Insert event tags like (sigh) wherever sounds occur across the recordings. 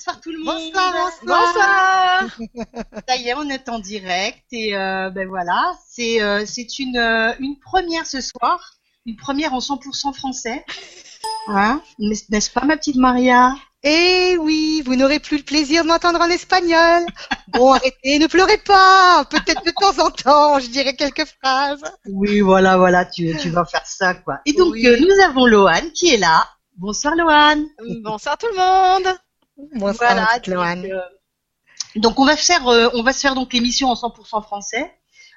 bonsoir tout le monde. Bonsoir, bonsoir. Ça y est, on est en direct et euh, ben voilà, c'est euh, c'est une euh, une première ce soir, une première en 100% français. Hein N'est-ce pas ma petite Maria? Eh oui, vous n'aurez plus le plaisir de m'entendre en espagnol. Bon, arrêtez, ne pleurez pas. Peut-être de temps en temps, je dirai quelques phrases. Oui, voilà, voilà, tu tu vas faire ça quoi. Et donc Oui. euh, nous avons Loane qui est là. Bonsoir Loane. Bonsoir tout le monde. Voilà, donc, euh, donc on va faire, euh, on va se faire donc l'émission en 100% français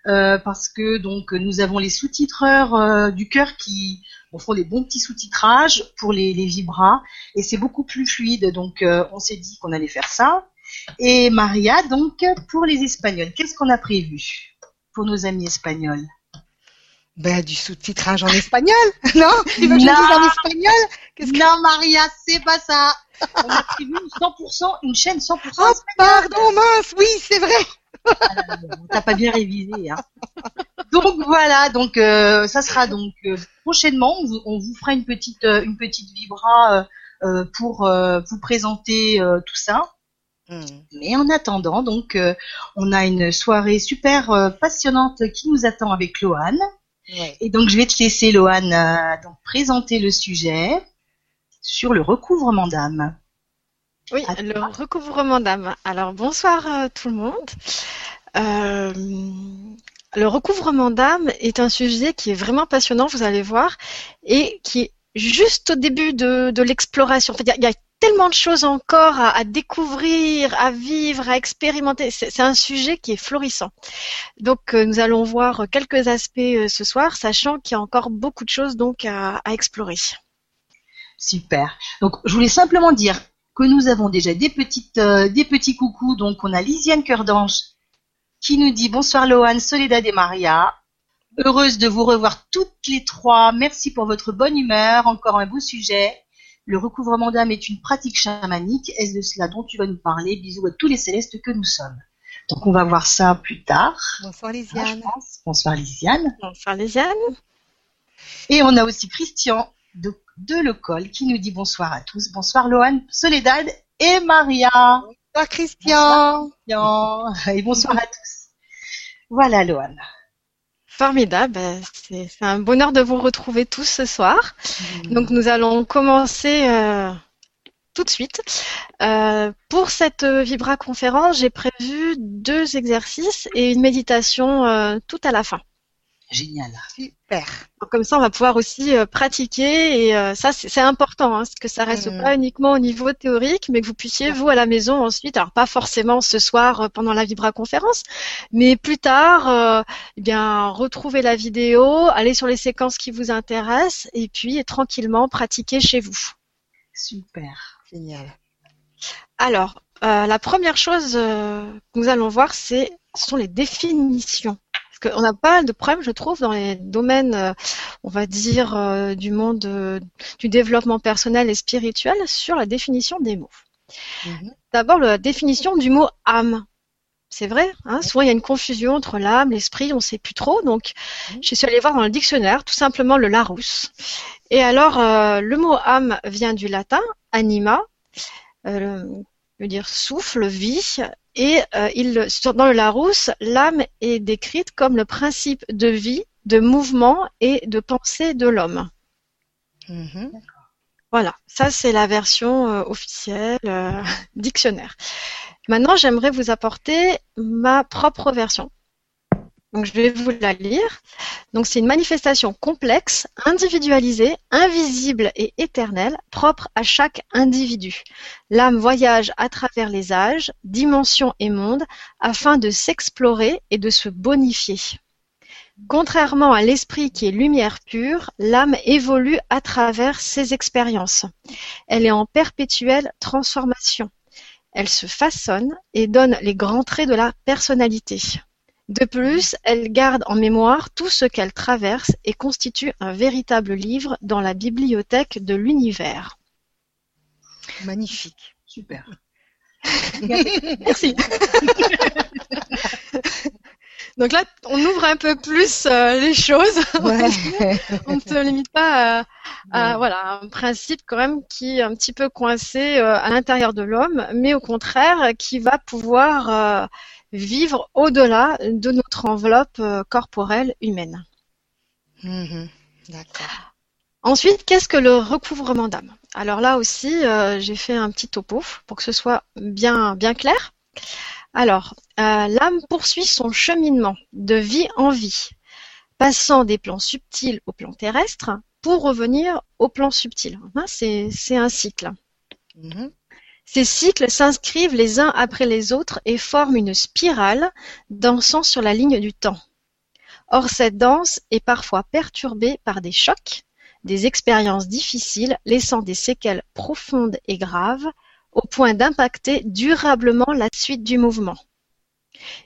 euh, parce que donc nous avons les sous-titreurs euh, du cœur qui bon, font des bons petits sous-titrages pour les, les vibras et c'est beaucoup plus fluide. Donc euh, on s'est dit qu'on allait faire ça. Et Maria donc pour les Espagnols, qu'est-ce qu'on a prévu pour nos amis espagnols? Ben, du sous-titrage en espagnol. (laughs) Non? Tu veux que je dise en espagnol? Qu'est-ce que... Non Maria, c'est pas ça. On a prévu une 100%, une chaîne 100% Oh, pardon, mince, oui, c'est vrai. T'as pas bien révisé, hein. Donc voilà, donc euh, ça sera donc euh, prochainement, on vous, on vous fera une petite euh, une petite vibra euh, euh, pour euh, vous présenter euh, tout ça. Hmm. Mais en attendant, donc euh, on a une soirée super euh, passionnante qui nous attend avec Loane. Ouais. Et donc je vais te laisser Loane euh, donc présenter le sujet sur le recouvrement d'âme. Oui, À le toi. recouvrement d'âme. Alors bonsoir euh, tout le monde. Euh, le recouvrement d'âme est un sujet qui est vraiment passionnant, vous allez voir, et qui est juste au début de, de l'exploration. En fait, il y a- il y, a tellement de choses encore à, découvrir, à vivre, à expérimenter. C'est un sujet qui est florissant. Donc euh, nous allons voir quelques aspects euh, ce soir, sachant qu'il y a encore beaucoup de choses donc à, explorer. Super. Donc, je voulais simplement dire que nous avons déjà des petites, euh, des petits coucous. Donc, on a Lisiane Cœur d'Ange qui nous dit bonsoir Loane, Soledad et Maria. Heureuse de vous revoir toutes les trois. Merci pour votre bonne humeur. Encore un beau sujet. Le recouvrement d'âme est une pratique chamanique. Est-ce de cela dont tu vas nous parler Bisous à tous les célestes que nous sommes. Donc, on va voir ça plus tard. Bonsoir, hein, Lisiane. pense. Bonsoir Lisiane. Bonsoir Lésiane. Et on a aussi Christian de, de Lecol qui nous dit bonsoir à tous. Bonsoir Loane, Soledad et Maria. Bonsoir, Christian. Christian. Et bonsoir à tous. Voilà Loane. Formidable, c'est c'est un bonheur de vous retrouver tous ce soir. Donc nous allons commencer euh, tout de suite. Euh, pour cette euh, Vibra conférence, j'ai prévu deux exercices et une méditation euh, tout à la fin. Génial. Super. Donc, comme ça, on va pouvoir aussi euh, pratiquer et euh, ça, c'est important, hein, que ça reste Mhm. pas uniquement au niveau théorique, mais que vous puissiez vous à la maison ensuite, alors pas forcément ce soir euh, pendant la Vibra conférence, mais plus tard, euh, eh bien retrouver la vidéo, aller sur les séquences qui vous intéressent et puis tranquillement pratiquer chez vous. Super. Génial. Alors, euh, la première chose euh, que nous allons voir, c'est ce sont les définitions. Qu'on a pas mal de problèmes, je trouve, dans les domaines, euh, on va dire, euh, du monde euh, du développement personnel et spirituel sur la définition des mots. Mhm. D'abord, la définition du mot âme. C'est vrai, hein, souvent il y a une confusion entre l'âme, l'esprit, on ne sait plus trop. Donc, je suis allée voir dans le dictionnaire, tout simplement le Larousse. Et alors, euh, le mot âme vient du latin anima, euh, veut dire souffle, vie, et euh, il, dans le Larousse, l'âme est décrite comme le principe de vie, de mouvement et de pensée de l'homme. Mhm. Voilà, ça c'est la version euh, officielle euh, (laughs) dictionnaire. Maintenant, j'aimerais vous apporter ma propre version. Donc, je vais vous la lire. Donc, c'est une manifestation complexe, individualisée, invisible et éternelle, propre à chaque individu. L'âme voyage à travers les âges, dimensions et mondes afin de s'explorer et de se bonifier. Contrairement à l'esprit qui est lumière pure, l'âme évolue à travers ses expériences. Elle est en perpétuelle transformation. Elle se façonne et donne les grands traits de la personnalité. De plus, elle garde en mémoire tout ce qu'elle traverse et constitue un véritable livre dans la bibliothèque de l'univers. Magnifique. Super. (laughs) Merci. (laughs) Donc là, on ouvre un peu plus euh, les choses. Ouais. (laughs) on ne se limite pas à, à, Ouais. voilà, un principe quand même qui est un petit peu coincé euh, à l'intérieur de l'homme, mais au contraire qui va pouvoir euh, vivre au-delà de notre enveloppe euh, corporelle humaine. Mhm. D'accord. Ensuite, qu'est-ce que le recouvrement d'âme? Alors là aussi, euh, j'ai fait un petit topo pour que ce soit bien, bien clair. Alors, euh, l'âme poursuit son cheminement de vie en vie, passant des plans subtils au plan terrestre pour revenir au plan subtil. Hein, c'est, un cycle. Mhm. Ces cycles s'inscrivent les uns après les autres et forment une spirale dansant sur la ligne du temps. Or, cette danse est parfois perturbée par des chocs, des expériences difficiles laissant des séquelles profondes et graves au point d'impacter durablement la suite du mouvement.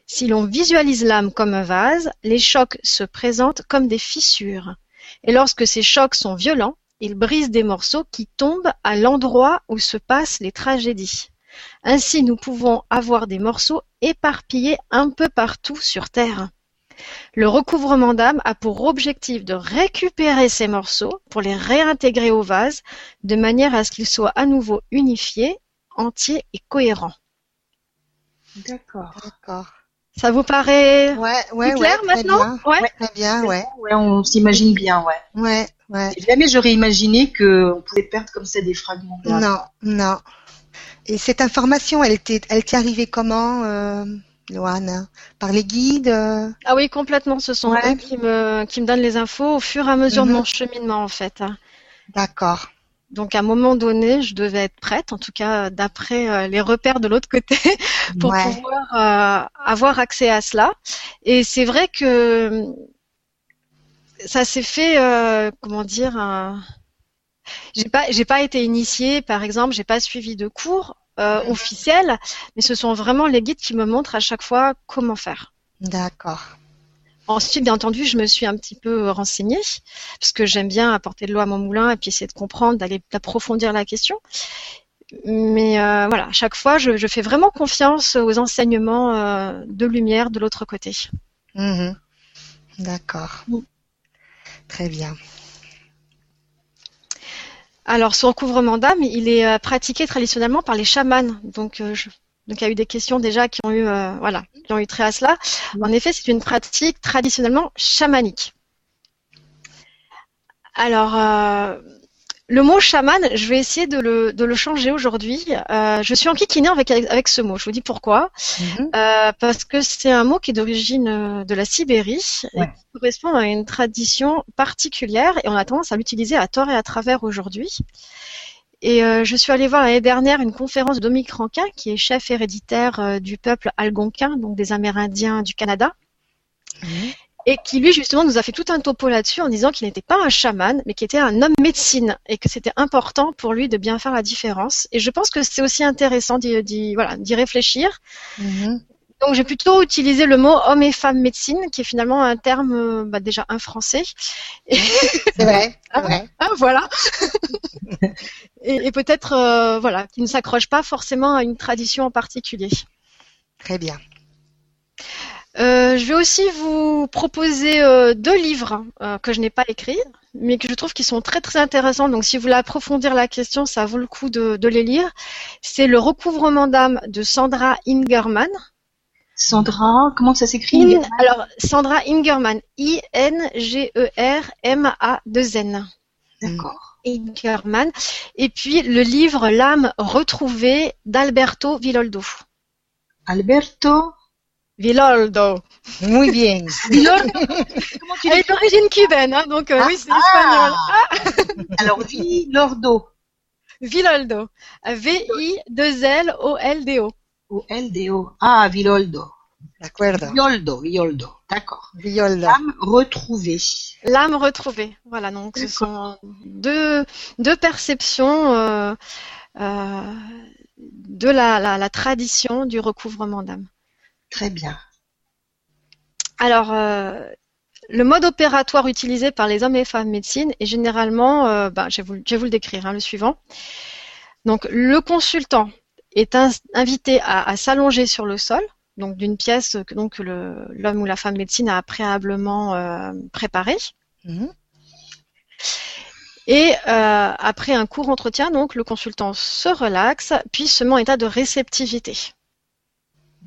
Si l'on visualise l'âme comme un vase, les chocs se présentent comme des fissures. Et lorsque ces chocs sont violents, ils brisent des morceaux qui tombent à l'endroit où se passent les tragédies. Ainsi, nous pouvons avoir des morceaux éparpillés un peu partout sur Terre. Le recouvrement d'âme a pour objectif de récupérer ces morceaux pour les réintégrer au vase de manière à ce qu'ils soient à nouveau unifiés, entiers et cohérents. D'accord. D'accord. Ça vous paraît Ouais, ouais, plus clair ouais, très maintenant bien. Ouais. Très bien, ouais. Ouais, on s'imagine bien, ouais. Ouais, ouais. Jamais j'aurais imaginé qu'on pouvait perdre comme ça des fragments. Non, non. Et cette information, elle était, elle t'est arrivée comment, euh, Loane? Par les guides euh? Ah oui, complètement. Ce sont Ouais. eux qui me, qui me donnent les infos au fur et à mesure de Mhm. mon cheminement, en fait. D'accord. Donc, à un moment donné, je devais être prête, en tout cas, d'après euh, les repères de l'autre côté, (laughs) pour ouais. pouvoir euh, avoir accès à cela. Et c'est vrai que ça s'est fait, euh, comment dire, j'ai pas, j'ai pas été initiée, par exemple, j'ai pas suivi de cours officiels, mais ce sont vraiment les guides qui me montrent à chaque fois comment faire. D'accord. Ensuite, bien entendu, je me suis un petit peu renseignée, parce que j'aime bien apporter de l'eau à mon moulin et puis essayer de comprendre, d'aller d'approfondir la question. Mais euh, voilà, à chaque fois, je, je fais vraiment confiance aux enseignements euh, de lumière de l'autre côté. Mhm. D'accord. Très bien. Alors, ce recouvrement d'âme, il est euh, pratiqué traditionnellement par les chamans. Donc, euh, je- donc, il y a eu des questions déjà qui ont eu, euh, voilà, qui ont eu trait à cela. En effet, c'est une pratique traditionnellement chamanique. Alors, euh, le mot chaman, je vais essayer de le, de le changer aujourd'hui. Euh, je suis enquiquinée avec, avec ce mot. Je vous dis pourquoi. Mhm. Parce que c'est un mot qui est d'origine de la Sibérie et qui correspond à une tradition particulière et on a tendance à l'utiliser à tort et à travers aujourd'hui. Et euh, je suis allée voir l'année dernière une conférence de Dominique Rankin, qui est chef héréditaire euh, du peuple algonquin, donc des Amérindiens du Canada, Mhm. et qui lui justement nous a fait tout un topo là-dessus en disant qu'il n'était pas un chaman, mais qu'il était un homme médecine et que c'était important pour lui de bien faire la différence. Et je pense que c'est aussi intéressant d'y voilà, réfléchir Mhm. Donc j'ai plutôt utilisé le mot homme et femme médecine, qui est finalement un terme euh, bah, déjà un français. C'est vrai, vrai. (laughs) ah, voilà. (laughs) et, et peut-être euh, voilà, qui ne s'accroche pas forcément à une tradition en particulier. Très bien. Euh, je vais aussi vous proposer euh, deux livres euh, que je n'ai pas écrits, mais que je trouve qui sont très très intéressants. Donc si vous voulez approfondir la question, ça vaut le coup de, de les lire. C'est Le recouvrement d'âme de Sandra Ingerman. Sandra, comment ça s'écrit In- alors, Sandra Ingerman, I-N-G-E-R-M-A-2-N. D'accord. Ingerman. Et puis, le livre L'âme retrouvée d'Alberto Villoldo. Alberto Villoldo. Muy bien. (laughs) Tu Elle est d'origine cubaine, hein, donc euh, Ah, oui, c'est espagnol. (laughs) Alors, Villordo. Villoldo. V-I-2-L-O-L-D-O. O L D O. Ah, Villoldo. D'accordo. Violdo, Violdo. D'accord. Viola. Âme retrouvée. L'âme retrouvée. Voilà, donc ce sont deux, deux perceptions euh, euh, de la, la, la tradition du recouvrement d'âme. Très bien. Alors, euh, le mode opératoire utilisé par les hommes et femmes médecine est généralement, euh, ben, je, vais vous, je vais vous le décrire, hein, le suivant. Donc, le consultant est in- invité à, à s'allonger sur le sol, donc d'une pièce que donc l'homme ou la femme médecine a préalablement euh, préparée. Mhm. Et euh, après un court entretien, donc le consultant se relaxe, puis se met en état de réceptivité.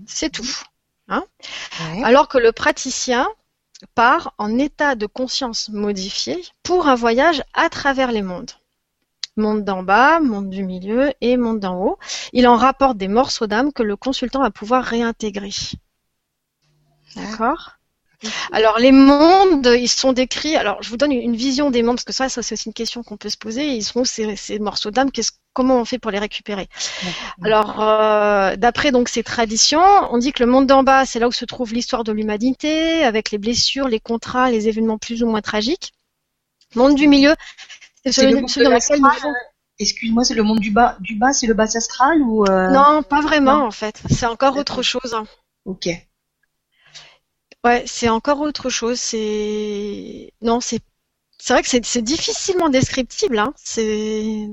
C'est tout. Ouais. Alors que le praticien part en état de conscience modifié pour un voyage à travers les mondes. Monde d'en bas, monde du milieu et monde d'en haut. Il en rapporte des morceaux d'âme que le consultant va pouvoir réintégrer. D'accord? Alors les mondes, ils sont décrits. Alors je vous donne une vision des mondes parce que ça, ça c'est aussi une question qu'on peut se poser. Ils sont où ces, ces morceaux d'âme Comment on fait pour les récupérer? Alors euh, d'après donc ces traditions, on dit que le monde d'en bas, c'est là où se trouve l'histoire de l'humanité, avec les blessures, les contrats, les événements plus ou moins tragiques. Monde du milieu, c'est le monde celui de dans lequel nous l'astral, euh, Excuse-moi, c'est le monde du bas. Du bas, c'est le bas astral ou euh, Non, pas vraiment Non. en fait. C'est encore autre chose. hein. Ok. Ouais, c'est encore autre chose. C'est non, c'est c'est vrai que c'est difficilement descriptible. Hein. C'est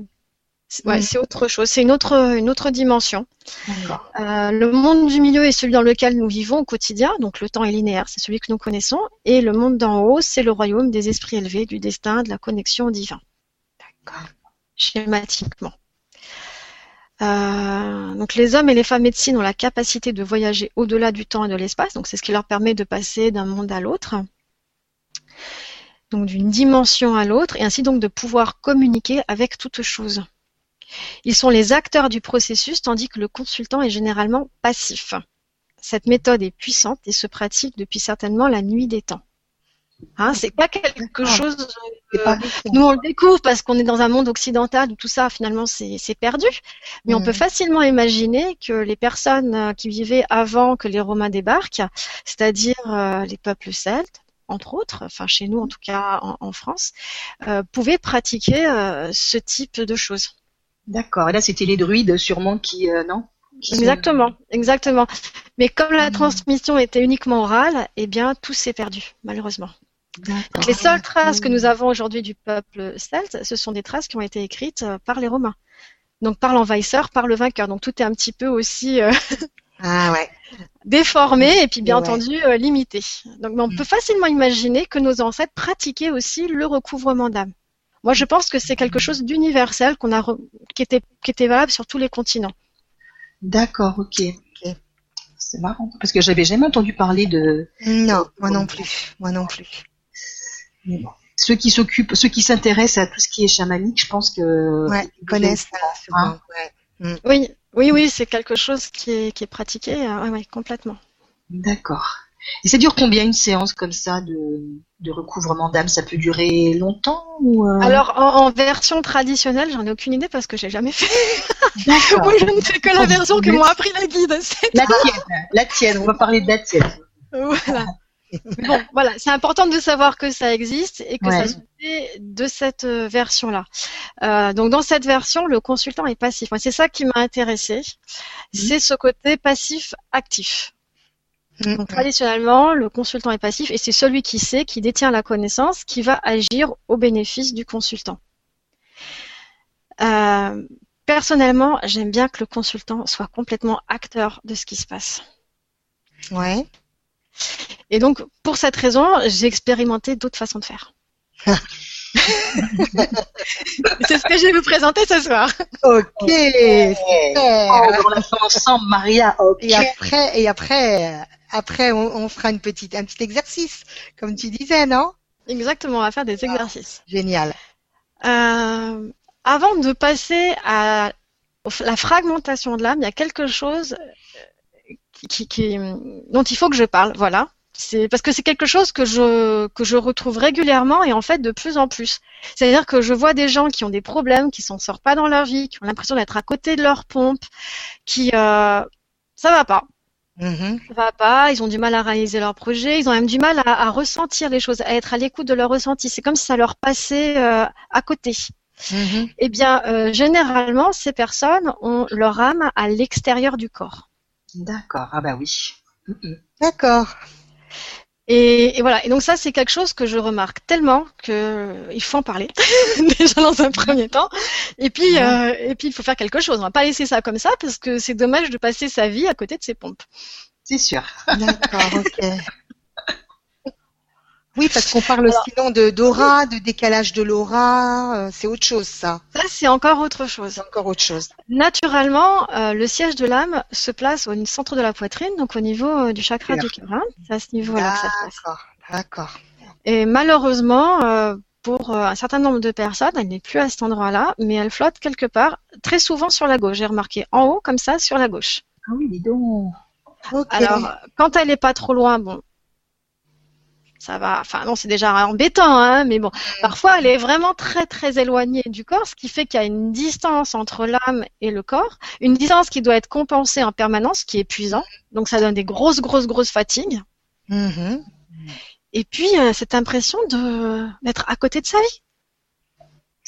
ouais, Mm. c'est autre chose. C'est une autre une autre dimension. Euh, le monde du milieu est celui dans lequel nous vivons au quotidien, donc le temps est linéaire, c'est celui que nous connaissons, et le monde d'en haut, c'est le royaume des esprits élevés, du destin, de la connexion au divin. Schématiquement. Euh, donc les hommes et les femmes médecines ont la capacité de voyager au-delà du temps et de l'espace, donc c'est ce qui leur permet de passer d'un monde à l'autre, donc d'une dimension à l'autre, et ainsi donc de pouvoir communiquer avec toute chose. Ils sont les acteurs du processus, tandis que le consultant est généralement passif. Cette méthode est puissante et se pratique depuis certainement la nuit des temps. Hein, c'est pas quelque D'accord. chose euh, pas nous, on le découvre parce qu'on est dans un monde occidental où tout ça, finalement, c'est perdu. Mais on peut facilement imaginer que les personnes euh, qui vivaient avant que les Romains débarquent, c'est-à-dire euh, les peuples celtes, entre autres, enfin chez nous en tout cas en, en France, euh, pouvaient pratiquer ce type de choses. D'accord. Et là, c'était les druides, sûrement, qui, non? Exactement, exactement. Mais comme la Mhm. transmission était uniquement orale, eh bien tout s'est perdu, malheureusement. Donc, les seules traces que nous avons aujourd'hui du peuple celte, ce sont des traces qui ont été écrites euh, par les Romains. Donc par l'envahisseur, par le vainqueur. Donc tout est un petit peu aussi euh, (laughs) Ah ouais. déformé et puis bien ouais. entendu euh, limité. Donc mais on Mm. peut facilement imaginer que nos ancêtres pratiquaient aussi le recouvrement d'âme. Moi je pense que c'est quelque chose d'universel qu'on a re- qui était qui était valable sur tous les continents. D'accord, ok. Ok. C'est marrant. Parce que j'avais jamais entendu parler de. Non, moi non plus. Moi non plus. Ceux qui s'occupent, ceux qui s'intéressent à tout ce qui est chamanique, je pense que. Ouais, ils connaissent ça souvent. Hein Ouais. Oui, oui, oui, c'est quelque chose qui est qui est pratiqué. euh, ouais, ouais, complètement. D'accord. Et ça dure combien une séance comme ça de, de recouvrement d'âme? Ça peut durer longtemps ou euh, Alors en, en version traditionnelle, j'en ai aucune idée parce que j'ai jamais fait. Moi, (laughs) je ne fais que la version que m'ont appris les guides. c'est La tienne, la tienne. On va parler de la tienne. Voilà. (laughs) Bon, voilà, c'est important de savoir que ça existe et que Ouais. ça se fait de cette euh, version-là. Euh, donc dans cette version, le consultant est passif. Moi, c'est ça qui m'a intéressé. C'est ce côté passif-actif. Mm. Donc traditionnellement, le consultant est passif et c'est celui qui sait, qui détient la connaissance, qui va agir au bénéfice du consultant. Euh, personnellement, j'aime bien que le consultant soit complètement acteur de ce qui se passe. Ouais. Et donc, pour cette raison, j'ai expérimenté d'autres façons de faire. (laughs) c'est ce que je vais vous présenter ce soir. Ok. Oh, Super. on l'a fait ensemble, Maria. Et après, et après, après, on, on fera une petite, un petit exercice, comme tu disais, non? Exactement, on va faire des exercices. Génial. Euh, avant de passer à la fragmentation de l'âme, il y a quelque chose qui, qui- dont il faut que je parle. Voilà. C'est parce que c'est quelque chose que je que je retrouve régulièrement et en fait de plus en plus. C'est-à-dire que je vois des gens qui ont des problèmes, qui s'en sortent pas dans leur vie, qui ont l'impression d'être à côté de leur pompe, qui euh, ça va pas. Mhm. Ça va pas, ils ont du mal à réaliser leur projet, ils ont même du mal à, à ressentir les choses, à être à l'écoute de leur ressenti. C'est comme si ça leur passait euh, à côté. Mhm. Eh bien, euh, généralement, ces personnes ont leur âme à l'extérieur du corps. D'accord. Ah bah oui. D'accord. Et, et voilà. Et donc ça, c'est quelque chose que je remarque tellement que euh, il faut en parler (laughs) déjà dans un premier temps. Et puis, euh, et puis, il faut faire quelque chose. On va pas laisser ça comme ça parce que c'est dommage de passer sa vie à côté de ses pompes. c'est sûr. D'accord, ok. (laughs) Oui, parce qu'on parle sinon de d'aura, de décalage de l'aura, euh, c'est autre chose ça. Ça, c'est encore autre chose. C'est encore autre chose. Naturellement, euh, le siège de l'âme se place au centre de la poitrine, donc au niveau euh, du chakra du cœur. hein. C'est à ce niveau-là que ça se passe. D'accord, d'accord. Et malheureusement, euh, pour un certain nombre de personnes, elle n'est plus à cet endroit-là, mais elle flotte quelque part, très souvent sur la gauche. J'ai remarqué en haut, comme ça, sur la gauche. Ah oui, dis donc. Alors, quand elle n'est pas trop loin, bon, ça va. Enfin, non, c'est déjà embêtant, hein, mais bon. Parfois, elle est vraiment très, très éloignée du corps, ce qui fait qu'il y a une distance entre l'âme et le corps, une distance qui doit être compensée en permanence, qui est épuisant. Donc, ça donne des grosses, grosses, grosses fatigues. Mhm. Et puis, euh, cette impression de d'être à côté de sa vie.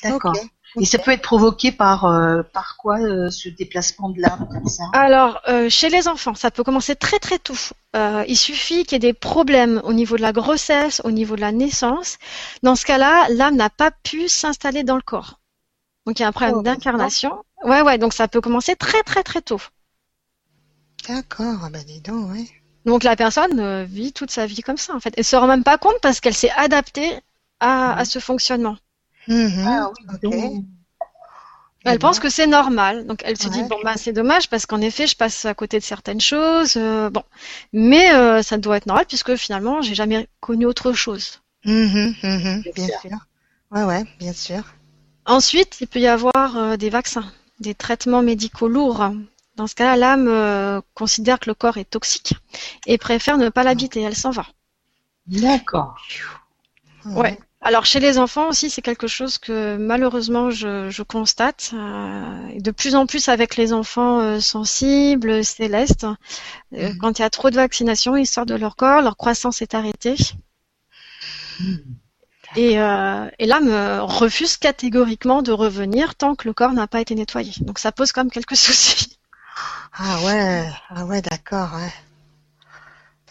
D'accord. Et ça peut être provoqué par euh, par quoi euh, ce déplacement de l'âme comme ça? Alors, euh, chez les enfants, ça peut commencer très très tôt. Euh, il suffit qu'il y ait des problèmes au niveau de la grossesse, au niveau de la naissance. Dans ce cas-là, l'âme n'a pas pu s'installer dans le corps. Donc il y a un problème Oh, d'incarnation. Ouais, ouais, donc ça peut commencer très très très tôt. D'accord, ah bah dis donc, ouais. Donc la personne euh, vit toute sa vie comme ça en fait. Elle se rend même pas compte parce qu'elle s'est adaptée à, à ce fonctionnement. Mhm. Ah oui, ok. Elle pense que c'est normal, donc elle se dit bon bah c'est dommage parce qu'en effet je passe à côté de certaines choses, euh, bon, mais euh, ça doit être normal puisque finalement j'ai jamais connu autre chose. Mhm, mhm, Bien sûr. sûr. Ouais, ouais, bien sûr. Ensuite il peut y avoir euh, des vaccins, des traitements médicaux lourds. Dans ce cas-là l'âme euh, considère que le corps est toxique et préfère ne pas l'habiter, elle s'en va. D'accord. Ouais. Alors chez les enfants aussi, c'est quelque chose que malheureusement je, je constate. euh, et de plus en plus avec les enfants euh, sensibles, célestes, euh, Mhm. quand il y a trop de vaccinations, ils sortent de leur corps, leur croissance est arrêtée. Et, euh, et l'âme euh, refuse catégoriquement de revenir tant que le corps n'a pas été nettoyé. Donc ça pose quand même quelques (laughs) soucis. Ah ouais, ah ouais, d'accord, ouais.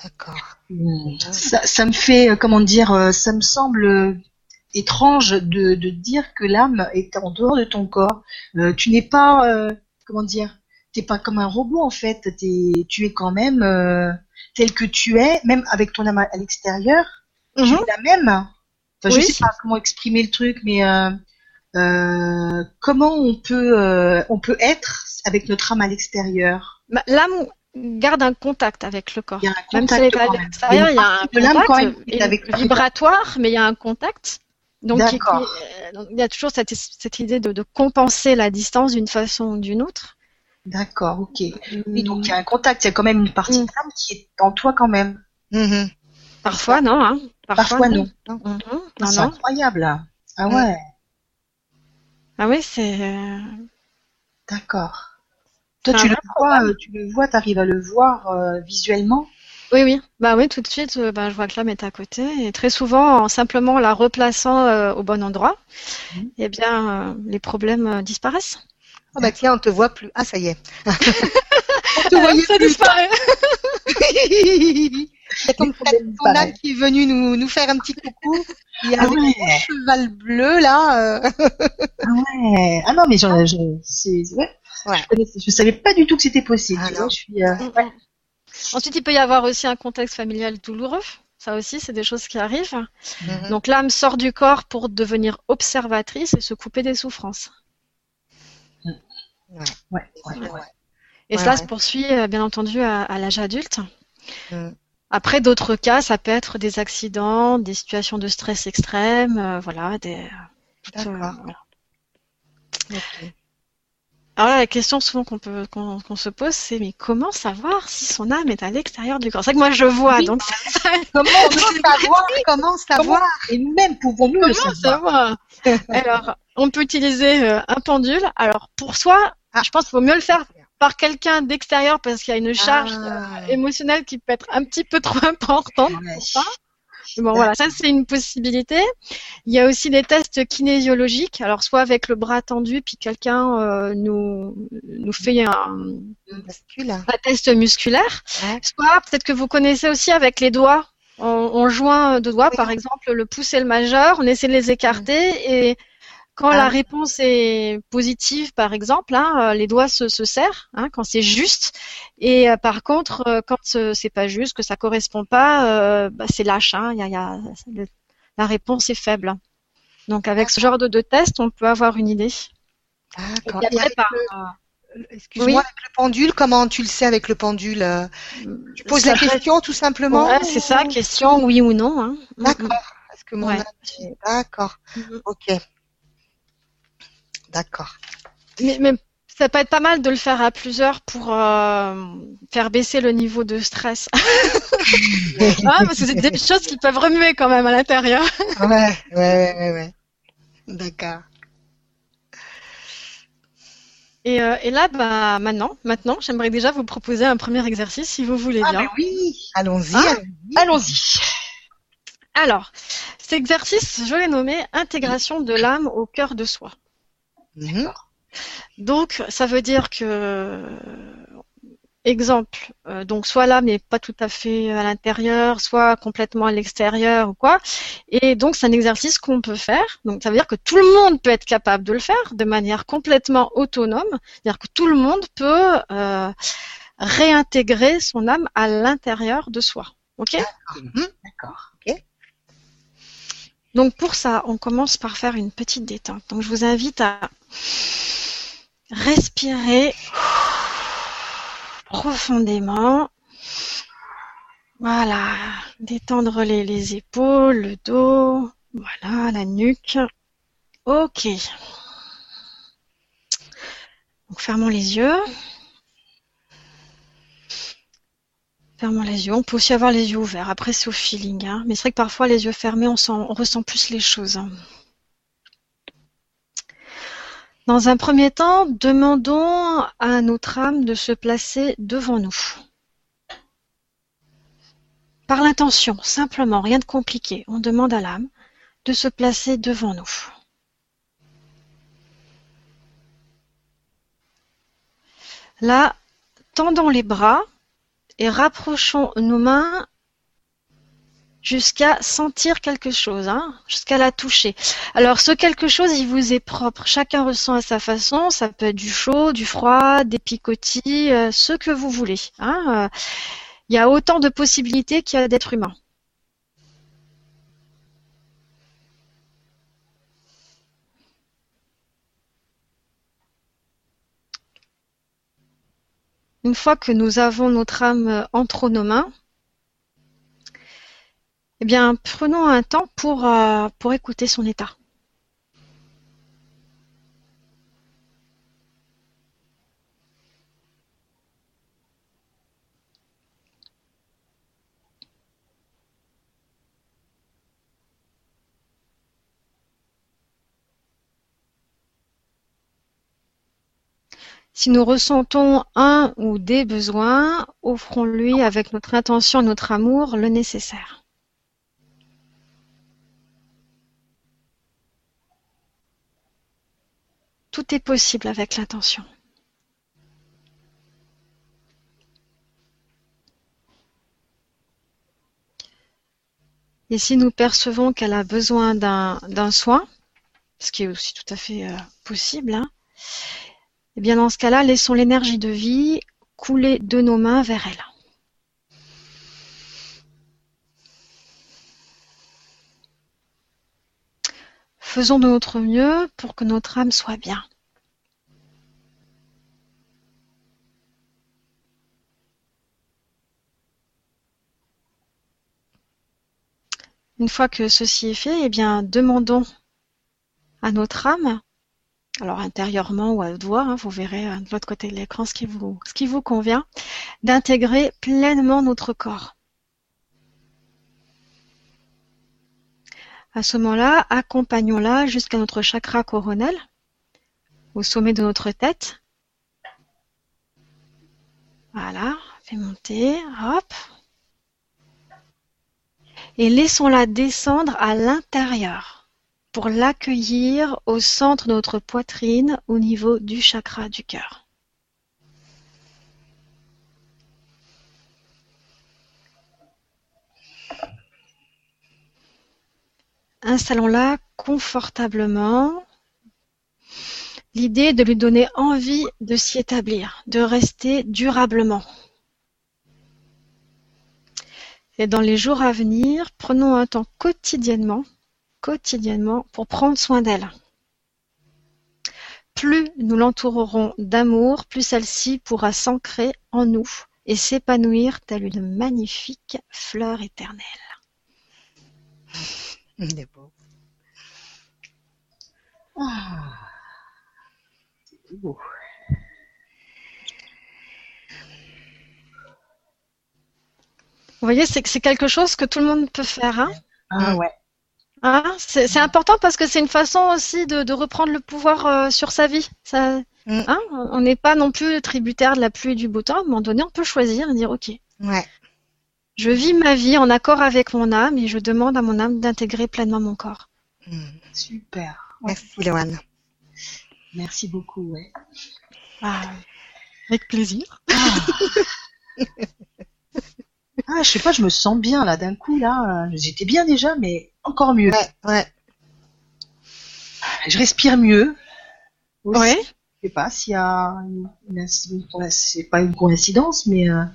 D'accord. Ça, ça me fait, euh, comment dire, euh, ça me semble euh, étrange de, de dire que l'âme est en dehors de ton corps. Euh, tu n'es pas, euh, comment dire, t'es pas comme un robot en fait. T'es, tu es quand même euh, tel que tu es, même avec ton âme à, à l'extérieur. Tu Mhm. es la même. Enfin, Oui. Je sais pas comment exprimer le truc, mais comment on peut, on peut être avec notre âme à l'extérieur? Bah, L'âme garde un contact avec le corps. Il y a un Même si contact elle est pas quand à même. l'extérieur, il y a un contact quand même est et avec vibratoire, mais il y a un contact. Donc, D'accord. euh, il y a toujours cette, cette idée de, de compenser la distance d'une façon ou d'une autre. D'accord, ok. Oui, donc il y a un contact, il y a quand même une partie Mm. de l'âme qui est en toi quand même. Mhm. Parfois, non. Hein. Parfois, non. Mhm. Ah, Non, c'est incroyable. Ah Mm. ouais, Ah oui, c'est. euh, d'accord. Toi, C'est tu le vois, euh, tu le vois, t'arrives à le voir euh, visuellement? Oui, oui. Bah oui, tout de suite, euh, bah, je vois que l'âme est à côté. Et très souvent, en simplement la replaçant euh, au bon endroit, Mhm. eh bien, euh, les problèmes euh, disparaissent. Ah bah tiens, on te voit plus. Ah, ça y est. (laughs) on te voyait ça plus. disparaît. (laughs) C'est problèmes ton âme qui est venue nous, nous faire un petit coucou. Il y a Ah un cheval bleu là. euh. ah ouais. Ah non, mais j'en, je, c'est, ouais. Ouais. Je, je savais pas du tout que c'était possible. Ah je suis. euh. Ensuite, il peut y avoir aussi un contexte familial douloureux. Ça aussi, c'est des choses qui arrivent. Mhm. Donc l'âme sort du corps pour devenir observatrice et se couper des souffrances. Ouais. ouais, ouais. Ouais, ouais. Et Ouais, cela ouais. se poursuit euh, bien entendu à, à l'âge adulte. Mm. Après, d'autres cas, ça peut être des accidents, des situations de stress extrême, euh, voilà, des. toutes, euh, D'accord. voilà. Ok. Alors là, la question souvent qu'on peut qu'on qu'on se pose, c'est mais comment savoir si son âme est à l'extérieur du corps? C'est que moi je vois, Oui. donc. (laughs) Comment on peut (laughs) Savoir, comment savoir? Et même pouvons-nous le Comment savoir? savoir? (laughs) Alors, on peut utiliser euh, un pendule. Alors pour soi, Ah. je pense qu'il vaut mieux le faire par quelqu'un d'extérieur parce qu'il y a une charge Ah. euh, émotionnelle qui peut être un petit peu trop importante pour ça. Bon, voilà, ça c'est une possibilité. Il y a aussi des tests kinésiologiques. Alors, soit avec le bras tendu, puis quelqu'un euh, nous nous fait un, un test musculaire. Ouais. Soit peut-être que vous connaissez aussi avec les doigts. On, on joint deux doigts, Oui. par exemple le pouce et le majeur. On essaie de les écarter et Quand Ah. la réponse est positive, par exemple, hein, euh, les doigts se, se serrent hein, quand c'est juste. Et euh, par contre, euh, quand euh, c'est pas juste, que ça correspond pas, euh, bah, c'est lâche. Hein, il y a, il y a- le- la réponse est faible. Donc avec ce genre de, de test, on peut avoir une idée. D'accord. Excuse-moi, Oui. avec le pendule, comment tu le sais avec le pendule Tu poses la Ça question tout simplement? Ouais, c'est ça, question oui ou non. Hein. D'accord. Parce que mon Ouais. âme est- D'accord. Mhm. Ok. D'accord. Mais, mais ça peut être pas mal de le faire à plusieurs pour euh, faire baisser le niveau de stress. (laughs) Ah, parce que c'est des choses qui peuvent remuer quand même à l'intérieur. Ouais, ouais, ouais, ouais, ouais. D'accord. Et, euh, et là, bah, maintenant, maintenant, j'aimerais déjà vous proposer un premier exercice si vous voulez Ah bien. ben oui. Allons-y. Ah. Allons-y. Alors, cet exercice, je l'ai nommé intégration de l'âme au cœur de soi. Mhm. Donc, ça veut dire que, exemple, euh, donc soit l'âme n'est pas tout à fait à l'intérieur, soit complètement à l'extérieur ou quoi. Et donc, c'est un exercice qu'on peut faire. Donc, ça veut dire que tout le monde peut être capable de le faire de manière complètement autonome. C'est-à-dire que tout le monde peut euh, réintégrer son âme à l'intérieur de soi. Ok? Mhm. D'accord. Donc pour ça, on commence par faire une petite détente. Donc je vous invite à respirer profondément. Voilà, détendre les, les épaules, le dos, voilà, la nuque. Ok. Donc fermons les yeux. Fermons les yeux. On peut aussi avoir les yeux ouverts. Après, c'est au feeling. hein. Mais c'est vrai que parfois, les yeux fermés, on, on ressent plus les choses. hein. Dans un premier temps, demandons à notre âme de se placer devant nous. Par l'intention, simplement, rien de compliqué. On demande à l'âme de se placer devant nous. Là, tendons les bras et rapprochons nos mains jusqu'à sentir quelque chose, hein, jusqu'à la toucher. Alors ce quelque chose, il vous est propre. Chacun ressent à sa façon. Ça peut être du chaud, du froid, des picotis, euh, ce que vous voulez. hein. Euh, Il y a autant de possibilités qu'il y a d'êtres humains. Une fois que nous avons notre âme entre nos mains, eh bien, prenons un temps pour, euh, pour écouter son état. Si nous ressentons un ou des besoins, offrons-lui avec notre intention, notre amour, le nécessaire. Tout est possible avec l'intention. Et si nous percevons qu'elle a besoin d'un soin, ce qui est aussi tout à fait euh, possible, hein, eh bien dans ce cas-là, laissons l'énergie de vie couler de nos mains vers elle. Faisons de notre mieux pour que notre âme soit bien. Une fois que ceci est fait, eh bien, demandons à notre âme, alors intérieurement ou à voix, hein, vous verrez euh, de l'autre côté de l'écran ce qui vous, ce qui vous convient, d'intégrer pleinement notre corps. À ce moment-là, accompagnons-la jusqu'à notre chakra coronel, au sommet de notre tête. Voilà, fait monter, hop. Et laissons-la descendre à l'intérieur pour l'accueillir au centre de notre poitrine au niveau du chakra du cœur. Installons-la confortablement l'idée est de lui donner envie de s'y établir, de rester durablement. Et dans les jours à venir, prenons un temps quotidiennement, quotidiennement, pour prendre soin d'elle. Plus nous l'entourerons d'amour, plus celle-ci pourra s'ancrer en nous et s'épanouir telle une magnifique fleur éternelle. (laughs) Il est beau. Ah. Vous voyez, c'est c'est quelque chose que tout le monde peut faire. Hein? Ah ouais. Hein? C'est c'est important parce que c'est une façon aussi de, de reprendre le pouvoir euh, sur sa vie. Ça, Mm. hein, on n'est pas non plus tributaire de la pluie et du beau temps. À un moment donné, on peut choisir et dire, OK, Ouais. je vis ma vie en accord avec mon âme et je demande à mon âme d'intégrer pleinement mon corps. Mm. Super. Merci, Loane. Merci beaucoup, ouais. Ah, avec plaisir. (laughs) Ah, je sais pas, je me sens bien là d'un coup là. J'étais bien déjà, mais encore mieux. Ouais, ouais. Je respire mieux. Aussi. Ouais. Je sais pas s'il y a une, une c'est pas une coïncidence, mais euh,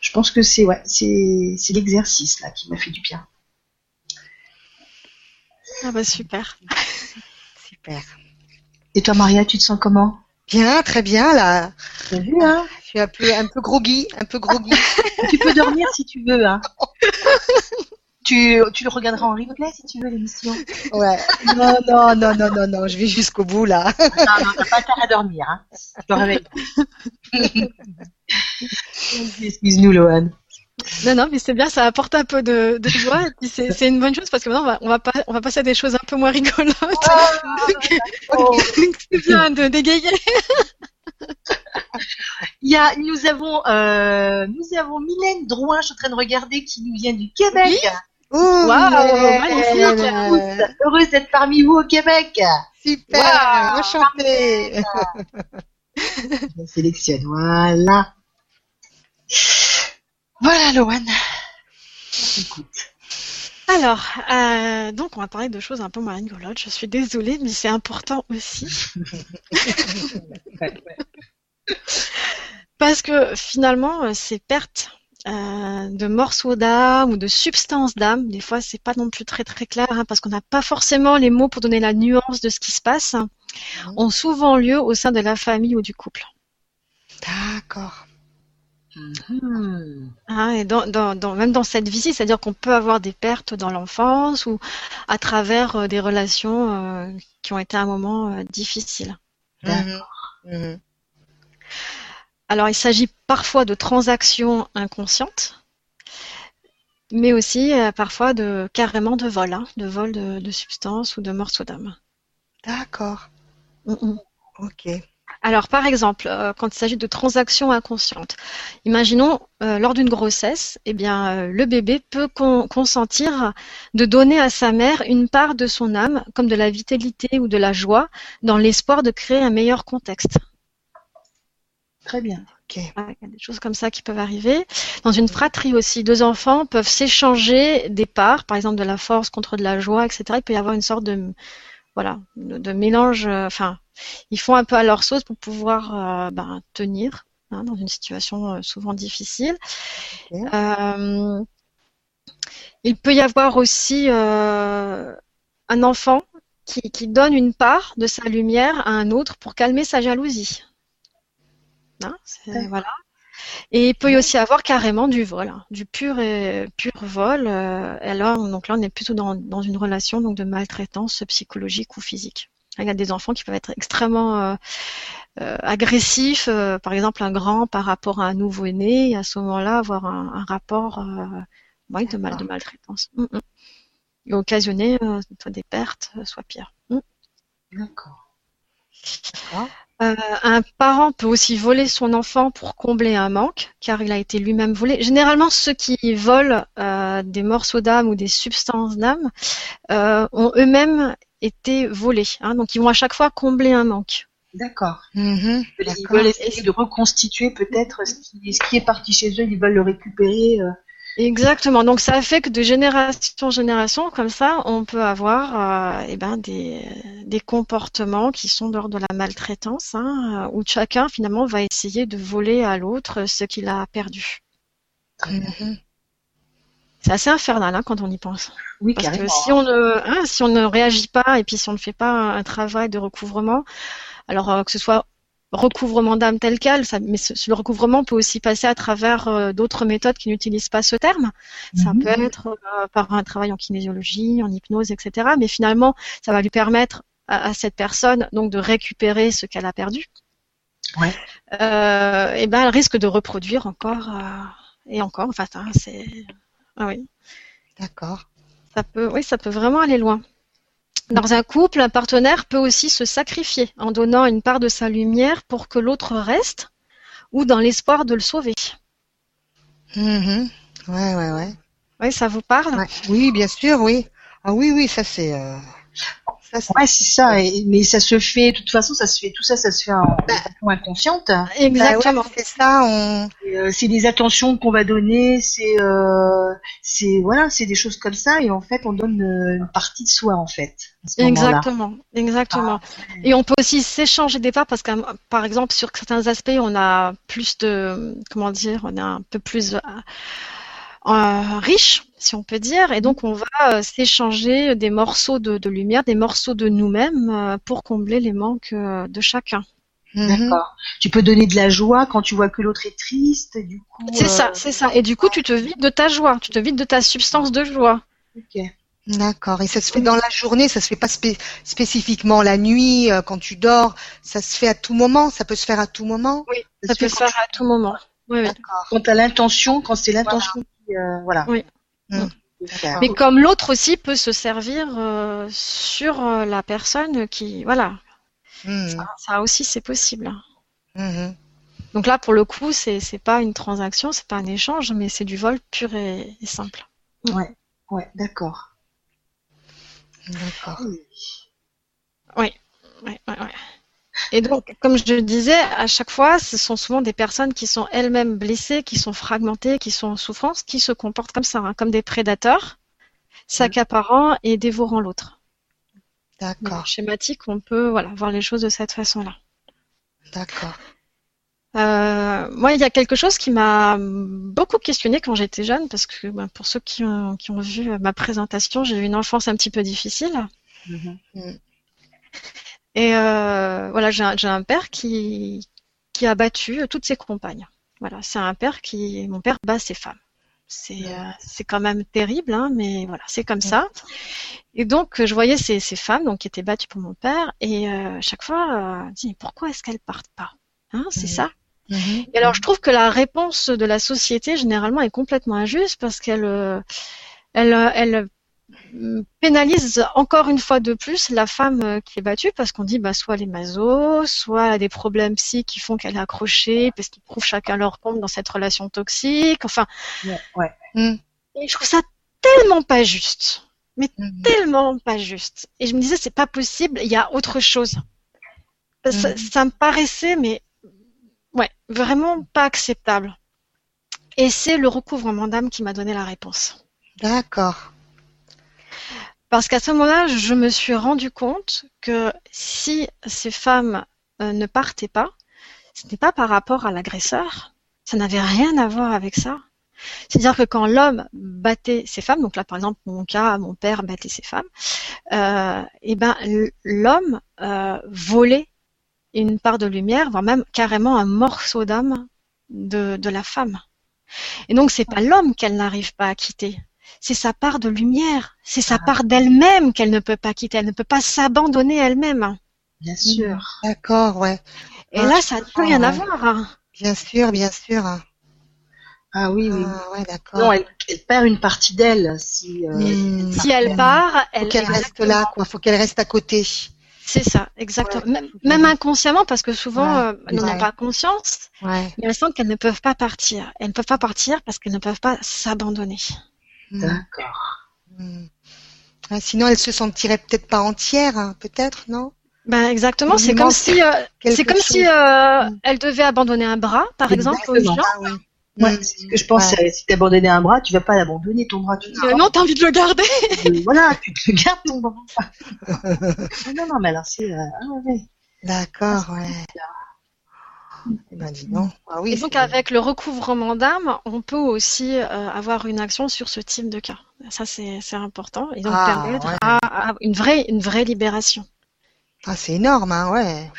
je pense que c'est ouais, c'est c'est l'exercice là qui m'a fait du bien. Ah bah super. (laughs) Super. Et toi, Maria, tu te sens comment? Bien, très bien, là. T'as vu hein? Je suis un peu, un peu groggy, un peu groggy. (laughs) Tu peux dormir si tu veux hein. (laughs) tu tu le regarderas en replay si tu veux l'émission. Ouais. Non, non, non, non, non, non, je vais jusqu'au bout, là. Non, non, t'as pas intérêt à dormir hein. Je te réveille. Excuse-nous, Lohan. Non, non, mais c'est bien, ça apporte un peu de, de joie et puis c'est c'est une bonne chose parce que maintenant on va, on va, pas, on va passer à des choses un peu moins rigolotes. (laughs) Oh. (laughs) c'est bien de dégayer. (laughs) Il y a, nous avons, euh, nous avons Mylène Drouin, je suis en train de regarder, qui nous vient du Québec. Waouh, magnifique. Tous, Heureuse d'être parmi vous au Québec. Super, enchantée. Je sélectionne, voilà. Voilà, Loane. Écoute. Alors, euh, donc on va parler de choses un peu moins rigolotes. Je suis désolée, mais c'est important aussi. (laughs) Parce que finalement, euh, ces pertes euh, de morceaux d'âme ou de substances d'âme, des fois, c'est pas non plus très très clair, hein, parce qu'on n'a pas forcément les mots pour donner la nuance de ce qui se passe, ont souvent lieu au sein de la famille ou du couple. D'accord. Mhm. Hein, et dans, dans, dans- même dans cette visite, c'est-à-dire qu'on peut avoir des pertes dans l'enfance ou à travers euh, des relations euh, qui ont été à un moment euh, difficiles. Mhm. Alors, il s'agit parfois de transactions inconscientes, mais aussi euh, parfois de carrément de vol, hein, de vol de, de substances ou de morceaux d'âme. D'accord. Mm, mm. Ok. Alors, par exemple, euh, quand il s'agit de transactions inconscientes, imaginons euh, lors d'une grossesse, eh bien, euh, le bébé peut con- consentir de donner à sa mère une part de son âme, comme de la vitalité ou de la joie, dans l'espoir de créer un meilleur contexte. Très bien. Voilà, Il y a des choses comme ça qui peuvent arriver. Dans une fratrie aussi, deux enfants peuvent s'échanger des parts, par exemple de la force contre de la joie, etc. Il peut y avoir une sorte de voilà de, mélange. euh, Enfin, ils font un peu à leur sauce pour pouvoir euh, ben, tenir hein, dans une situation euh, souvent difficile. Euh, il peut y avoir aussi euh, un enfant qui, qui donne une part de sa lumière à un autre pour calmer sa jalousie. Hein, voilà. Et il peut y aussi avoir carrément du vol, hein, du pur et pur vol. euh, on- donc là, on est plutôt dans, dans une relation donc de maltraitance psychologique ou physique. Il y a des enfants qui peuvent être extrêmement euh, euh, agressifs, euh, par exemple un grand par rapport à un nouveau-né, et à ce moment-là avoir un, un rapport ouais, de, mal, de maltraitance. Mm, mm. Et occasionner soit des pertes, soit pire. Mm. D'accord. Euh, un parent peut aussi voler son enfant pour combler un manque, car il a été lui-même volé. Généralement, ceux qui volent euh, des morceaux d'âme ou des substances d'âme euh, ont eux-mêmes été volés. hein. donc, ils vont à chaque fois combler un manque. D'accord. Mhm. Ils veulent essayer de reconstituer peut-être ce qui, ce qui est parti chez eux, ils veulent le récupérer. Euh, Exactement. Donc ça fait que de génération en génération, comme ça, on peut avoir euh, eh ben, des, des comportements qui sont d'ordre de la maltraitance, hein, où chacun finalement va essayer de voler à l'autre ce qu'il a perdu. Mhm. C'est assez infernal hein, quand on y pense. Oui, Parce carrément. que si on ne hein, si on ne réagit pas et puis si on ne fait pas un, un travail de recouvrement, alors euh, que ce soit recouvrement d'âme tel quel, ça, mais ce, le recouvrement peut aussi passer à travers euh, d'autres méthodes qui n'utilisent pas ce terme. Ça Mhm. peut être euh, par un travail en kinésiologie, en hypnose, etc. Mais finalement, ça va lui permettre à, à cette personne donc de récupérer ce qu'elle a perdu. Ouais. Euh, et ben, elle risque de reproduire encore et encore. En fait, hein, c'est ah oui. D'accord. Ça peut, oui, ça peut vraiment aller loin. Dans un couple, un partenaire peut aussi se sacrifier en donnant une part de sa lumière pour que l'autre reste ou dans l'espoir de le sauver. Mhm. Ouais, ouais, ouais. Oui, ça vous parle? Ouais. Oui, bien sûr, oui. Ah oui, oui, ça c'est. euh, Ça, c'est- Ouais, c'est ça. et- mais ça se fait, de toute façon, ça se fait, tout ça, ça se fait en façon inconsciente. Bah Exactement. ouais, c'est ça. On... Euh, c'est des attentions qu'on va donner, c'est, euh, c'est, voilà, c'est des choses comme ça, et en fait, on donne euh, une partie de soi, en fait. Exactement, exactement. Et on peut aussi s'échanger des parts parce que, par exemple, sur certains aspects, on a plus de, comment dire, on est un peu plus euh, euh, riche, si on peut dire, et donc on va euh, s'échanger des morceaux de, de lumière, des morceaux de nous-mêmes euh, pour combler les manques euh, de chacun. Mhm. D'accord. Tu peux donner de la joie quand tu vois que l'autre est triste, et du coup. C'est euh, ça, c'est ça. Et du coup, tu te vides de ta joie, tu te vides de ta substance de joie. ok. D'accord. Et ça se fait dans la journée, ça se fait pas spé- spécifiquement la nuit, euh, quand tu dors. Ça se fait à tout moment. Ça peut se faire à tout moment. Oui, ça peut se faire à tout moment. Oui, oui. Quand t'as l'intention, quand c'est l'intention qui, euh, voilà. Oui. Mm. D'accord. Mais comme l'autre aussi peut se servir euh, sur euh, la personne qui, voilà, Mhm. ça aussi c'est possible. Mhm. Donc là, pour le coup, c'est c'est pas une transaction, c'est pas un échange, mais c'est du vol pur et, et simple. Ouais, ouais, d'accord. D'accord. Ouais, ouais, ouais. Et donc, comme je le disais, à chaque fois, ce sont souvent des personnes qui sont elles-mêmes blessées, qui sont fragmentées, qui sont en souffrance, qui se comportent comme ça, hein, comme des prédateurs, s'accaparant et dévorant l'autre. D'accord. schématique, on peut voilà voir les choses de cette façon-là. D'accord. Euh, moi, il y a quelque chose qui m'a beaucoup questionné quand j'étais jeune, parce que ben, pour ceux qui ont, qui ont vu ma présentation, j'ai eu une enfance un petit peu difficile. Mhm. Et euh, voilà, j'ai un, père qui, qui a battu toutes ses compagnes. Voilà, c'est un père qui, mon père bat ses femmes. C'est euh, c'est quand même terrible, hein, mais voilà, c'est comme ça. Et donc, je voyais ces, ces femmes donc qui étaient battues pour mon père, et euh, chaque fois, euh, je me dis pourquoi est-ce qu'elles partent pas Hein, c'est Mhm. ça. Mhm. Et alors, je trouve que la réponse de la société, généralement, est complètement injuste parce qu'elle euh, elle, euh, elle euh, pénalise encore une fois de plus la femme euh, qui est battue parce qu'on dit bah, soit elle est maso, soit elle a des problèmes psy qui font qu'elle est accrochée parce qu'ils trouvent chacun leur compte dans cette relation toxique. Enfin, Ouais, ouais. Et je trouve ça tellement pas juste. Mhm. Tellement pas juste. Et je me disais, c'est pas possible, il y a autre chose. Ça, ça me paraissait, mais ouais, vraiment pas acceptable. Et c'est le recouvrement d'âme qui m'a donné la réponse. D'accord. Parce qu'à ce moment-là, je me suis rendu compte que si ces femmes euh, ne partaient pas, ce n'est pas par rapport à l'agresseur, ça n'avait rien à voir avec ça. C'est-à-dire que quand l'homme battait ses femmes, donc là par exemple mon cas, mon père battait ses femmes, euh, et ben l- l'homme euh, volait une part de lumière, voire même carrément un morceau d'âme de, de la femme. Et donc c'est pas l'homme qu'elle n'arrive pas à quitter, c'est sa part de lumière, c'est sa part d'elle-même qu'elle ne peut pas quitter, elle ne peut pas s'abandonner elle-même. Bien sûr. D'accord, ouais. Et Ah, là ça n'a plus rien à ouais. voir. hein. Bien sûr, bien sûr. Ah oui, oui. Ah, ouais, d'accord. Non, elle, elle perd une partie d'elle si. euh. Si elle part, Faut elle qu'elle reste là, quoi. Faut qu'elle reste à côté. C'est ça, exactement. Ouais. Même, même inconsciemment, parce que souvent, Ouais. euh, elles n'en ont pas conscience, Ouais. mais elles sentent qu'elles ne peuvent pas partir. Elles ne peuvent pas partir parce qu'elles ne peuvent pas s'abandonner. Mhm. D'accord. Mhm. Ah, sinon, elle se sentirait peut-être pas entière, hein, peut-être, non? Ben exactement, Il c'est comme si, euh, c'est comme chose. si euh, Mm. elle devait abandonner un bras, par exemple, aux gens. Ah oui. Ouais, Mm. c'est ce que je pense. Ouais. euh, Si t'abandonnais un bras, tu vas pas l'abandonner ton bras. Tu Euh, non, t'as envie de le garder. (laughs) Euh, voilà, tu te gardes ton bras. (laughs) Ah non, non, mais alors c'est. euh, ah ouais. D'accord, ouais. Eh ben, dis donc. Ah oui. Et donc avec le recouvrement d'âme, on peut aussi euh, avoir une action sur ce type de cas. Ça c'est c'est important et donc Ah, permettre ouais. à, à une vraie une vraie libération. Ah, c'est énorme, hein, ouais.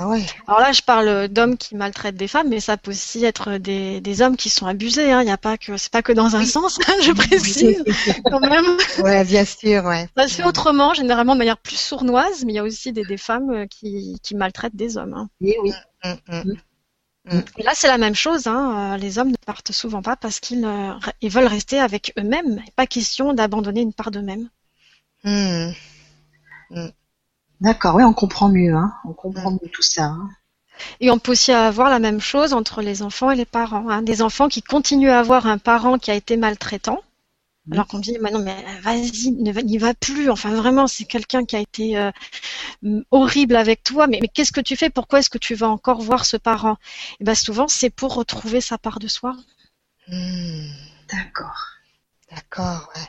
Ah ouais. Alors là, je parle d'hommes qui maltraitent des femmes, mais ça peut aussi être des, des hommes qui sont abusés. Hein. Il y a pas que c'est pas que dans un sens, hein, je précise (laughs) quand même. Ouais, bien sûr, ouais. Ça se fait autrement, généralement de manière plus sournoise, mais il y a aussi des, des femmes euh, qui, qui maltraitent des hommes. Hein. Oui, oui. Mm, mm. Et là, c'est la même chose. Hein. euh, Les hommes ne partent souvent pas parce qu'ils euh, ils veulent rester avec eux-mêmes. Pas question d'abandonner une part d'eux-mêmes. Mm. D'accord, oui, on comprend mieux, hein. On comprend mieux tout ça. hein. Et on peut aussi avoir la même chose entre les enfants et les parents. Hein. Des enfants qui continuent à avoir un parent qui a été maltraitant, alors qu'on dit, mais non, mais vas-y, n'y va plus. Enfin, vraiment, c'est quelqu'un qui a été euh, m- horrible avec toi. Mais, mais qu'est-ce que tu fais? Pourquoi est-ce que tu vas encore voir ce parent? Et ben souvent, c'est pour retrouver sa part de soi. Mm. D'accord. D'accord, ouais.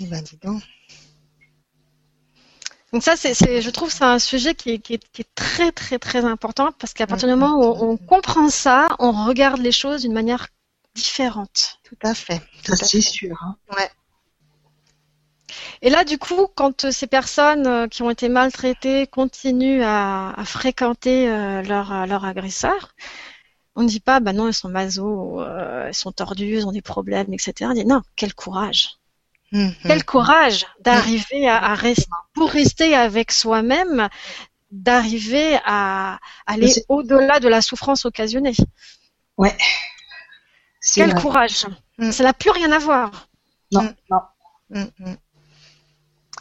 Eh ben, dis donc. Donc ça, c'est, je trouve, que c'est un sujet qui est, qui est- qui est très, très, très important parce qu'à partir du moment où on, on comprend ça, on regarde les choses d'une manière différente. Tout à fait. Ça, c'est sûr. Hein. Et là, du coup, quand euh, ces personnes euh, qui ont été maltraitées continuent à, à fréquenter euh, leur, leur agresseur, on ne dit pas, bah non, elles sont maso, euh, elles sont tordues, elles ont des problèmes, etc. On dit non, quel courage. Mm, Quel courage d'arriver à, à rester, pour rester avec soi-même, d'arriver à aller au-delà de la souffrance occasionnée. Ouais. Quel vrai. courage. Mm. Ça n'a plus rien à voir. Non, Mm. non. mm, mm.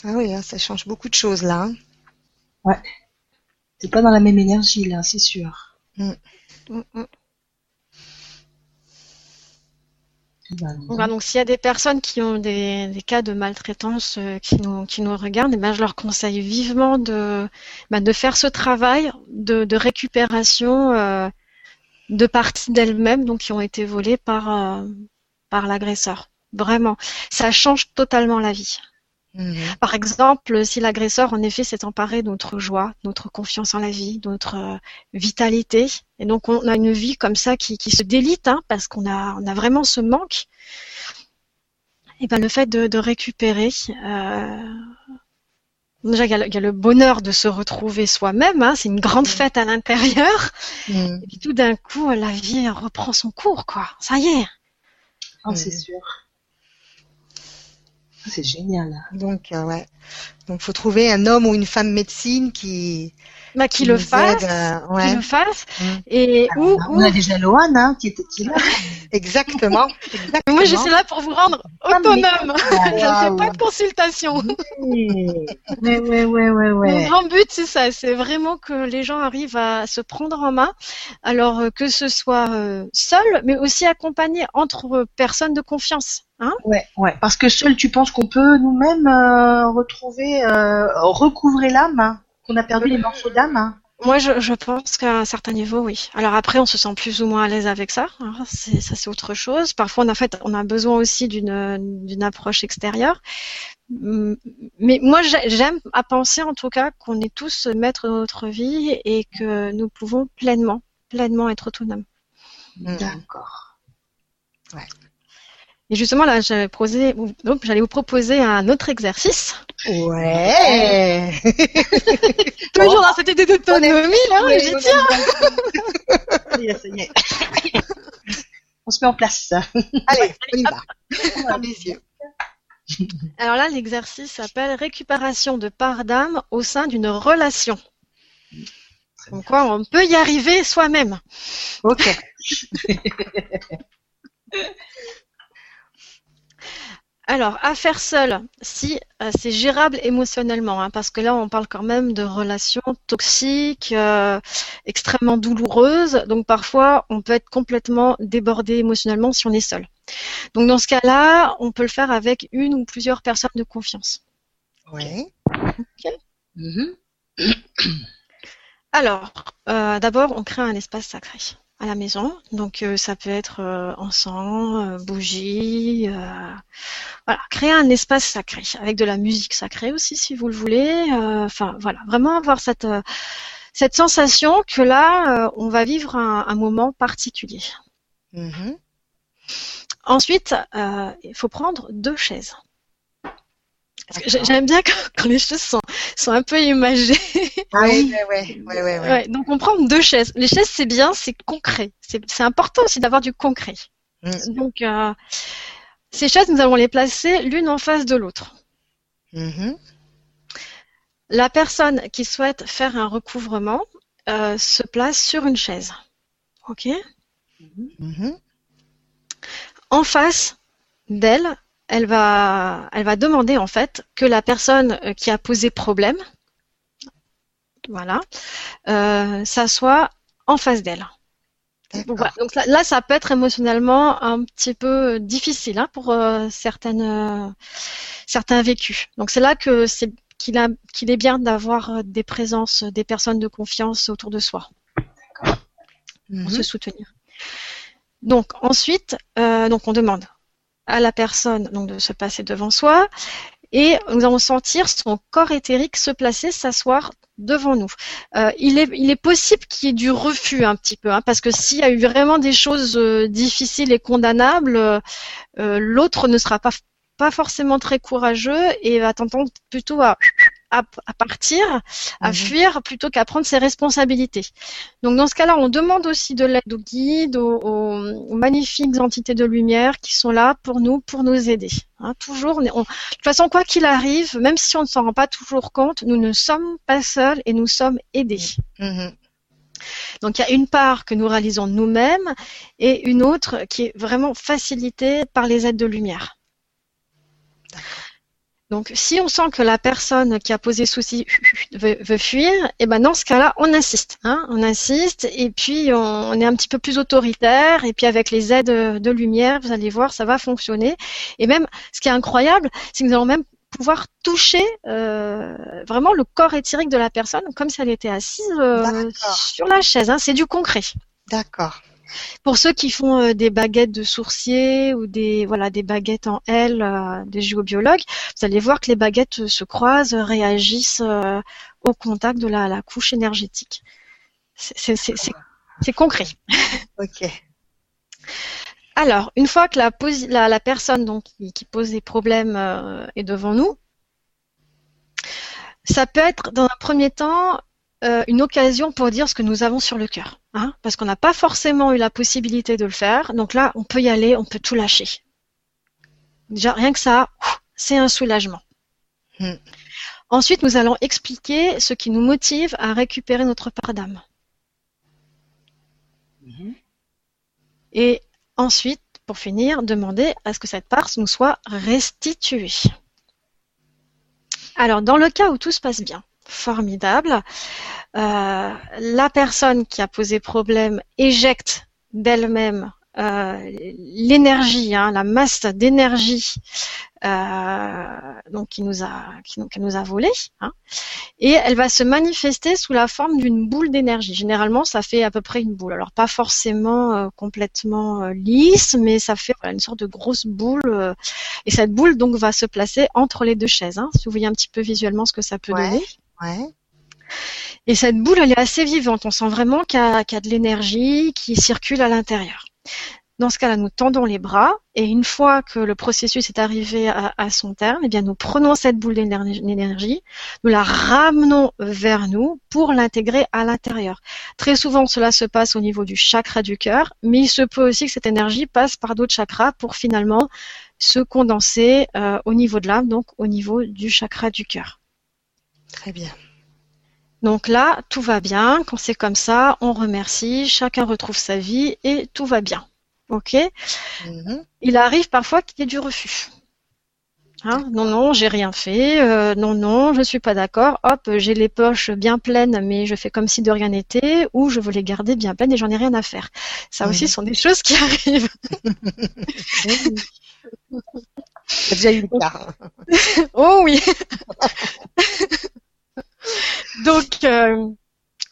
Ah oui, hein, ça change beaucoup de choses là. hein. C'est pas dans la même énergie, là, c'est sûr. Mm, mm. Ben, Donc, donc s'il y a des personnes qui ont des, cas de maltraitance euh, qui nous, qui nous regardent, eh ben, je leur conseille vivement de, de faire ce travail de, de récupération euh, de parties d'elles-mêmes donc qui ont été volées par, euh, par l'agresseur. Vraiment, ça change totalement la vie. Mhm. Par exemple, si l'agresseur en effet s'est emparé de notre joie, de notre confiance en la vie, de notre euh, vitalité, et donc on a une vie comme ça qui, qui se délite hein, parce qu'on a, on a vraiment ce manque. Et ben le fait de, de récupérer, euh, déjà il y, a le, il y a le bonheur de se retrouver soi-même, hein, c'est une grande fête à l'intérieur, Mm. et puis tout d'un coup la vie reprend son cours, quoi. Ça y est. Ah, c'est sûr. Ah, C'est génial. Donc, euh, ouais. Donc, faut trouver un homme ou une femme médecine qui, Bah, qui le fasse, aide, euh, qui le fasse, Mm. et où, On où a déjà Lohan, hein, qui était qui là. (laughs) exactement. exactement. Moi, je suis là pour vous rendre Ah, autonome. (laughs) Je ne fais pas de consultation. (laughs) Ouais, ouais, ouais, ouais, Mon grand but, c'est ça. C'est vraiment que les gens arrivent à se prendre en main. Alors, euh, que ce soit euh, seul, mais aussi accompagné entre personnes de confiance. Hein Ouais, ouais. Parce que seul, tu penses qu'on peut nous-mêmes euh, retrouver, euh, recouvrer l'âme, hein, qu'on a perdu les morceaux d'âme. hein. Moi, je, je pense qu'à un certain niveau, oui. Alors après, on se sent plus ou moins à l'aise avec ça. hein. C'est, ça, c'est autre chose. Parfois, on a, fait, on a besoin aussi d'une, d'une approche extérieure. Hum, Mais moi, j'ai- j'aime à penser, en tout cas, qu'on est tous maîtres de notre vie et que nous pouvons pleinement, pleinement être autonomes. D'accord. Et justement, là, j'allais vous proposer un autre exercice. Ouais. (laughs) Toujours dans cette idée d'autonomie, là, Ouais, j'y tiens. (laughs) Ça y est. On se met en place. Allez, on y va. Les yeux. Alors là, l'exercice s'appelle récupération de part d'âme au sein d'une relation. Donc quoi, on peut y arriver soi-même. Ok. (laughs) Alors, à faire seul, si euh, c'est gérable émotionnellement, hein, parce que là, on parle quand même de relations toxiques, euh, extrêmement douloureuses. Donc, parfois, on peut être complètement débordé émotionnellement si on est seul. Donc, dans ce cas-là, on peut le faire avec une ou plusieurs personnes de confiance. Ouais. Mhm. Alors, euh, d'abord, on crée un espace sacré. À la maison. Donc euh, ça peut être euh, encens, euh, bougie, voilà, créer un espace sacré avec de la musique sacrée aussi si vous le voulez. Enfin voilà, vraiment avoir cette cette sensation que là on va vivre un, moment particulier. Mm-hmm. Ensuite, il faut prendre deux chaises. J'aime bien quand, les chaises sont, sont un peu imagées. Ah oui, (laughs) ouais, ouais, ouais, ouais, Donc on prend deux chaises. Les chaises c'est bien, c'est concret. C'est important aussi d'avoir du concret. Mm. Donc euh, ces chaises, nous allons les placer l'une en face de l'autre. Mm-hmm. La personne qui souhaite faire un recouvrement euh, se place sur une chaise. Ok? Mm-hmm. En face d'elle, elle va, elle va demander en fait que la personne euh, qui a posé problème, voilà, euh, s'assoit en face d'elle. Donc, là, ça peut être émotionnellement un petit peu difficile hein, pour euh, certaines, certains vécus. Donc c'est là que c'est qu'il est bien d'avoir des présences, des personnes de confiance autour de soi pour se mhm. soutenir. Donc ensuite, donc on demande à la personne donc de se passer devant soi et nous allons sentir son corps éthérique se placer, s'asseoir devant nous. Euh, il, est, possible qu'il y ait du refus un petit peu, hein, parce que s'il y a eu vraiment des choses euh, difficiles et condamnables, euh, l'autre ne sera pas, pas forcément très courageux et va tenter plutôt à à, partir, à mhm. fuir, plutôt qu'à prendre ses responsabilités. Donc dans ce cas-là, on demande aussi de l'aide aux guides, aux, magnifiques entités de lumière qui sont là pour nous, pour nous aider. Hein, toujours, de toute façon, quoi qu'il arrive, même si on ne s'en rend pas toujours compte, nous ne sommes pas seuls et nous sommes aidés. Mhm. Donc il y a une part que nous réalisons nous-mêmes et une autre qui est vraiment facilitée par les aides de lumière. Donc, si on sent que la personne qui a posé souci veut, fuir, et eh ben dans ce cas-là, on insiste, hein, on insiste, et puis on, est un petit peu plus autoritaire, et puis avec les aides de lumière, vous allez voir, ça va fonctionner. Et même, ce qui est incroyable, c'est que nous allons même pouvoir toucher euh, vraiment le corps éthérique de la personne, comme si elle était assise euh, sur la chaise. Hein, c'est du concret. D'accord. Pour ceux qui font euh, des baguettes de sourcier ou des voilà des baguettes en L euh, des géobiologues, vous allez voir que les baguettes se croisent, réagissent euh, au contact de la, couche énergétique. C'est concret. (laughs) Ok. Alors, une fois que la, la, personne donc, qui, pose des problèmes est devant nous, ça peut être dans un premier temps euh, une occasion pour dire ce que nous avons sur le cœur, hein, parce qu'on n'a pas forcément eu la possibilité de le faire. Donc là, on peut y aller, on peut tout lâcher. Déjà, rien que ça, c'est un soulagement. Hmm. Ensuite, nous allons expliquer ce qui nous motive à récupérer notre part d'âme. Hmm. Et ensuite, pour finir, demander à ce que cette part nous soit restituée. Alors, dans le cas où tout se passe bien, formidable. Euh, la personne qui a posé problème éjecte d'elle-même euh, l'énergie, hein, la masse d'énergie euh, donc qui nous a qui, nous a volé, hein, et elle va se manifester sous la forme d'une boule d'énergie. Généralement, ça fait à peu près une boule. Alors pas forcément complètement lisse, mais ça fait une sorte de grosse boule. et cette boule donc va se placer entre les deux chaises. Hein, si vous voyez un petit peu visuellement ce que ça peut donner. Et cette boule, elle est assez vivante. On sent vraiment qu'il y, a de l'énergie qui circule à l'intérieur. Dans ce cas-là, nous tendons les bras et une fois que le processus est arrivé à, son terme, eh bien, nous prenons cette boule d'énergie, nous la ramenons vers nous pour l'intégrer à l'intérieur. Très souvent, cela se passe au niveau du chakra du cœur, mais il se peut aussi que cette énergie passe par d'autres chakras pour finalement se condenser euh, au niveau de l'âme, donc au niveau du chakra du cœur. Très bien. Donc là, tout va bien. Quand c'est comme ça, on remercie, chacun retrouve sa vie et tout va bien. Ok mhm. Il arrive parfois qu'il y ait du refus. Hein? Non, non, j'ai rien fait. Euh, non, non, je suis pas d'accord. Hop, j'ai les poches bien pleines, mais je fais comme si de rien n'était. Ou je veux les garder bien pleines et j'en ai rien à faire. Ça aussi, sont des choses qui arrivent. (laughs) C'est déjà eu le cas. (laughs) oh oui. (laughs) Donc, euh,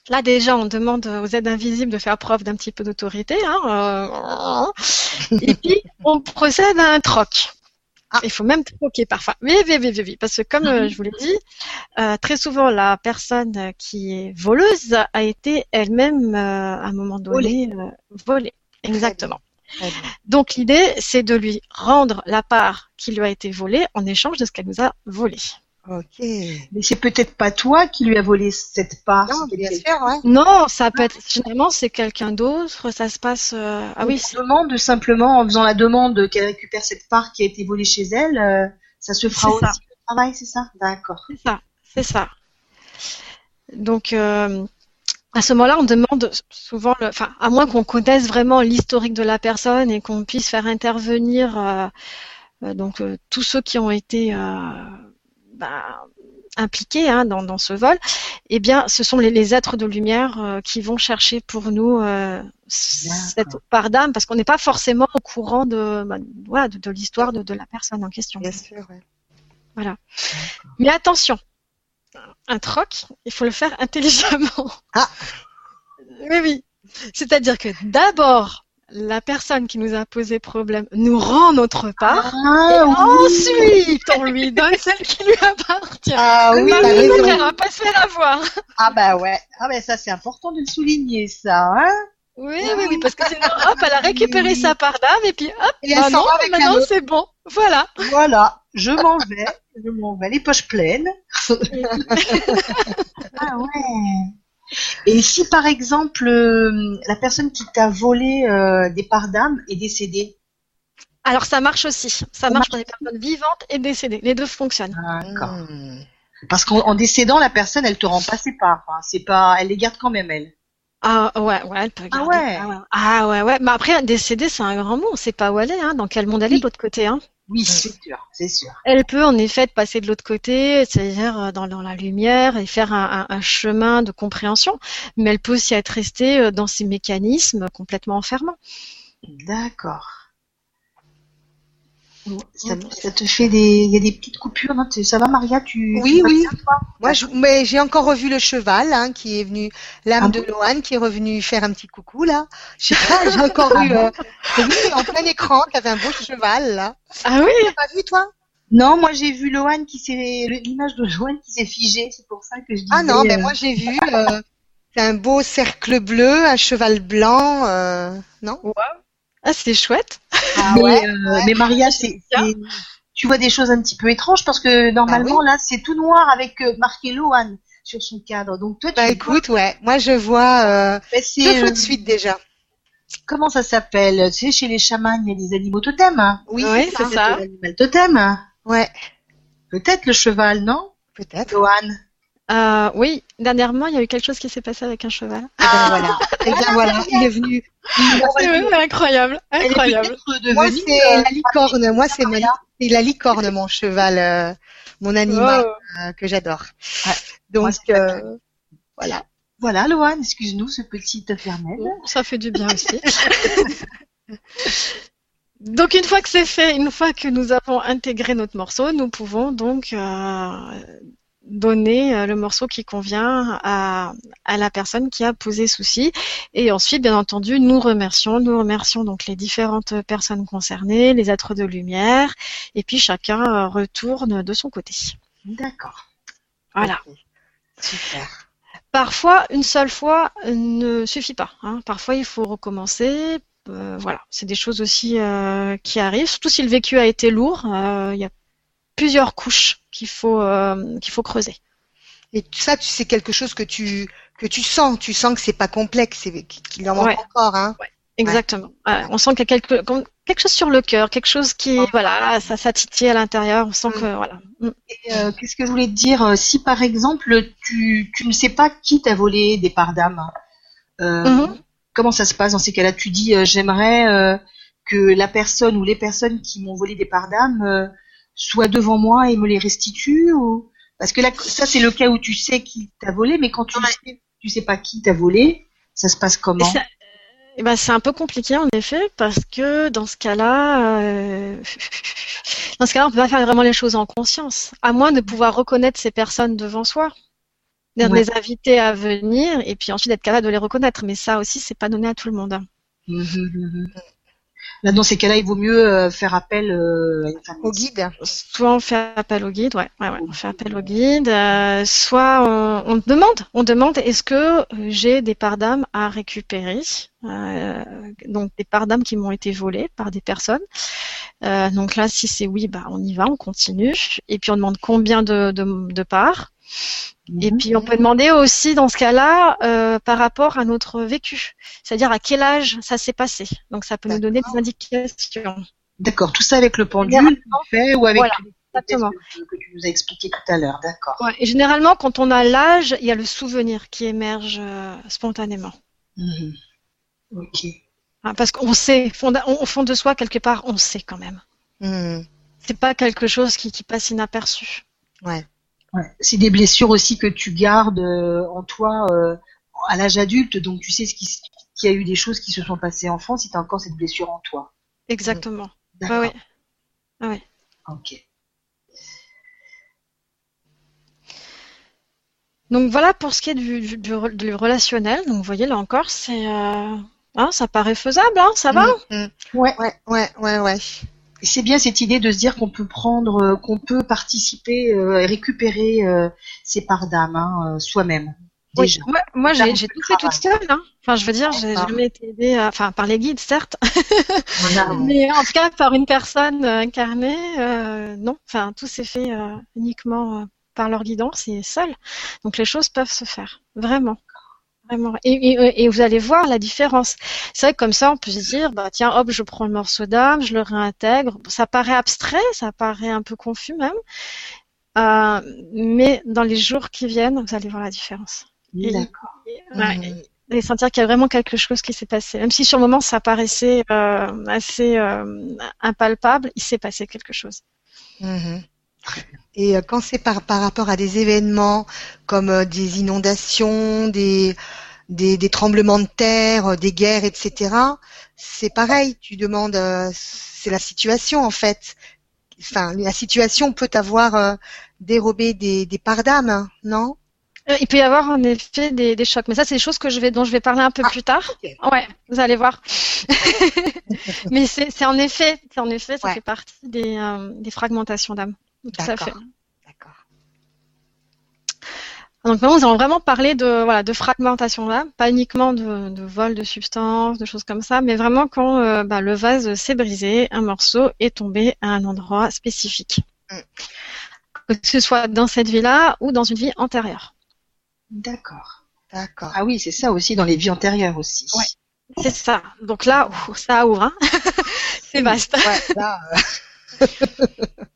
Là déjà, on demande aux aides invisibles de faire preuve d'un petit peu d'autorité. Hein, euh, et puis, on procède à un troc. Ah. Il faut même troquer parfois. Oui, oui, oui, oui, oui. Parce que comme euh, je vous l'ai dit, euh, très souvent, la personne qui est voleuse a été elle-même, euh, à un moment donné, volée. Exactement. Donc l'idée, c'est de lui rendre la part qui lui a été volée en échange de ce qu'elle nous a volé. Ok. Mais c'est peut-être pas toi qui lui a volé cette part. Non, bien quelqu'un- sûr, ouais. Non, ça peut être généralement c'est quelqu'un d'autre. Ça se passe. euh, Ah Donc, oui, demande simplement en faisant la demande qu'elle récupère cette part qui a été volée chez elle, euh, ça se fera C'est aussi ça. le travail, c'est ça? D'accord. c'est ça, c'est ça. Donc euh, à ce moment-là, on demande souvent, le... enfin à moins qu'on connaisse vraiment l'historique de la personne et qu'on puisse faire intervenir euh, euh, donc euh, tous ceux qui ont été euh, bah, impliqués hein, dans, dans ce vol, eh bien, ce sont les, les êtres de lumière euh, qui vont chercher pour nous euh, cette part d'âme, parce qu'on n'est pas forcément au courant de, bah, voilà, de, de l'histoire de, de la personne en question. Bien sûr, ouais. Mais attention, un troc, il faut le faire intelligemment. Ah. Oui, oui. C'est-à-dire que d'abord, la personne qui nous a posé problème nous rend notre part. Ah, et oui. ensuite, on lui donne celle qui lui appartient. Ah oui, t'as oui, raison. on va pas se faire avoir. Ah bah ouais. Ah bah ça c'est important de le souligner ça. Hein Oui, oui, oui, parce que sinon, hop, elle a récupéré sa part d'âme et puis hop, Et elle bah non, maintenant c'est bon. Voilà. voilà, je m'en vais, je m'en vais, les poches pleines. (laughs) ah ouais. Et si par exemple euh, la personne qui t'a volé euh, des parts d'âme est décédée? Alors ça marche aussi. Ça Ça marche pour les personnes vivantes et décédées. Les deux fonctionnent. D'accord. Hmm. Parce qu'en en décédant, la personne, elle te rend pas ses parts. hein. C'est pas, elle les garde quand même elle. Ah ouais, ouais, elle peut Ah garder. ouais. Ah ouais, ah ouais, ouais. Mais après, décédée, c'est un grand mot. On sait pas où elle est, hein, dans quel monde elle est Oui. de l'autre côté. Hein. Oui, c'est sûr, c'est sûr. Elle peut en effet passer de l'autre côté, c'est-à-dire euh, dans, dans la lumière et faire un, un- un chemin de compréhension, mais elle peut aussi être restée euh, dans ces mécanismes complètement enfermants. D'accord. Ça, ça te fait des, il y a des petites coupures. Non? Tu- ça va, Maria? Tu Oui, tu oui. Moi, je, mais j'ai encore revu le cheval, hein, qui est venu, l'âme Ah de bon? Loane, qui est revenu faire un petit coucou, là. Je sais pas, j'ai (laughs) encore eu, euh, j'ai vu en plein écran, t'avais un beau cheval, là. Ah oui? T'as pas vu, toi? Non, moi j'ai vu Loane qui s'est, l'image de Loane qui s'est figée. C'est pour ça que je disais. Ah non, mais euh, moi, j'ai vu, (laughs) euh, c'est un beau cercle bleu, un cheval blanc, euh, non? Ah, c'est chouette. Ah (laughs) mais, ouais, euh, mais Maria, c'est, tu vois des choses un petit peu étranges parce que normalement là c'est tout noir avec euh, marqué Loane sur son cadre. Donc toi, tu Bah, vois, écoute, ouais. Moi, je vois, euh, bah, deux fois euh, de suite, déjà. comment ça s'appelle? Tu sais, chez les chamans, il y a des animaux totems. hein. Oui, Oui, c'est c'est ça. ça. L'animal totem. Ouais, Peut-être le cheval, non? Peut-être. Loane. Euh, oui, dernièrement, il y a eu quelque chose qui s'est passé avec un cheval. Et ben voilà. Et ben voilà, (laughs) il est venu. C'est incroyable, incroyable. Moi, c'est euh, la licorne. Moi, c'est c'est la licorne, mon cheval, euh, mon animal Oh. euh, que j'adore. Ouais. Donc, Moi, euh, voilà. Voilà, Loane, excuse-nous ce petit intermède. Bon, ça fait du bien aussi. (laughs) Donc une fois que c'est fait, une fois que nous avons intégré notre morceau, nous pouvons donc euh, donner euh, le morceau qui convient à, à la personne qui a posé souci. Et ensuite, bien entendu, nous remercions, nous remercions donc les différentes personnes concernées, les êtres de lumière, et puis chacun euh, retourne de son côté. D'accord. Voilà. Super. Parfois, une seule fois ne suffit pas. hein. Parfois, il faut recommencer. Euh, voilà, c'est des choses aussi euh, qui arrivent. Surtout si le vécu a été lourd, euh, il y a plusieurs couches qu'il faut euh, qu'il faut creuser. Et ça, c'est quelque chose que tu que tu sens. Tu sens que c'est pas complexe, c'est qu'il en manque Ouais. encore, hein. Exactement. Ouais, on sent qu'il y a quelque quelque chose sur le cœur, quelque chose qui voilà, ça ça titille à l'intérieur. On sent que voilà. Mm. Euh, Qu'est-ce que je voulais te dire euh, Si par exemple tu, tu ne sais pas qui t'a volé des parts d'âme, euh, Mhm. comment ça se passe dans ces cas-là? Tu dis euh, j'aimerais euh, que la personne ou les personnes qui m'ont volé des parts d'âme soient devant moi et me les restituent ou? Parce que là ça c'est le cas où tu sais qui t'a volé, mais quand tu sais, tu sais pas qui t'a volé, ça se passe comment? ça- eh ben, c'est un peu compliqué en effet parce que dans ce cas-là, euh, dans ce cas-là, on peut pas faire vraiment les choses en conscience, à moins de pouvoir reconnaître ces personnes devant soi. de Ouais. les inviter à venir et puis ensuite d'être capable de les reconnaître. Mais ça aussi, c'est pas donné à tout le monde. hein. Mhm, mhm. Là, dans ces cas-là, il vaut mieux euh, faire appel euh, Au guide. Soit on fait appel au guide, ouais, on fait appel au guide. euh, soit on, demande, on demande est-ce que j'ai des parts d'âme à récupérer, donc des parts d'âme qui m'ont été volées par des personnes. Donc là, si c'est oui, bah on y va, on continue. Et puis on demande combien de, de parts. Et Mhm. puis on peut demander aussi dans ce cas-là euh, par rapport à notre vécu, c'est-à-dire à quel âge ça s'est passé. Donc ça peut nous donner des indications. D'accord, tout ça avec le pendule, fais, ou avec voilà, exactement. que, tu nous as expliqué tout à l'heure, d'accord. Ouais, et généralement, quand on a l'âge, il y a le souvenir qui émerge euh, spontanément. Mhm. Ok. Hein, parce qu'on sait, on- au fond de soi, quelque part, on sait quand même. Mhm. C'est pas quelque chose qui, qui passe inaperçu. Ouais. Ouais. C'est des blessures aussi que tu gardes euh, en toi euh, à l'âge adulte, donc tu sais ce qui, qu'il y a eu des choses qui se sont passées enfant si tu as encore cette blessure en toi. Exactement. D'accord. Ouais, ouais. Ok. Donc voilà pour ce qui est du, du, du re- du relationnel. Donc vous voyez, là encore, c'est, euh, hein, ça paraît faisable, hein, ça va? Mhm. Ouais. Ouais, ouais, ouais, ouais. C'est bien cette idée de se dire qu'on peut prendre, euh, qu'on peut participer euh, et récupérer euh, ses parts d'âme hein, soi-même. Oui, moi, moi, j'ai tout fait toute seule. Hein. Enfin, je veux dire, j'ai jamais été aidée, enfin, par les guides, certes, Voilà. (laughs) mais en tout cas par une personne incarnée, euh, non. Enfin, tout s'est fait euh, uniquement euh, par leur guidance et seul. Donc les choses peuvent se faire, vraiment. Vraiment. Et, et, et vous allez voir la différence. C'est vrai que comme ça, on peut se dire, bah tiens, hop, je prends le morceau d'âme, je le réintègre. Ça paraît abstrait, ça paraît un peu confus même. Euh, mais dans les jours qui viennent, vous allez voir la différence. Et- D'accord. Ouais, Mhm. et sentir qu'il y a vraiment quelque chose qui s'est passé. Même si sur le moment ça paraissait euh, assez euh, impalpable, il s'est passé quelque chose. Mhm. Et euh, quand c'est par, par rapport à des événements comme euh, des inondations, des, des, des tremblements de terre, euh, des guerres, etc., c'est pareil. Tu demandes, c'est la situation en fait. Enfin, la situation peut avoir dérobé des, des parts d'âme, hein, non? Il peut y avoir en effet des, des chocs, mais ça c'est des choses que je vais, dont je vais parler un peu Ah, plus tard. ok. Ouais, vous allez voir. (laughs) mais c'est c'est en effet, c'est en effet, ça Ouais. fait partie des, euh, des fragmentations d'âme. Tout à fait. D'accord. Donc maintenant, nous allons vraiment parler de voilà de fragmentation là, pas uniquement de, de vol de substances, de choses comme ça, mais vraiment quand euh, bah, le vase s'est brisé, un morceau est tombé à un endroit spécifique, Mm. que ce soit dans cette vie-là ou dans une vie antérieure. D'accord. D'accord. Ah oui, c'est ça aussi dans les vies antérieures aussi. Ouais. C'est ça. Donc là, ça ouvre. Hein (laughs) C'est vaste. Ouais, là, euh, (laughs)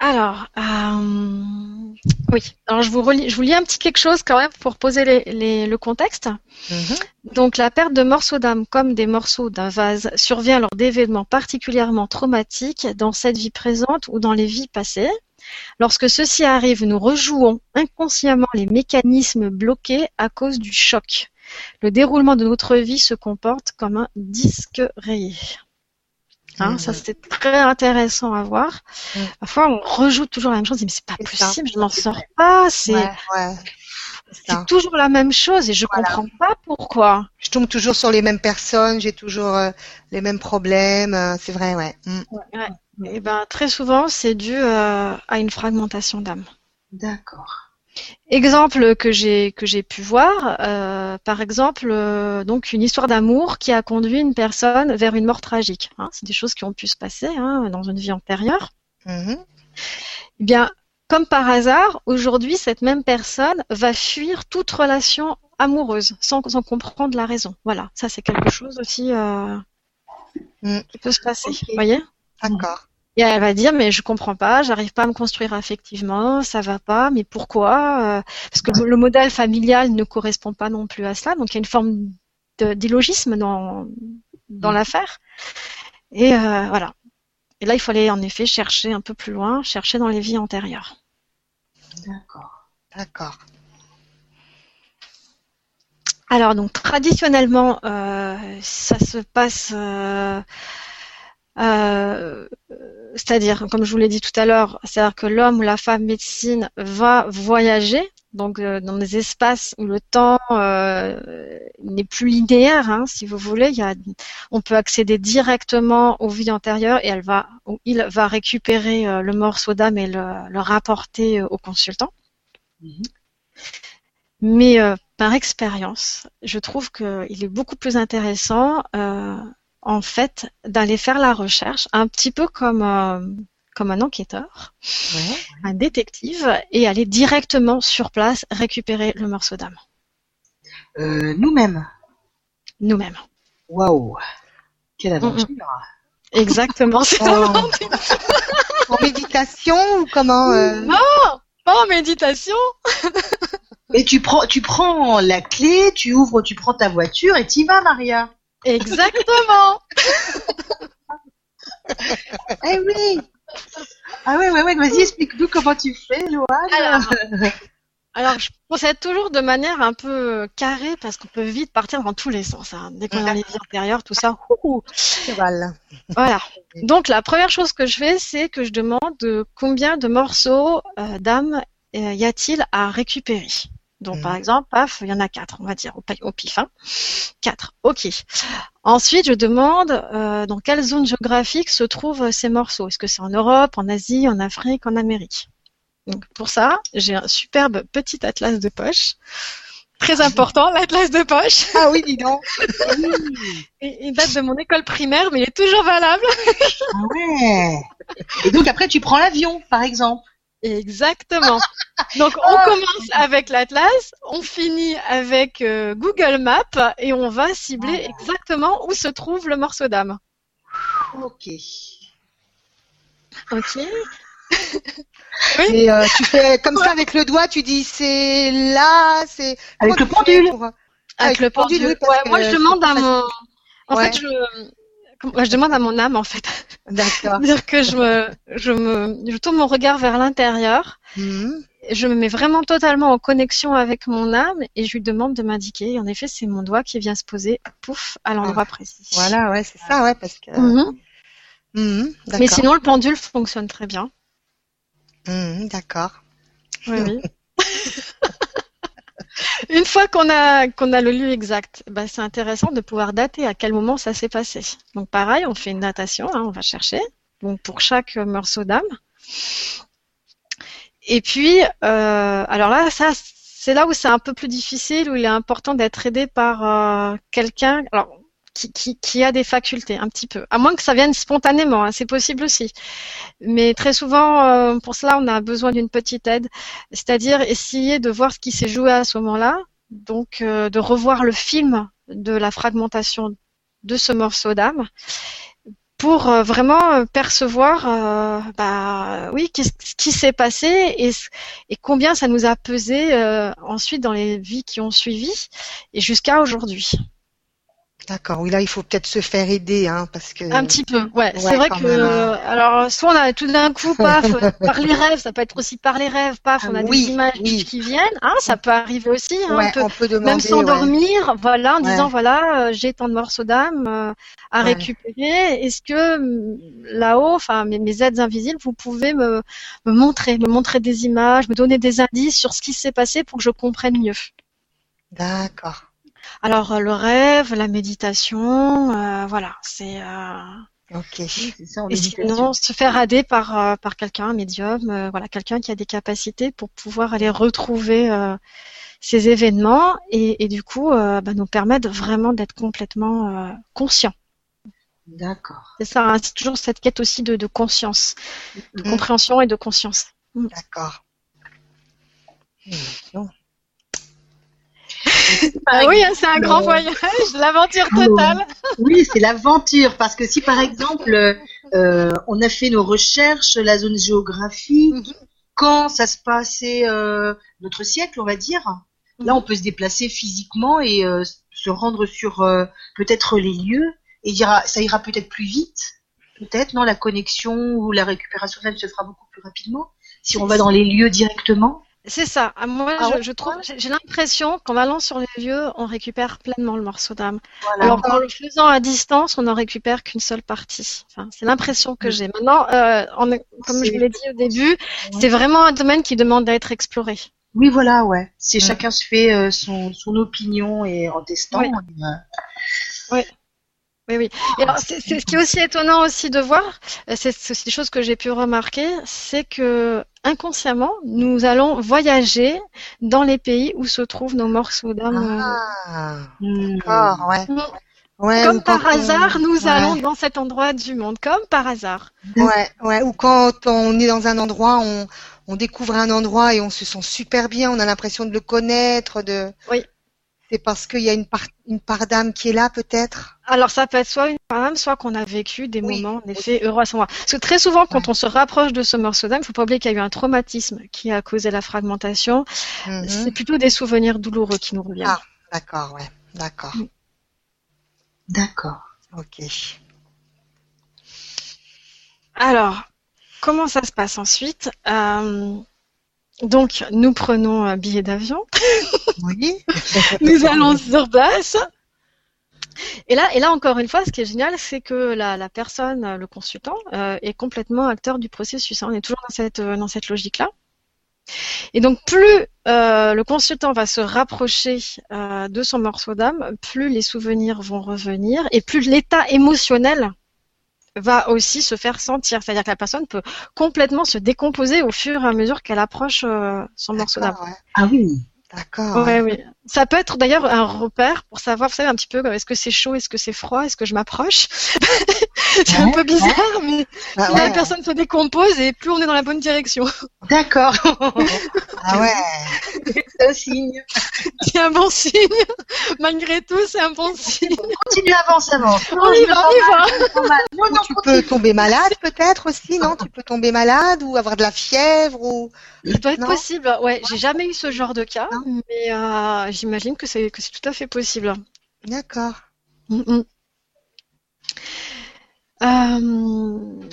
Alors, euh, oui. Alors je vous relis, je vous lis un petit quelque chose quand même pour poser les- les- le contexte. mhm. Donc la perte de morceaux d'âme comme des morceaux d'un vase survient lors d'événements particulièrement traumatiques dans cette vie présente ou dans les vies passées. Lorsque ceci arrive, nous rejouons inconsciemment les mécanismes bloqués à cause du choc. Le déroulement de notre vie se comporte comme un disque rayé. Hein. Ça c'est très intéressant à voir. Parfois on rejoue toujours la même chose, mais c'est pas C'est ça. possible, je m'en sors pas. C'est Ouais, ouais. C'est ça. c'est toujours la même chose et je Voilà. comprends pas pourquoi. Je tombe toujours sur les mêmes personnes, j'ai toujours euh, les mêmes problèmes. euh, c'est vrai, ouais. Mm. Eh ben, très souvent, c'est dû euh, à une fragmentation d'âme. D'accord. Exemple que j'ai que j'ai pu voir, euh, par exemple, euh, donc une histoire d'amour qui a conduit une personne vers une mort tragique. hein. c'est des choses qui ont pu se passer hein, dans une vie antérieure. Mhm. Eh bien, comme par hasard, aujourd'hui, cette même personne va fuir toute relation amoureuse sans, sans comprendre la raison. Voilà, ça c'est quelque chose aussi euh, Mm. qui peut se passer. Vous voyez? D'accord. Et elle va dire, mais je comprends pas, j'arrive pas à me construire affectivement, ça va pas, mais pourquoi Euh, Parce que le modèle familial ne correspond pas non plus à cela, donc il y a une forme d'illogisme dans, dans Mm. l'affaire. Et euh, voilà. Et là, il fallait en effet chercher un peu plus loin, chercher dans les vies antérieures. D'accord. D'accord. Alors donc traditionnellement, euh, ça se passe euh, Euh, c'est-à-dire, comme je vous l'ai dit tout à l'heure, c'est-à-dire que l'homme ou la femme médecine va voyager, donc euh, dans des espaces où le temps euh, n'est plus linéaire, hein, si vous voulez. Il y a, on peut accéder directement aux vies antérieures et elle va, il va récupérer le morceau d'âme et le, le rapporter au consultant. Mhm. Mais par expérience, je trouve qu'il est beaucoup plus intéressant en fait d'aller faire la recherche, un petit peu comme euh, comme un enquêteur, un détective, et aller directement sur place récupérer le morceau d'âme. Euh, nous-mêmes. Nous-mêmes. Waouh, quelle aventure. Exactement, c'est en... en méditation ou comment euh? Non, pas en méditation. et tu prends, tu prends la clé, tu ouvres, tu prends ta voiture et tu y vas, Maria. Exactement. (laughs) eh oui. Ah ouais, ouais, ouais. Vas-y, explique-nous comment tu fais, Loane. Alors, je procède toujours de manière un peu carrée parce qu'on peut vite partir dans tous les sens. Hein. Dès qu'on a les vies antérieures, tout ça. Voilà. Donc, la première chose que je fais, c'est que je demande combien de morceaux euh, d'âme euh, y a-t-il à récupérer. Donc, par mhm. exemple, paf, il y en a quatre, on va dire, au, pif. Hein. Quatre, ok. Ensuite, je demande euh, dans quelle zone géographique se trouvent ces morceaux? Est-ce que c'est en Europe, en Asie, en Afrique, en Amérique? Donc, pour ça, j'ai un superbe petit atlas de poche. Très important, (laughs) l'atlas de poche. Ah oui, dis donc. (laughs) il date de mon école primaire, mais il est toujours valable. ah ouais. Et donc après, tu prends l'avion, par exemple. Exactement. (laughs) Donc on ah. commence avec l'Atlas, on finit avec euh, Google Maps et on va cibler exactement où se trouve le morceau d'âme. Ok. Ok. (laughs) oui. Et euh, tu fais comme ça avec le doigt, tu dis c'est là, c'est. Avec le pendule. Avec, le pendule. ouais, moi je demande à mon. En fait, je, je demande à mon âme en fait. (laughs) D'accord. dire que je me, je me, je tourne mon regard vers l'intérieur. Mhm. Je me mets vraiment totalement en connexion avec mon âme et je lui demande de m'indiquer. En effet, c'est mon doigt qui vient se poser, pouf, à l'endroit ah. précis. Voilà, ouais, c'est ça, ouais, parce que. Mhm. Mhm, Mais sinon, le pendule fonctionne très bien. d'accord. Oui, oui. (laughs) (laughs) Une fois qu'on a qu'on a le lieu exact, bah, c'est intéressant de pouvoir dater à quel moment ça s'est passé. Donc pareil, on fait une datation, hein, on va chercher. Donc pour chaque morceau d'âme. Et puis, euh, alors là, ça, c'est là où c'est un peu plus difficile, où il est important d'être aidé par euh, quelqu'un. Qui, a des facultés un petit peu, à moins que ça vienne spontanément, hein, c'est possible aussi. Mais très souvent, euh, pour cela, on a besoin d'une petite aide, c'est-à-dire essayer de voir ce qui s'est joué à ce moment-là, donc euh, de revoir le film de la fragmentation de ce morceau d'âme pour euh, vraiment percevoir, bah oui, ce qui s'est passé et, et, combien ça nous a pesé ensuite dans les vies qui ont suivi et jusqu'à aujourd'hui. D'accord. Oui, là, il faut peut-être se faire aider, hein, parce que. Un petit peu. Ouais. c'est vrai que. Alors, soit on a tout d'un coup, paf, (laughs) par les rêves, ça peut être aussi par les rêves, paf, on a des images qui viennent. Hein, ça peut arriver aussi. Hein, on, peut, demander, même s'endormir, voilà, en disant voilà, euh, j'ai tant de morceaux d'âme euh, à récupérer. Est-ce que mm, là-haut, enfin, mes, mes, aides invisibles, vous pouvez me, me montrer, me montrer des images, me donner des indices sur ce qui s'est passé pour que je comprenne mieux. D'accord. Alors euh, le rêve, la méditation, euh, voilà, c'est. Euh, ok. Ça, et sinon, se faire aider par par quelqu'un, un médium, voilà, quelqu'un qui a des capacités pour pouvoir aller retrouver ces événements et, et du coup bah, nous permettre vraiment d'être complètement conscient. D'accord. C'est ça, hein, c'est toujours cette quête aussi de, de conscience, de compréhension et de conscience. Mm. D'accord. Ah oui, hein, c'est un grand voyage, l'aventure totale. oui, c'est l'aventure parce que si par exemple euh, on a fait nos recherches, la zone géographique, mhm. quand ça se passait euh, notre siècle, on va dire, là on peut se déplacer physiquement et euh, se rendre sur peut-être les lieux et ça ira peut-être plus vite, peut-être non, la connexion ou la récupération elle se fera beaucoup plus rapidement si on va dans les lieux directement. C'est ça. Ah, Moi, Ah je, trouve, j'ai l'impression qu'en allant sur les lieux, on récupère pleinement le morceau d'âme. Voilà. Alors qu'en le faisant à distance, on n'en récupère qu'une seule partie. Enfin, c'est l'impression que j'ai. Maintenant, euh, comme je vous l'ai dit au début, c'est vraiment un domaine qui demande à être exploré. Oui, voilà, ouais. C'est Mm. chacun se fait euh, son, son opinion et en testant. Et, euh, Oui, oui. Et alors, c'est, c'est ce qui est aussi étonnant aussi de voir, euh, c'est, c'est aussi des choses que j'ai pu remarquer, c'est que inconsciemment, nous allons voyager dans les pays où se trouvent nos morceaux d'âme. Ah, hmm. d'accord, ouais. Mm. Ouais, Comme par on- hasard, nous ouais. allons dans cet endroit du monde, comme par hasard. Ouais, ouais. Ou quand on est dans un endroit, on, on découvre un endroit et on se sent super bien, on a l'impression de le connaître, de. Oui. C'est parce qu'il y a une part, une part d'âme qui est là, peut-être? Alors ça peut être soit une femme, soit qu'on a vécu des Oui. moments en effet heureux à ce moment. Parce que très souvent, quand on se rapproche de ce morceau d'âme, il faut pas oublier qu'il y a eu un traumatisme qui a causé la fragmentation. Mhm. C'est plutôt des souvenirs douloureux qui nous reviennent. Ah. D'accord, ouais. D'accord. D'accord. Ok. Alors, comment ça se passe ensuite? Euh, Donc, nous prenons un billet d'avion, Oui. (laughs) nous allons sur place. Et là, et là encore une fois, ce qui est génial, c'est que la, la personne, le consultant, euh, est complètement acteur du processus. hein. On est toujours dans cette, euh, dans cette logique-là. Et donc, plus euh, le consultant va se rapprocher euh, de son morceau d'âme, plus les souvenirs vont revenir et plus l'état émotionnel va aussi se faire sentir. C'est-à-dire que la personne peut complètement se décomposer au fur et à mesure qu'elle approche euh, son morceau d'âme. Ouais. Ah oui. D'accord. Ouais, oui. Ça peut être d'ailleurs un repère pour savoir, vous savez, un petit peu, est-ce que c'est chaud, est-ce que c'est froid, est-ce que je m'approche (laughs) C'est un peu bizarre, mais Ah plus la personne se décompose et plus on est dans la bonne direction. D'accord. (laughs) Ah ouais. C'est un signe. C'est un bon signe. Malgré tout, c'est un bon signe. Continue, avance, avance. On y va, on y va. Non, non, tu peux tomber malade peut-être aussi, non? Tu peux tomber malade ou avoir de la fièvre ou. Ça doit être Non? possible. Ouais, j'ai jamais eu ce genre de cas, Non. mais euh, j'imagine que c'est que c'est tout à fait possible. D'accord. Mm, mm. Euh,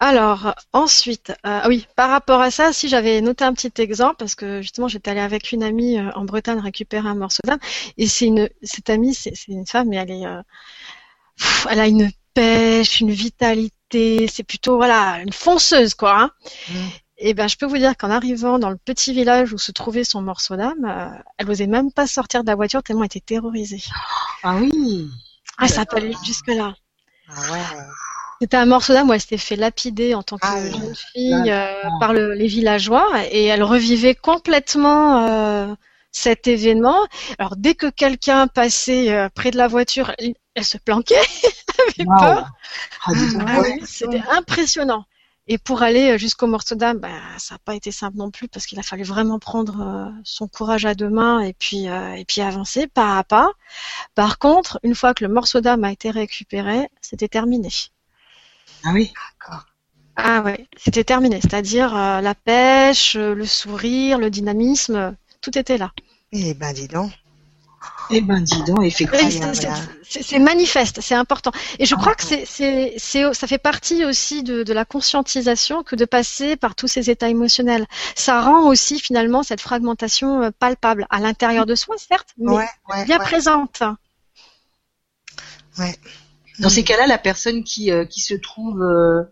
Alors, ensuite, euh, ah oui, par rapport à ça, si j'avais noté un petit exemple, parce que justement, j'étais allée avec une amie euh, en Bretagne récupérer un morceau d'âme, et c'est une, cette amie, c'est une femme, mais elle est, pff, elle a une pêche, une vitalité, c'est plutôt, voilà, une fonceuse, quoi. hein. Mm. Et ben, je peux vous dire qu'en arrivant dans le petit village où se trouvait son morceau d'âme, euh, elle n'osait même pas sortir de la voiture tellement elle était terrorisée. Ah oui. Ah, ça peut aller jusque-là. Ah ouais. C'était un morceau d'âme où elle s'était fait lapider en tant que Ah jeune fille euh, par le- les villageois et elle revivait complètement euh, cet événement. Alors dès que quelqu'un passait euh, près de la voiture, elle, se planquait, elle avait Wow. peur. Ah. Ah ouais. C'était impressionnant. Et pour aller jusqu'au morceau d'âme, bah, ça n'a pas été simple non plus parce qu'il a fallu vraiment prendre euh, son courage à deux mains et puis euh, et puis avancer pas à pas. Par contre, une fois que le morceau d'âme a été récupéré, c'était terminé. Ah oui. D'accord. Ah ouais, c'était terminé. C'est-à-dire euh, la pêche, euh, le sourire, le dynamisme, euh, tout était là. Eh ben dis donc. Eh ben, dis donc, effectivement. c'est- manifeste, c'est important. Et je crois que c'est, ça fait partie aussi de, de la conscientisation que de passer par tous ces états émotionnels. Ça rend aussi finalement cette fragmentation euh, palpable à l'intérieur de soi, certes, mais Ouais, ouais. bien ouais. présente. Dans ces cas-là, la personne qui, euh, qui se trouve euh,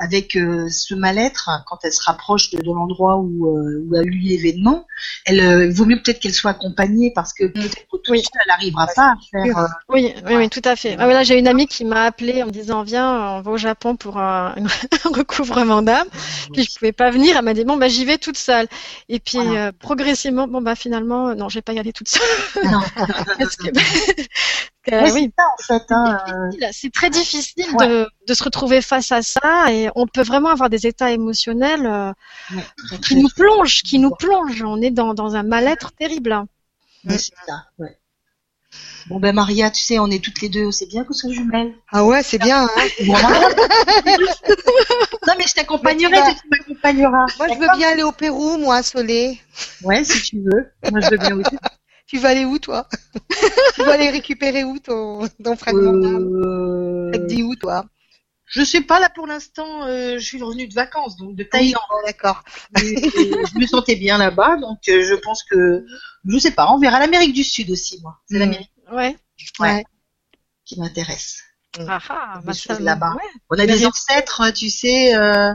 avec euh, ce mal-être, quand elle se rapproche de, de l'endroit où, euh, où a eu l'événement, elle euh, il vaut mieux peut-être qu'elle soit accompagnée parce que peut-être que toute Oui. elle n'arrivera pas à faire. euh, Oui, oui, oui, tout à fait. Ah, j'ai une amie qui m'a appelée en me disant viens, on va au Japon pour un, (laughs) un recouvrement d'âme. Puis je pouvais pas venir. Elle m'a dit bon bah j'y vais toute seule. Et puis Voilà. euh, progressivement bon bah finalement euh, non, je vais pas y aller toute seule. Non. (laughs) Parce que, (laughs) euh, oui, c'est ça en fait. Hein, euh, c'est très difficile Ouais. de, de se retrouver face à ça et on peut vraiment avoir des états émotionnels euh, ouais, qui nous plongent, qui nous plongent. On est dans, dans un mal-être terrible. hein. ouais, c'est ça. Ouais. Bon ben Maria, tu sais, on est toutes les deux, c'est bien qu'on soit jumelles. Ah ouais, c'est bien. Hein (laughs) non mais je t'accompagnerai, tu tu m'accompagneras. moi, je veux bien aller au Pérou, moi, Solé. Ouais, si tu veux. Moi je veux bien aussi. Tu vas aller où, toi? (laughs) Tu vas aller récupérer où ton, ton fragment d'âme Euh... Ça te dit où, toi? Je sais pas là pour l'instant. euh, je suis revenue de vacances, donc de Thaïlande. Oh, D'accord. Je me sentais bien là-bas, donc euh, je pense que je sais pas. On verra l'Amérique du Sud aussi, moi. C'est Mm. l'Amérique Ouais. Ouais. qui m'intéresse. Ah ah, Des bah, choses là-bas. ouais. On a des ancêtres, tu sais. euh,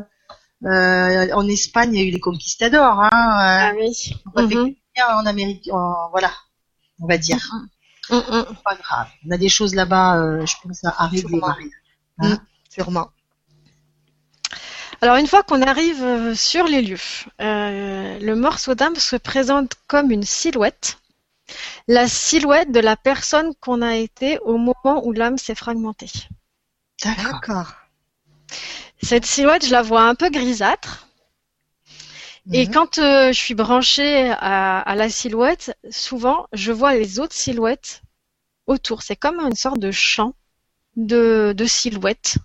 euh, en Espagne, il y a eu les conquistadors. Hein, Ah euh, oui. on a fait Mhm. Bien en Amérique. en- voilà, on va dire. Mm, mm. C'est pas grave. On a des choses là-bas, euh, je pense, à régler, Sûrement. Marie. Mm. Sûrement. Alors une fois qu'on arrive euh, sur les lieux, euh, le morceau d'âme se présente comme une silhouette, la silhouette de la personne qu'on a été au moment où l'âme s'est fragmentée. D'accord. D'accord. Cette silhouette, je la vois un peu grisâtre. Et Mhm. quand euh, je suis branchée à, à la silhouette, souvent je vois les autres silhouettes autour. C'est comme une sorte de champ de, de silhouettes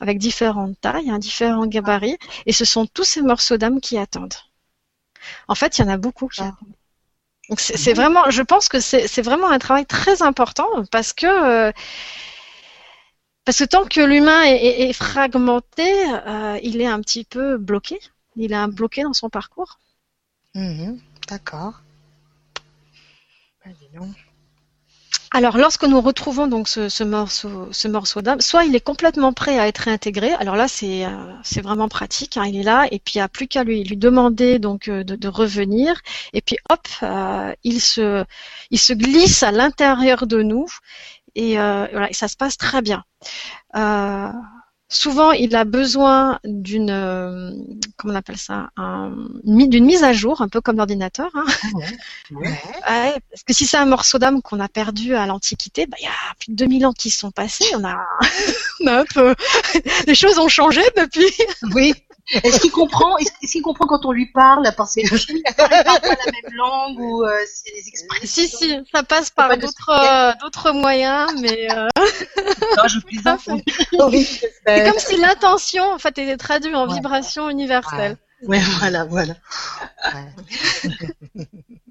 avec différentes tailles, hein, différents gabarits, et ce sont tous ces morceaux d'âme qui attendent. En fait, il y en a beaucoup qui Ah. attendent. Donc c'est vraiment, je pense que c'est c'est vraiment un travail très important parce que euh, parce que tant que l'humain est, est- est fragmenté, euh, il est un petit peu bloqué. Il est un bloqué dans son parcours. Mhm. D'accord. Bah. Alors, lorsque nous retrouvons donc ce, ce morceau, ce morceau d'âme, soit il est complètement prêt à être réintégré. Alors là, c'est euh, vraiment pratique. hein, il est là et puis il n'y a plus qu'à lui lui demander donc euh, de, de revenir. Et puis hop, euh, il se il se glisse à l'intérieur de nous et euh, voilà, et ça se passe très bien. Souvent, il a besoin d'une euh, comment on appelle ça, un- d'une mise à jour, un peu comme l'ordinateur. hein. Ouais. (laughs) Ouais, parce que si c'est un morceau d'âme qu'on a perdu à l'Antiquité, bah, il y a plus de 2000 ans qui se sont passés. On a, (laughs) on a un peu, (laughs) les choses ont changé depuis. Oui. Est-ce qu'il comprend Est-ce qu'il comprend quand on lui parle Parce que il parle pas la même langue ou euh, c'est des expressions? Si, si, ça passe par pas de d'autres, euh, d'autres moyens, mais euh, Non, je plaisante. C'est comme si l'intention, en fait, était traduite en Ouais. vibration universelle. Ouais, voilà, voilà. Ouais. (laughs)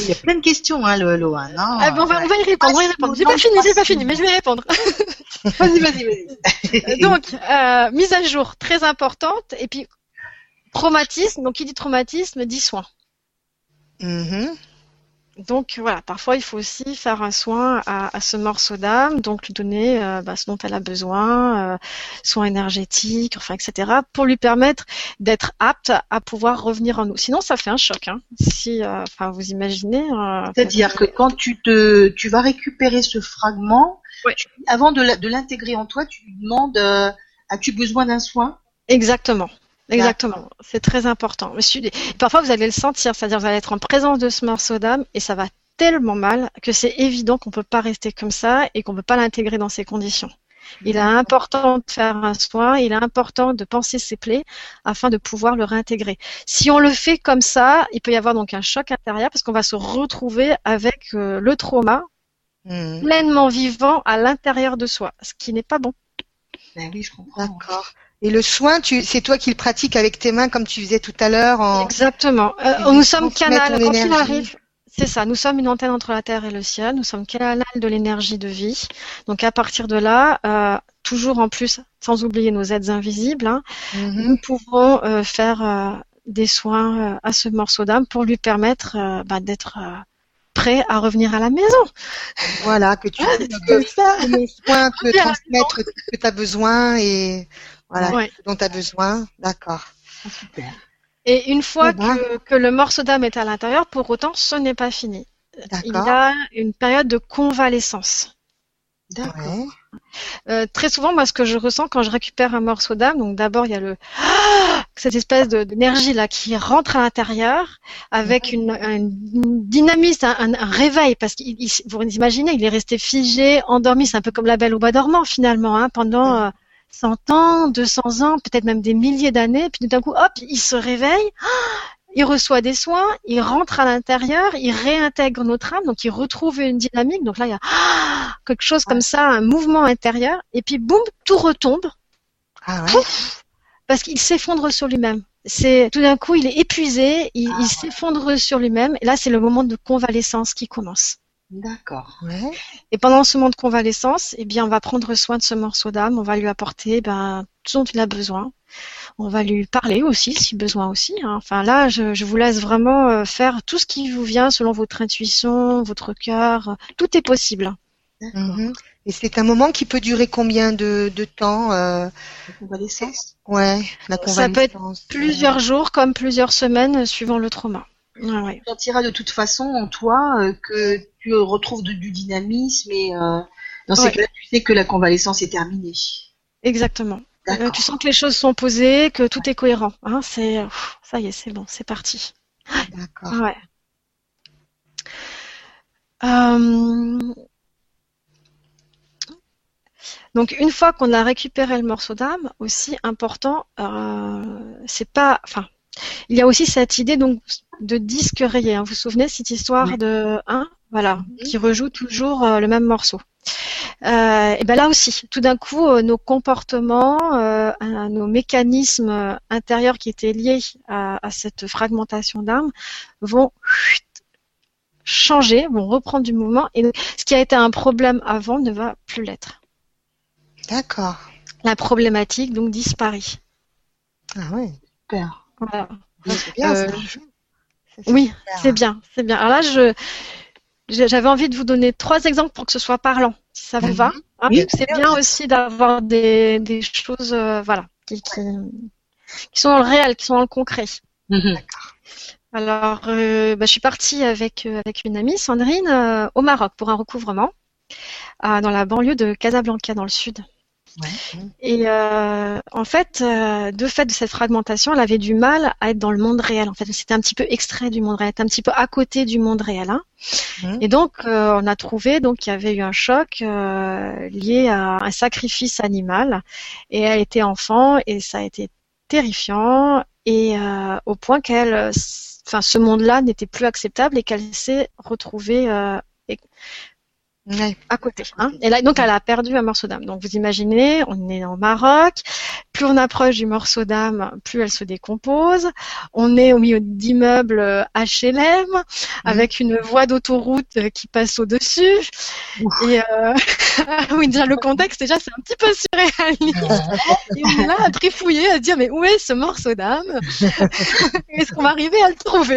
Il y a plein de questions, hein, le Lohan. Hein. Ah, bon, on, va, on va y répondre, on va y répondre. J'ai pas fini, j'ai pas fini, mais je vais y répondre. (laughs) Vas-y, vas-y, vas-y. (laughs) Donc, euh, mise à jour très importante, et puis traumatisme. Donc, qui dit traumatisme dit soin. Mhm. Donc voilà, parfois il faut aussi faire un soin à, à ce morceau d'âme, donc lui donner euh, bah, ce dont elle a besoin, euh, soins énergétiques, enfin etc., pour lui permettre d'être apte à pouvoir revenir en nous. Sinon, ça fait un choc. Hein. Si, euh, enfin, vous imaginez. euh, C'est-à-dire que quand tu te, tu vas récupérer ce fragment, Ouais. tu- avant de l'intégrer en toi, tu lui demandes, euh, as-tu besoin d'un soin? Exactement. Exactement. C'est très important. Monsieur, parfois vous allez le sentir, c'est-à-dire vous allez être en présence de ce morceau d'âme et ça va tellement mal que c'est évident qu'on peut pas rester comme ça et qu'on peut pas l'intégrer dans ces conditions. Il est important de faire un soin, il est important de penser ses plaies afin de pouvoir le réintégrer. Si on le fait comme ça, il peut y avoir donc un choc intérieur parce qu'on va se retrouver avec euh, le trauma Mhm. pleinement vivant à l'intérieur de soi, ce qui n'est pas bon. Ben oui, je comprends. D'accord. Et le soin, tu, c'est toi qui le pratiques avec tes mains, comme tu faisais tout à l'heure. En... Exactement. Euh, nous sommes canal, quand il arrive. C'est ça, nous sommes une antenne entre la Terre et le ciel, nous sommes canal de l'énergie de vie. Donc à partir de là, euh, toujours en plus, sans oublier nos aides invisibles, hein, Mhm. nous pouvons euh, faire euh, des soins euh, à ce morceau d'âme pour lui permettre bah, d'être euh, prêt à revenir à la maison. Voilà, que tu (laughs) que, Comme ça. que mon soin te (laughs) transmettre ce que tu as besoin et voilà, Ouais. ce dont tu as besoin. D'accord. Super. Et une fois Eh ben. que, que le morceau d'âme est à l'intérieur, pour autant, ce n'est pas fini. Il y a une période de convalescence. D'accord. Ouais. Euh, très souvent, moi, ce que je ressens quand je récupère un morceau d'âme, donc d'abord il y a le Ah cette espèce d'énergie là qui rentre à l'intérieur avec une, un une dynamisme, un, réveil, parce qu'il, il- vous imaginez, il est resté figé, endormi, c'est un peu comme la Belle au bois dormant finalement, hein, pendant euh, 100 ans, 200 ans, peut-être même des milliers d'années, puis tout d'un coup, hop, il se réveille. (gasps) Il reçoit des soins, il rentre à l'intérieur, il réintègre notre âme, donc il retrouve une dynamique. Donc là, il y a (gasps) quelque chose comme ça, un mouvement intérieur, et puis boum, tout retombe Ah ouais. parce qu'il s'effondre sur lui-même. C'est tout d'un coup, il est épuisé, il, Ah, il s'effondre sur lui-même, et là, c'est le moment de convalescence qui commence. D'accord. Ouais. Et pendant ce moment de convalescence, eh bien, on va prendre soin de ce morceau d'âme, on va lui apporter ben, tout ce dont il a besoin. On va lui parler aussi, si besoin aussi. hein. Enfin là, je, je vous laisse vraiment euh, faire tout ce qui vous vient selon votre intuition, votre cœur. Tout est possible. Mhm. Et c'est un moment qui peut durer combien de, de temps euh, La convalescence? Ouais, la Ça peut être convalescence. Plusieurs jours comme plusieurs semaines euh, suivant le trauma. Ouais. Tu sentiras de toute façon en toi euh, que tu retrouves de- du dynamisme et euh, dans ces Ouais. cas-là, tu sais que la convalescence est terminée. Exactement. Euh, tu sens que les choses sont posées, que tout est cohérent. Hein, c'est ça y est, c'est bon, c'est parti. D'accord. Ouais. Donc une fois qu'on a récupéré le morceau d'âme, aussi important, c'est pas, enfin, il y a aussi cette idée donc de disque rayé. hein. Vous vous souvenez cette histoire Oui. de un, voilà, Mhm. qui rejoue toujours euh, le même morceau. Euh, et ben là aussi, tout d'un coup, euh, nos comportements, euh, euh, nos mécanismes euh, intérieurs qui étaient liés à, à cette fragmentation d'âme vont chut, changer, vont reprendre du mouvement, et ce qui a été un problème avant ne va plus l'être. D'accord. La problématique donc disparaît. Ah ouais. Super. Voilà. C'est bien Euh, je- Oui, c'est bien, c'est bien. Alors là, je j'avais envie de vous donner trois exemples pour que ce soit parlant, si ça vous Mhm. va. hein, Oui, parce que c'est bien aussi d'avoir des, des choses, euh, voilà, qui, qui, qui sont dans le réel, qui sont dans le concret. Mhm. Alors, euh, bah, je suis partie avec euh, avec une amie, Sandrine, au Maroc pour un recouvrement dans la banlieue de Casablanca, dans le sud. Ouais. Et euh, en fait, euh, de fait de cette fragmentation, elle avait du mal à être dans le monde réel. En fait, c'était un petit peu extrait du monde réel, était un petit peu à côté du monde réel. hein. Et donc, euh, on a trouvé donc qu'il y avait eu un choc euh, lié à un sacrifice animal. Et elle était enfant et ça a été terrifiant et euh, au point qu'elle, euh, enfin, ce monde-là n'était plus acceptable et qu'elle s'est retrouvée euh, Ouais. à côté. Hein. Et là, donc, elle a perdu un morceau d'âme. Donc, vous imaginez, on est au Maroc. Plus on approche du morceau d'âme, plus elle se décompose. On est au milieu d'immeubles HLM, avec une voie d'autoroute qui passe au-dessus. Et euh, (laughs) oui, déjà le contexte, déjà, c'est un petit peu surréaliste. (laughs) Et on est là à trifouiller, à dire, mais où est ce morceau d'âme? (laughs) Est-ce qu'on va arriver à le trouver?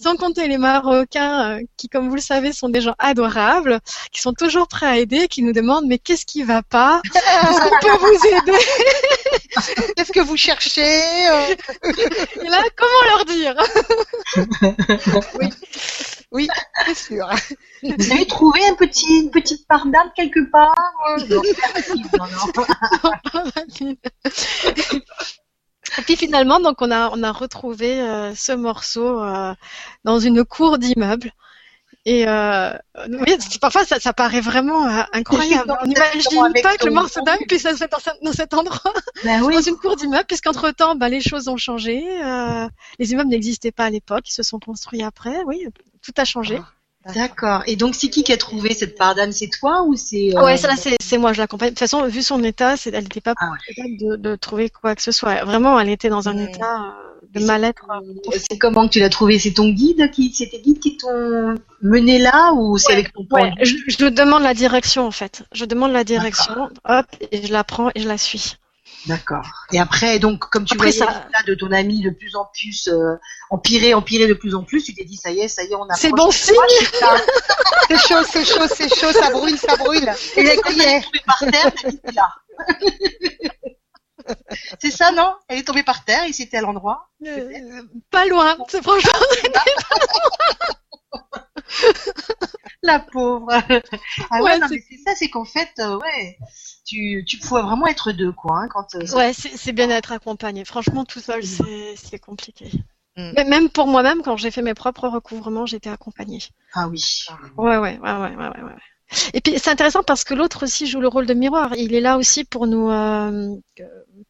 Sans compter les Marocains euh, qui, comme vous le savez, sont des gens adorables, qui sont toujours prêts à aider, qui nous demandent mais qu'est-ce qui va pas? Est-ce qu'on peut vous aider? (laughs) Qu'est-ce que vous cherchez? Et là, comment leur dire? (laughs) Oui, c'est sûr. Vous avez trouvé un petit, une petite part d'âme quelque part? Non, non, non. (laughs) Et puis finalement, donc on a on a retrouvé euh, ce morceau euh, dans une cour d'immeuble. Et euh, oui, parfois ça, ça paraît vraiment euh, incroyable. On n'imagine pas que le morceau d'âme puisse se mettre dans, ce- dans cet endroit. Ben (laughs) oui. dans une cour d'immeuble, puisqu'entre temps, bah, les choses ont changé. euh, les immeubles n'existaient pas à l'époque, ils se sont construits après. Oui, tout a changé. D'accord. Et donc, c'est qui qui a trouvé cette part d'âme C'est toi ou c'est euh, Ouais, ça c'est c'est moi, je l'accompagne. De toute façon, vu son état, c'est- elle n'était pas Ah ouais. capable de, de trouver quoi que ce soit. Vraiment, elle était dans un Mm. état euh, de mal-être. c'est- C'est comment que tu l'as trouvé? C'est ton guide qui, c'est tes guides qui t'ont mené là ou c'est Ouais, avec ton point Ouais, je, je demande la direction en fait. Je demande la direction, hop, et je la prends et je la suis. D'accord. Et après, donc, comme tu voyais ça- de ton ami de plus en plus euh, empirer, empirer de plus en plus, tu t'es dit ça y est, ça y est, on a. C'est bon signe. (laughs) C'est chaud, c'est chaud, c'est chaud, ça brûle, ça brûle. Et là, quand elle est. par terre, t'as dit là. (laughs) (laughs) c'est ça, non? Elle est tombée par terre et c'était à l'endroit. Euh, pas loin, c'est franchement. (laughs) La pauvre. Ah ouais, Ouais, non, c'est- mais c'est ça, c'est qu'en fait, euh, ouais, tu, tu pouvais vraiment être deux, quoi, hein, quand. euh, Ouais, c'est bien d'être accompagné. Franchement, tout seul, c'est c'est compliqué. Mm. Mais Même pour moi-même, quand j'ai fait mes propres recouvrements, j'étais accompagnée. Ah oui. Ouais, ouais, ouais, ouais, ouais, ouais, ouais. Et puis c'est intéressant parce que l'autre aussi joue le rôle de miroir. Il est là aussi pour nous euh,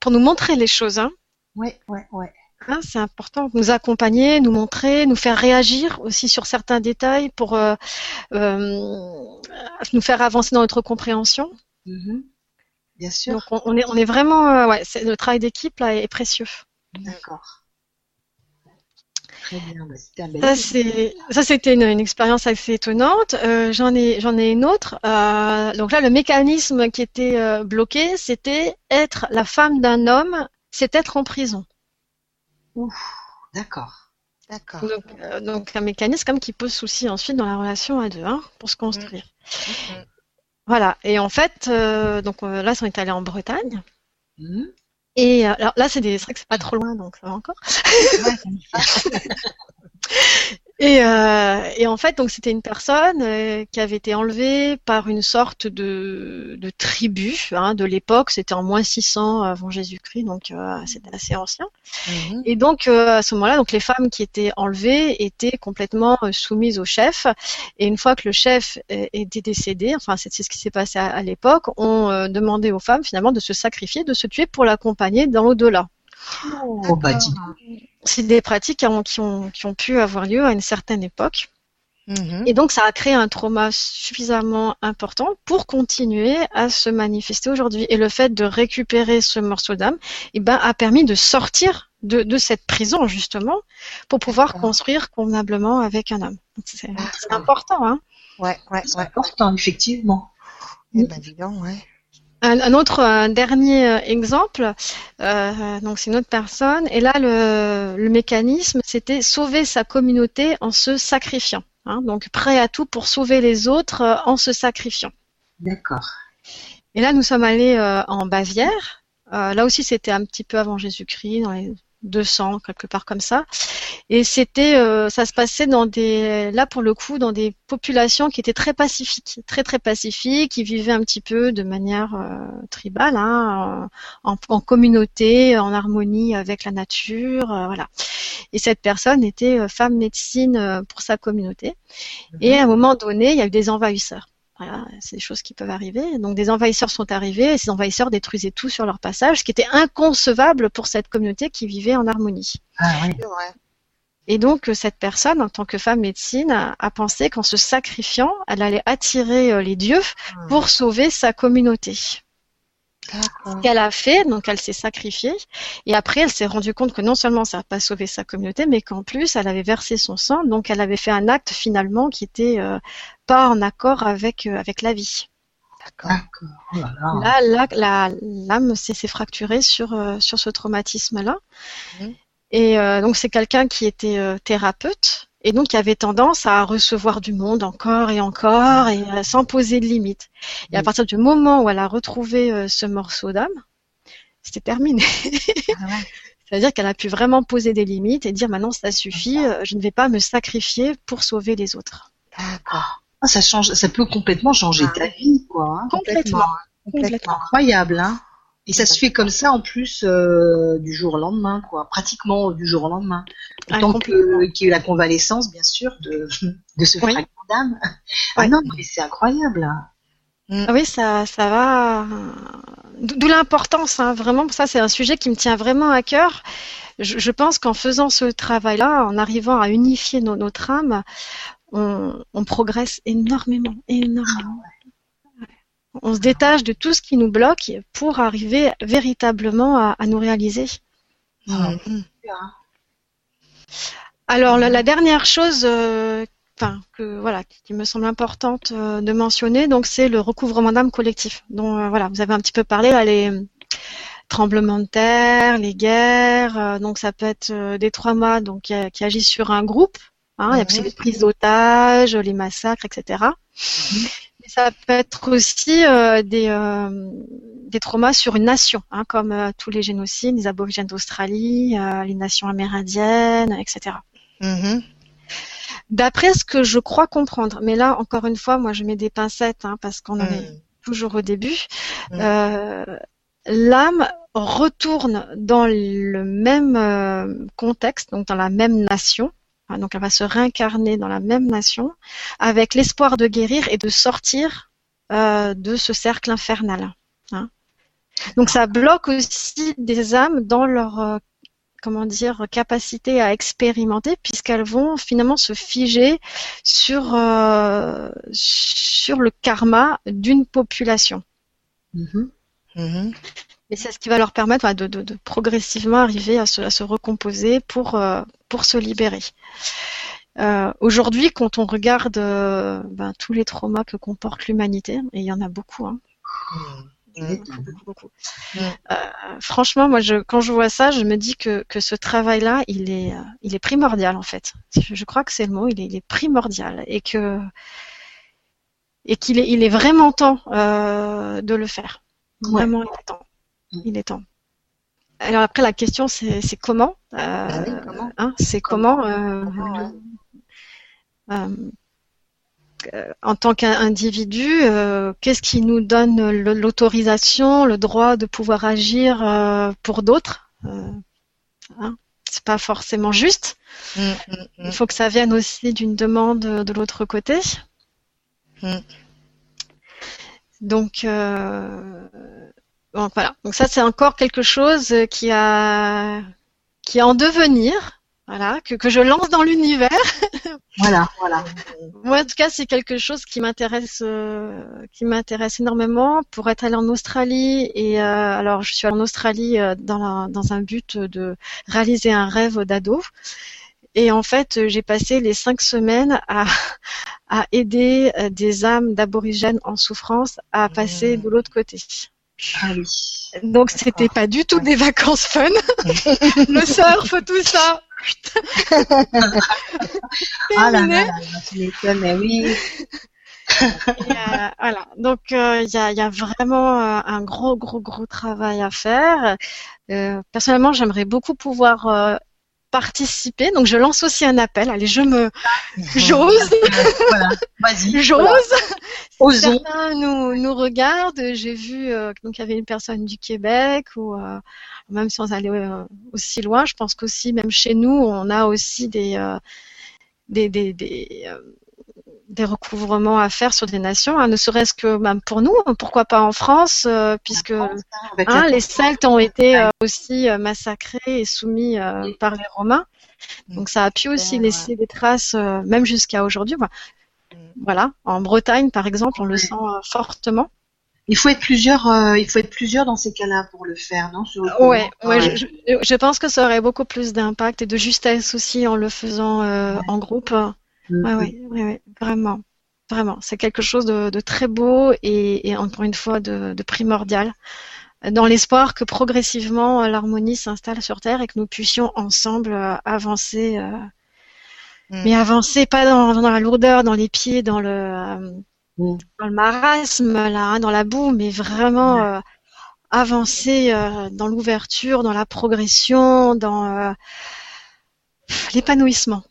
pour nous montrer les choses. Hein. Ouais, ouais. Hein, c'est important, nous accompagner, nous montrer, nous faire réagir aussi sur certains détails pour euh, euh, nous faire avancer dans notre compréhension. Mhm. Bien sûr. Donc on, on est on est vraiment ouais, le travail d'équipe là est précieux. D'accord. Très bien, bah, c'était un bel Ça, exemple. c'est, ça, c'était une, une expérience assez étonnante. Euh, j'en ai, j'en ai une autre. Euh, donc là, le mécanisme qui était euh, bloqué, c'était être la femme d'un homme, c'est être en prison. D'accord. D'accord. Donc, donc un mécanisme comme qui pose souci ensuite dans la relation à deux, hein, pour se construire. Mhm. Voilà. Et en fait, donc là, on est allé en Bretagne. Mhm. Et euh, alors là, c'est des, c'est vrai que c'est pas trop loin, donc ça va encore. Ouais, (laughs) Et, euh, et en fait, donc c'était une personne euh, qui avait été enlevée par une sorte de, de tribu hein, de l'époque. C'était en moins 600 avant Jésus-Christ, donc euh, c'était assez ancien. Mhm. Et donc euh, à ce moment-là, donc les femmes qui étaient enlevées étaient complètement euh, soumises au chef. Et une fois que le chef euh, était décédé, enfin c'est ce qui s'est passé à, à l'époque, on euh, demandait aux femmes finalement de se sacrifier, de se tuer pour l'accompagner dans l'au-delà. Oh, bah. C'est des pratiques qui ont, qui, ont, qui ont pu avoir lieu à une certaine époque. Mhm. Et donc, ça a créé un trauma suffisamment important pour continuer à se manifester aujourd'hui. Et le fait de récupérer ce morceau d'âme, eh ben, a permis de sortir de, de cette prison, justement, pour pouvoir construire convenablement avec un homme. C'est c'est important, hein. Ouais, ouais, C'est ouais. important, effectivement. Eh ben, dis donc, ouais. Un, un autre, un dernier euh, exemple, euh, donc c'est une autre personne, et là le, le mécanisme c'était sauver sa communauté en se sacrifiant, hein, donc prêt à tout pour sauver les autres euh, en se sacrifiant. D'accord. Et là nous sommes allés euh, en Bavière, Euh, là aussi c'était un petit peu avant Jésus-Christ, dans les 200 quelque part comme ça, et c'était, euh, ça se passait dans des, là pour le coup, dans des populations qui étaient très pacifiques, très très pacifiques, qui vivaient un petit peu de manière euh, tribale, hein, en, en communauté, en harmonie avec la nature, euh, voilà. Et cette personne était euh, femme médecine euh, pour sa communauté. Et à un moment donné, il y a eu des envahisseurs. Voilà, c'est des choses qui peuvent arriver. Donc des envahisseurs sont arrivés et ces envahisseurs détruisaient tout sur leur passage, ce qui était inconcevable pour cette communauté qui vivait en harmonie. Ah. Et donc, euh, cette personne, en tant que femme médecine, a, a pensé qu'en se sacrifiant, elle allait attirer euh, les dieux pour sauver sa communauté. D'accord. Ce qu'elle a fait, donc elle s'est sacrifiée, et après elle s'est rendue compte que non seulement ça n'a pas sauvé sa communauté, mais qu'en plus elle avait versé son sang, donc elle avait fait un acte finalement qui était euh, pas en accord avec euh, avec la vie. D'accord. Oh là là. Là, là, la- l'âme s'est fracturée sur euh, sur ce traumatisme-là, et euh, donc c'est quelqu'un qui était euh, thérapeute. Et donc, qui avait tendance à recevoir du monde encore et encore et euh, sans poser de limites. Et à partir du moment où elle a retrouvé euh, ce morceau d'âme, c'était terminé. Ah ouais. (laughs) C'est-à-dire qu'elle a pu vraiment poser des limites et dire maintenant ça suffit, euh, je ne vais pas me sacrifier pour sauver les autres. D'accord. Ah, ça change, ça peut complètement changer Ah ta vie, quoi. hein. Complètement. Complètement. Incroyable, hein. Et ça se fait comme ça en plus euh, du jour au lendemain, quoi. Pratiquement du jour au lendemain. Ah, Tant qu'il y ait eu la convalescence, bien sûr, de de ce Oui. fragment d'âme. Ah Ouais. non, mais c'est incroyable. hein. Ah oui, ça, ça va. D'o- D'où l'importance, hein, vraiment. Ça, c'est un sujet qui me tient vraiment à cœur. Je, je pense qu'en faisant ce travail-là, en arrivant à unifier nos- notre âme, on, on progresse énormément, énormément. Ouais. On se détache de tout ce qui nous bloque pour arriver véritablement à, à nous réaliser. Mhm. Alors la, la dernière chose, euh, que voilà, qui, me semble importante euh, de mentionner, donc c'est le recouvrement d'âme collectif. euh, voilà, vous avez un petit peu parlé là, les tremblements de terre, les guerres, donc ça peut être des traumas donc qui, qui agissent sur un groupe. Hein, Il y a aussi les prises d'otages, les massacres, etc. ça peut être aussi euh, des, euh, des traumas sur une nation, hein, comme euh, tous les génocides, les aborigènes d'Australie, euh, les nations amérindiennes, etc. Mhm. D'après ce que je crois comprendre, mais là encore une fois, moi je mets des pincettes hein, parce qu'on en est Mhm. toujours au début. Mm. Euh, L'âme retourne dans le même contexte, donc dans la même nation. Hein, donc elle va se réincarner dans la même nation avec l'espoir de guérir et de sortir euh, de ce cercle infernal. hein. Donc ça bloque aussi des âmes dans leur euh, comment dire capacité à expérimenter puisqu'elles vont finalement se figer sur euh, le karma d'une population. Mhm. Mhm. Et c'est ce qui va leur permettre voilà, de, de- de progressivement arriver à se, à se recomposer pour, euh, pour se libérer. Euh, Aujourd'hui, quand on regarde euh, ben, tous les traumas que comporte l'humanité, et il y en a beaucoup, hein, Mhm. beaucoup, beaucoup, beaucoup. Mm. Euh, franchement, moi, je, quand je vois ça, je me dis que, que ce travail-là, il est, il est primordial en fait. Je, je crois que c'est le mot, il est, il est primordial et que et qu'il est, il est vraiment temps euh, de le faire. Ouais. Vraiment, il est temps. Mm. Il est temps. Alors après, la question, c'est comment, euh, Bah oui, comment? hein, C'est comment, Comment, ouais. euh, en tant qu'individu, euh, qu'est-ce qui nous donne l'autorisation, le droit de pouvoir agir euh, pour d'autres euh, hein, C'est pas forcément juste. Mhm, mhm, Il faut que ça vienne aussi d'une demande de l'autre côté. Mm. Donc, euh, donc voilà. Donc ça, c'est encore quelque chose qui a qui est en devenir. Voilà, que, que je lance dans l'univers. (laughs) Voilà, voilà. Moi, en tout cas, c'est quelque chose qui m'intéresse, euh, qui m'intéresse énormément. Pour être allée en Australie et euh, alors, je suis allée en Australie euh, dans, la- dans un but de réaliser un rêve d'ado. Et en fait, j'ai passé les cinq semaines à, à aider euh, des âmes d'aborigènes en souffrance à passer Mmh. de l'autre côté. Ah oui. Donc, c'était pas du tout des vacances fun. (laughs) Le surf, tout ça. (laughs) Ah là là, là, mais oui. Et, euh, voilà. Donc euh, il y, a, il y a vraiment euh, un gros, gros, gros travail à faire. Euh, personnellement, j'aimerais beaucoup pouvoir participer. Donc je lance aussi un appel. Allez, je me, (laughs) j'ose, Voilà, vas-y. (laughs) j'ose. voilà. Certains nous, nous regardent. J'ai vu euh, donc il y avait une personne du Québec ou euh, même sans aller euh, aussi loin, je pense qu'aussi même chez nous, on a aussi des euh, des des, des, euh, des recouvrements à faire sur des nations, hein, ne serait-ce que même pour nous, hein, pourquoi pas en France, euh, puisque hein, la- les Celtes ont été euh, aussi euh, massacrés et soumis euh, par les Romains. Donc ça a pu aussi Ouais, laisser des traces, euh, même jusqu'à aujourd'hui. Voilà. Mm. Voilà, en Bretagne par exemple, on le sent euh, fortement. Il faut être plusieurs, euh, il faut être plusieurs dans ces cas-là pour le faire, non sur le coup? Ouais, ouais, Ouais. Je, je- je pense que ça aurait beaucoup plus d'impact et de justesse aussi en le faisant euh, Ouais. en groupe. Mm, Ouais, mm. ouais, ouais, ouais, vraiment, vraiment. C'est quelque chose de, de très beau et, et encore une fois de, de primordial, dans l'espoir que progressivement euh, l'harmonie s'installe sur Terre et que nous puissions ensemble euh, avancer, euh, Mm. mais avancer pas dans, dans la lourdeur, dans les pieds, dans le, euh, Mm. dans le marasme, là, hein, dans la boue, mais vraiment euh, avancer dans l'ouverture, dans la progression, dans l'épanouissement.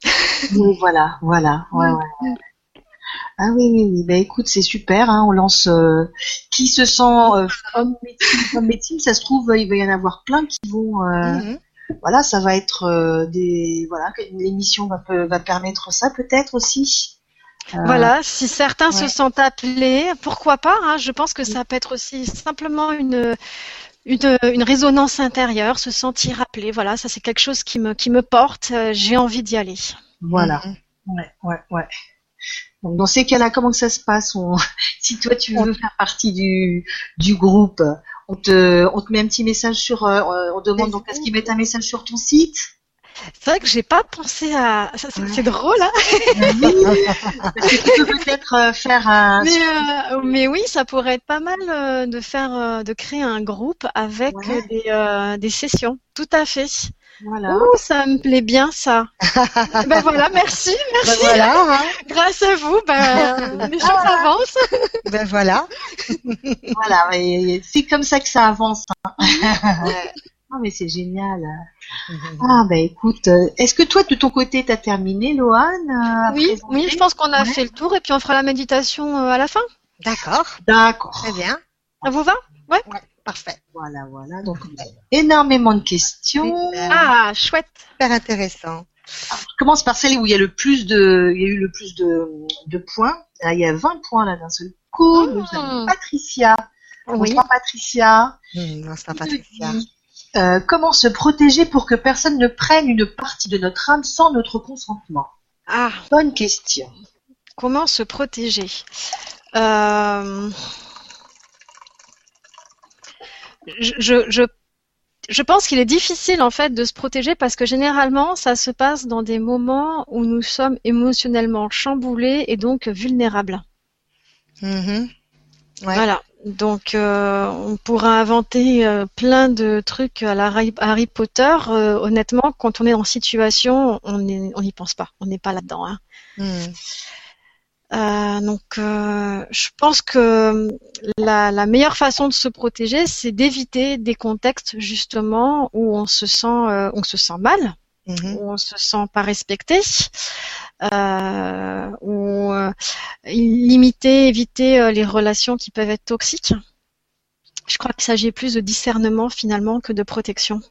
Oui, voilà, voilà, ouais, ouais. ouais. Ah oui, oui, oui. Ben écoute, c'est super. Hein, on lance. euh, qui se sent euh, homme médecine, médecine, ça se trouve, il va y en avoir plein qui vont. euh, Mhm. Voilà, ça va être euh, des. Voilà, l'émission va permettre ça peut-être aussi. Voilà, si certains se sentent appelés, pourquoi pas hein, Je pense que ça peut être aussi simplement une, une, une résonance intérieure, se sentir appelé. Voilà, ça c'est quelque chose qui me, qui me porte. euh, J'ai envie d'y aller. Voilà. Mhm. Ouais, ouais, ouais. Donc dans ces cas-là, comment que ça se passe? On... (laughs) Si toi tu veux faire partie du, du groupe, on te, on te met un petit message sur, euh, on demande donc à ce qu'ils mettent un message sur ton site? C'est vrai que j'ai pas pensé à. C'est Ouais. drôle, hein (laughs) tu peux peut-être euh, faire un. (laughs) mais, euh, mais oui, ça pourrait être pas mal euh, de faire, euh, de créer un groupe avec Ouais. euh, des, euh, des sessions. Tout à fait. Voilà. Ouh, ça me plaît bien ça. (laughs) ben voilà, merci, Ben merci. voilà, hein. Grâce à vous, ben, les choses avancent. ben voilà. Voilà. C'est comme ça que ça avance. hein. Ah mais c'est génial. (laughs) Ah bah écoute, euh, est-ce que toi de ton côté t'as terminé, Loane euh, Oui, présenter oui, je pense qu'on a Ouais. fait le tour et puis on fera la méditation euh, à la fin. D'accord, D'accord. très bien, Ça vous va? Parfait. Voilà, voilà. Donc énormément de questions. Super, Ah, chouette. super intéressant. Je commence par celle où il y a le plus de, il y a eu le plus de, de points. Là, il y a 20 points là d'un seul coup. Nous avons Patricia. Oui. Bonsoir Patricia. Non, c'est Qui pas nous Patricia. dit, comment se protéger pour que personne ne prenne une partie de notre âme sans notre consentement Ah, Bonne question. comment se protéger Euh, je, je, je pense qu'il est difficile en fait de se protéger parce que généralement ça se passe dans des moments où nous sommes émotionnellement chamboulés et donc vulnérables. Mhm. Ouais. Voilà. Donc euh, on pourra inventer euh, plein de trucs à la Harry, Potter. Euh, honnêtement, quand on est en situation, on n'y on pense pas. On n'est pas là-dedans. Hein. Euh, donc, euh, je pense que la, la meilleure façon de se protéger, c'est d'éviter des contextes justement où on se sent, euh, on se sent mal, Mhm. où on se sent pas respecté, euh, ou euh, limiter, éviter euh, les relations qui peuvent être toxiques. Je crois qu'il s'agit plus de discernement finalement que de protection.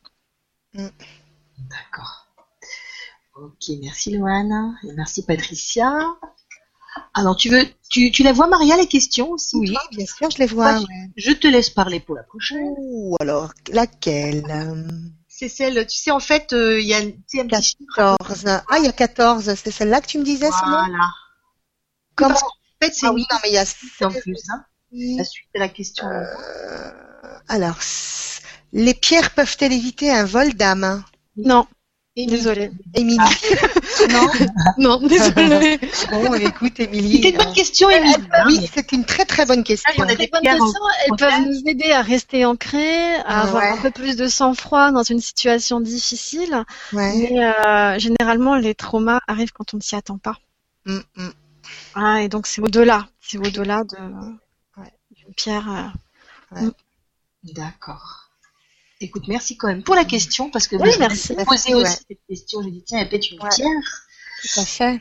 D'accord. Ok, merci Loane. Et merci Patricia. Alors, tu veux, tu, tu la vois Maria les questions aussi? Oui, bien sûr, je les vois. Ouais. Je te laisse parler pour la prochaine. Ouh, alors, laquelle? euh, C'est celle, tu sais, en fait, euh, il y a un petit chiffre. 14. Ah, il y a 14. C'est celle-là que tu me disais, Simon Voilà. Comment Parce qu'en fait, c'est Ah oui, non, mais il y a suite en plus. Hein. La suite de la question. Euh, alors, les pierres peuvent-elles éviter un vol d'âme? Non, Émilie. désolée. Émilie Ah. (laughs) Non Non, (laughs) désolée. Bon, écoute, Émilie. C'était une bonne euh, question, Émilie. Oui, c'est une très très bonne question. on a des Très bonne pierres en- question. Elles en peuvent nous aider à rester ancrés, à avoir Ouais. un peu plus de sang-froid dans une situation difficile. Ouais. Mais euh, généralement, les traumas arrivent quand on ne s'y attend pas. Mm, mm. Ah, et donc c'est au-delà. C'est au-delà de Ouais. pierre. euh. D'accord. Écoute, merci quand même pour la question, parce que Oui, vous merci. avez posé Ouais. aussi cette question. J'ai dit, tiens, elle pète une Ouais. pierre. Tout à fait.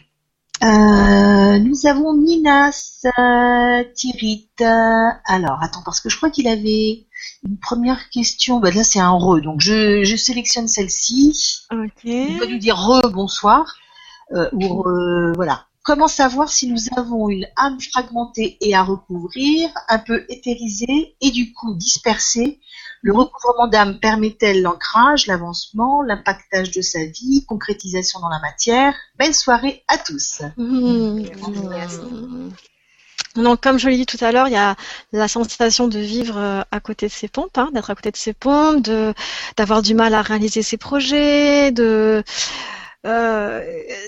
Euh, nous avons Minas euh, Tirit. Euh, alors, attends, parce que je crois qu'il avait une première question. Bah, là, c'est un re, donc je, je sélectionne celle-ci. Ok. On peut lui dire re, bonsoir. Euh, ou re, voilà. Comment savoir si nous avons une âme fragmentée et à recouvrir, un peu éthérisée et du coup dispersée Le recouvrement d'âme permet-elle l'ancrage, l'avancement, l'impactage de sa vie, concrétisation dans la matière? Belle soirée à tous. Mmh. Donc, comme je l'ai dit tout à l'heure, il y a la sensation de vivre euh, à côté de ses pompes, hein, d'être à côté de ses pompes, de d'avoir du mal à réaliser ses projets, euh,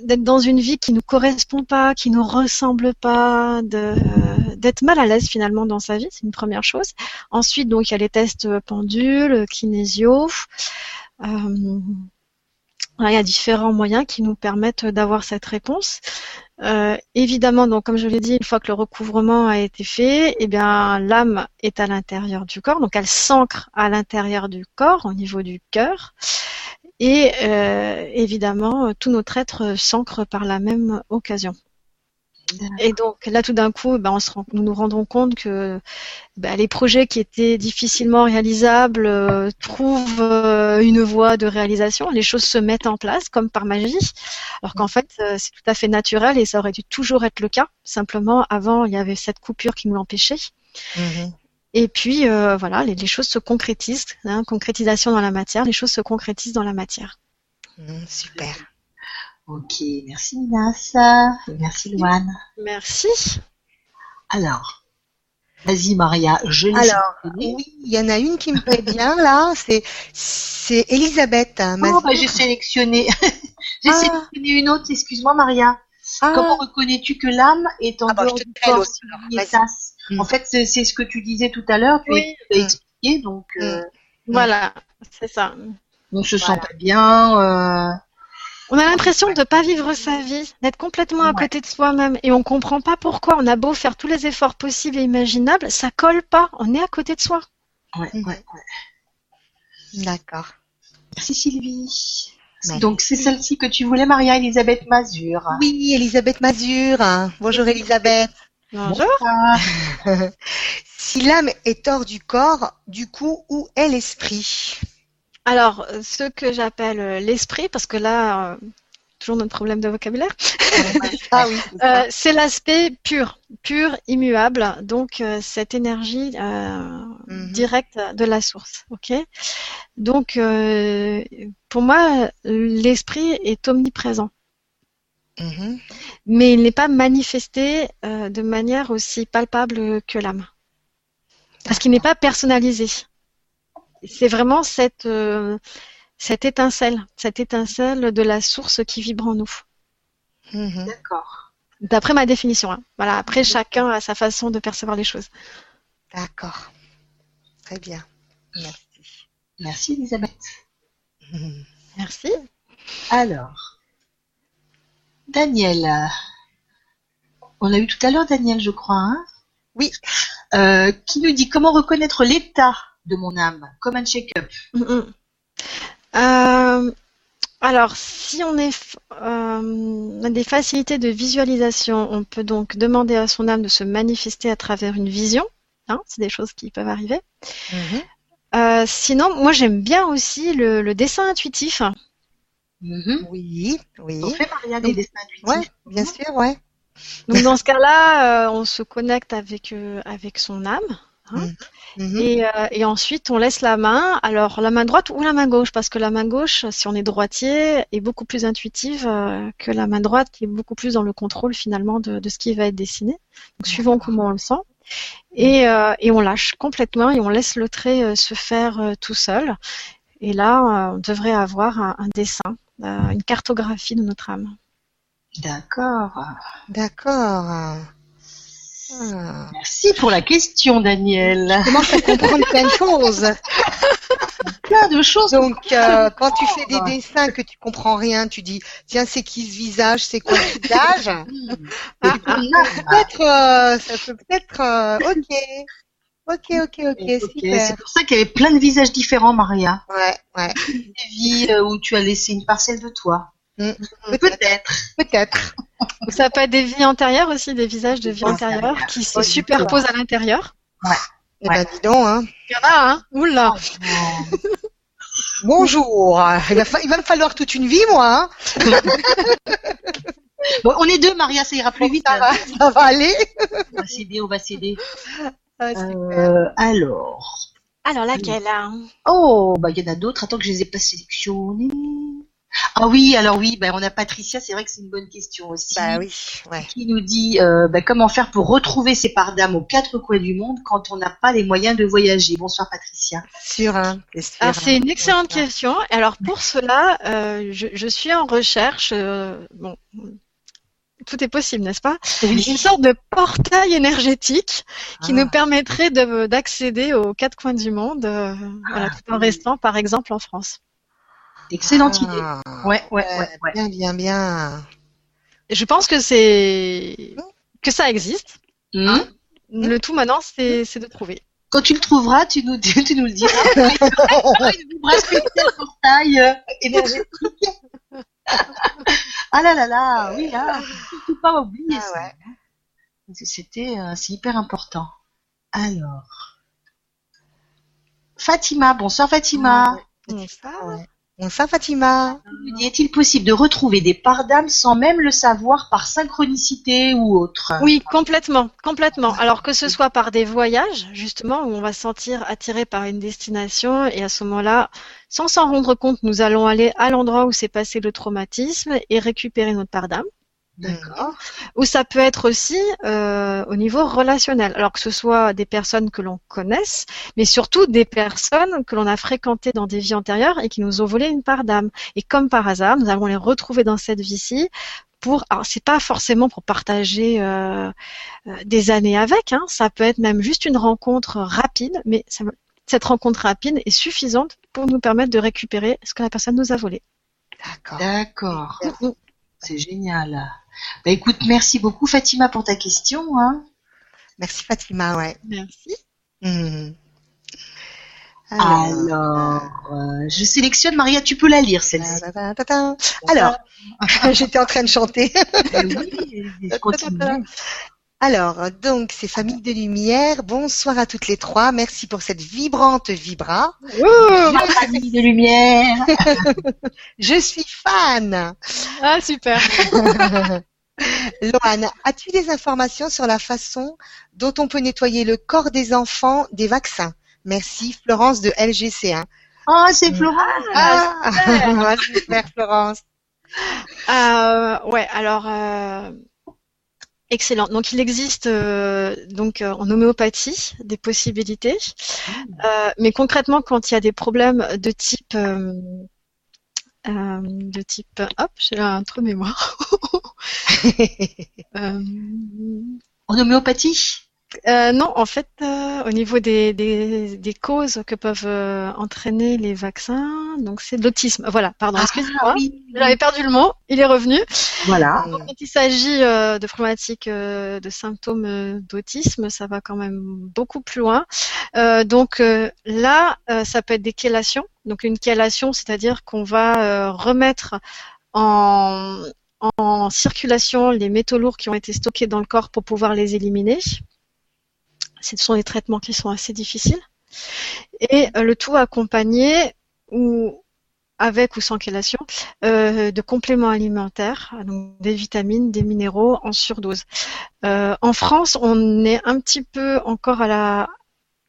d'être dans une vie qui nous correspond pas, qui nous ressemble pas, de d'être mal à l'aise finalement dans sa vie, c'est une première chose. Ensuite, donc il y a les tests pendules, kinésio. Euh, il y a différents moyens qui nous permettent d'avoir cette réponse. Euh, évidemment, donc comme je l'ai dit, une fois que le recouvrement a été fait, eh bien l'âme est à l'intérieur du corps, donc elle s'ancre à l'intérieur du corps, au niveau du cœur, et euh, évidemment tout notre être s'ancre par la même occasion. Et donc là, tout d'un coup, on se rend- nous nous rendons compte que ben, les projets qui étaient difficilement réalisables euh, trouvent euh, une voie de réalisation. Les choses se mettent en place comme par magie, alors qu'en fait, euh, c'est tout à fait naturel et ça aurait dû toujours être le cas. Simplement, avant, il y avait cette coupure qui nous l'empêchait. Mhm. Et puis, voilà, les, les choses se concrétisent. Hein, concrétisation dans la matière, les choses se concrétisent dans la matière. Mhm, Super. Ok, merci Minas. Merci Loane. Merci. Alors, vas-y Maria, je l'ai Alors. Oui, il y en a une qui me plaît bien là, c'est c'est Elisabeth. hein, Oh, bah, j'ai sélectionné. (laughs) j'ai Ah. sélectionné une autre, excuse-moi Maria. Ah, Comment reconnais-tu que l'âme est en Ah bah, dehors du corps Mm. En fait, c'est c'est ce que tu disais tout à l'heure, tu Oui. as Mm. expliqué, donc euh, Voilà, c'est ça. on se Voilà. sent pas bien. euh, On a l'impression de ne pas vivre sa vie, d'être complètement à Ouais. côté de soi-même. Et on comprend pas pourquoi. On a beau faire tous les efforts possibles et imaginables, ça colle pas. On est à côté de soi. ouais, Mm. ouais, ouais. D'accord. Merci Sylvie. Merci. Donc c'est celle-ci que tu voulais, Maria Elisabeth Mazur. Oui, Elisabeth Mazur. Bonjour Elisabeth. Bonjour. (laughs) Si l'âme est hors du corps, du coup, où est l'esprit? Alors, euh, ce que j'appelle euh, l'esprit, parce que là, euh, toujours notre problème de vocabulaire, (laughs) Ah oui. c'est euh, l'aspect pur, pur, immuable. Donc, euh, cette énergie Mhm. directe de la source. Ok? Donc, pour moi, l'esprit est omniprésent. Mhm. mais il n'est pas manifesté de manière aussi palpable que l'âme. Parce qu'il n'est pas personnalisé. C'est vraiment cette, euh, cette étincelle, cette étincelle de la source qui vibre en nous. Mhm. D'accord. D'après ma définition. hein. Voilà. Après, chacun a sa façon de percevoir les choses. D'accord. Très bien. Merci. Merci Elisabeth. Mhm. Merci. Alors, Daniel. On l'a eu tout à l'heure, Daniel, je crois. Hein? Oui. Euh, qui nous dit comment reconnaître l'état de mon âme, comme un check-up. Mm, mm. Euh, alors, si on, est, f- euh, on a des facilités de visualisation, on peut donc demander à son âme de se manifester à travers une vision. Hein, c'est des choses qui peuvent arriver. Mhm. Euh, sinon, moi j'aime bien aussi le, le dessin intuitif. Mhm. Oui, oui. On fait Maria des dessins intuitifs. Ouais, bien sûr, ouais. Donc dans ce cas-là, euh, on se connecte avec euh, avec son âme. Hein. Mhm. Et, euh, et ensuite, on laisse la main, alors la main droite ou la main gauche, parce que la main gauche, si on est droitier, est beaucoup plus intuitive euh, que la main droite, qui est beaucoup plus dans le contrôle finalement de, de ce qui va être dessiné, donc suivant comment on le sent. Et, euh, et on lâche complètement et on laisse le trait euh, se faire euh, tout seul. Et là, euh, on devrait avoir un, un dessin, euh, une cartographie de notre âme. D'accord. D'accord. Ah. Merci pour la question, Daniel. Je commence à comprendre plein de choses. (laughs) Plein de choses. Donc, euh, quand tu fais des dessins que tu comprends rien, tu dis, tiens, c'est qui ce visage, c'est quoi ce visage (laughs) Ah, ah, Peut-être, euh, ça peut peut-être, euh, ok, ok, ok, ok, Ok, super. C'est pour ça qu'il y avait plein de visages différents, Maria. Ouais, ouais, Des vies euh, où tu as laissé une parcelle de toi. Mm. Peut-être. peut-être. Ça peut être des vies antérieures aussi, des visages de vie antérieures qui se superposent à l'intérieur. Eh Ouais. ben, dis donc, hein. Il y en a, hein Oula Bonjour. Il va, fa- il va me falloir toute une vie, moi. Hein. (laughs) Bon, on est deux, Maria, ça ira plus vite. Ça va, ça va aller. On va s'aider, on va s'aider. Ah. Euh, alors. Alors laquelle hein? Oh, bah il y en a d'autres. Attends que je les ai pas sélectionnés. Ah oui, alors oui, bah, on a Patricia, c'est vrai que c'est une bonne question aussi. Bah oui, ouais. Qui nous dit euh, bah, comment faire pour retrouver ses parts d'âme aux quatre coins du monde quand on n'a pas les moyens de voyager? Bonsoir Patricia. Sûr, hein. C'est sûr. Alors c'est une excellente question. Alors pour cela, euh, je, je suis en recherche. euh, bon, tout est possible, n'est-ce pas? Une sorte de portail énergétique qui Ah. nous permettrait de- d'accéder aux quatre coins du monde, euh, voilà, tout en restant, par exemple, en France. Excellente idée. Ah. Ouais, ouais, ouais, ouais. Bien, bien, bien. Et je pense que c'est que ça existe. Hmm. Le tout maintenant, c'est c'est de trouver. Quand tu le trouveras, tu nous, tu nous le diras. Une vibration de portail euh, énergétique. ah là là là, oui là, faut surtout pas oublier Ah ouais. C'était, euh, c'est hyper important. Alors, Fatima, bonsoir Fatima. Ça, Ouais. Bonsoir Fatima. Est-il possible de retrouver des parts d'âme sans même le savoir par synchronicité ou autre? Oui, complètement, complètement. Alors que ce soit par des voyages, justement, où on va se sentir attiré par une destination, et à ce moment-là, sans s'en rendre compte, nous allons aller à l'endroit où s'est passé le traumatisme et récupérer notre part d'âme. D'accord. Ou ça peut être aussi euh, au niveau relationnel, alors que ce soit des personnes que l'on connaisse, mais surtout des personnes que l'on a fréquentées dans des vies antérieures et qui nous ont volé une part d'âme. Et comme par hasard, nous allons les retrouver dans cette vie-ci pour, alors c'est pas forcément pour partager euh, euh, des années avec, hein, ça peut être même juste une rencontre rapide, mais ça- cette rencontre rapide est suffisante pour nous permettre de récupérer ce que la personne nous a volé. D'accord. D'accord. C'est génial. Bah écoute, merci beaucoup Fatima pour ta question. Hein. Merci Fatima, ouais. Merci. Mhm. Alors, euh, je sélectionne Maria, tu peux la lire celle-ci. Alors, (laughs) j'étais en train de chanter. Eh oui, je continue. Alors, donc, c'est Famille de Lumière. Bonsoir à toutes les trois. Merci pour cette vibrante vibra. Ma famille de lumière. (laughs) Je suis fan. Ah super. (laughs) Loane, as-tu des informations sur la façon dont on peut nettoyer le corps des enfants des vaccins? Merci, Florence de LGC1. Oh, c'est Florence. Ah, (laughs) super, Florence. Euh, ouais, alors euh, Excellent. Donc il existe euh, donc euh, en homéopathie des possibilités, euh, mais concrètement quand il y a des problèmes de type euh, euh, de type hop j'ai un trou de mémoire. (laughs) En homéopathie? Euh, non, en fait, euh, au niveau des, des, des causes que peuvent euh, entraîner les vaccins, donc c'est de l'autisme. Voilà, pardon, excusez-moi. Ah oui. J'avais perdu le mot, il est revenu. Voilà. Quand il s'agit de problématiques de symptômes d'autisme, ça va quand même beaucoup plus loin. Donc là, ça peut être des chélations. Donc une chélation, c'est-à-dire qu'on va remettre en, en circulation les métaux lourds qui ont été stockés dans le corps pour pouvoir les éliminer. Ce sont des traitements qui sont assez difficiles. Et euh, le tout accompagné ou avec ou sans chélation, euh, de compléments alimentaires, donc des vitamines, des minéraux en surdose. Euh, en France, on est un petit peu encore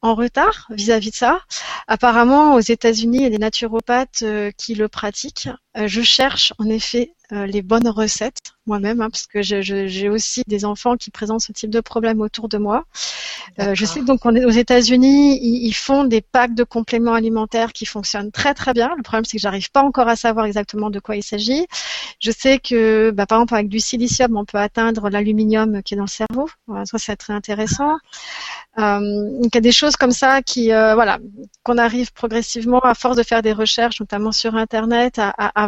en retard vis-à-vis de ça. Apparemment, aux États-Unis, il y a des naturopathes qui le pratiquent. Euh, je cherche en effet euh, les bonnes recettes moi-même, hein, parce que j'ai aussi des enfants qui présentent ce type de problème autour de moi. Euh, je sais que donc on est aux États-Unis, ils, ils font des packs de compléments alimentaires qui fonctionnent très très bien. Le problème c'est que j'arrive pas encore à savoir exactement de quoi il s'agit. Je sais que bah, par exemple avec du silicium, on peut atteindre l'aluminium qui est dans le cerveau. Voilà, ça c'est très intéressant. Euh, donc il y a des choses comme ça qui euh, voilà qu'on arrive progressivement à force de faire des recherches, notamment sur internet, à, à, à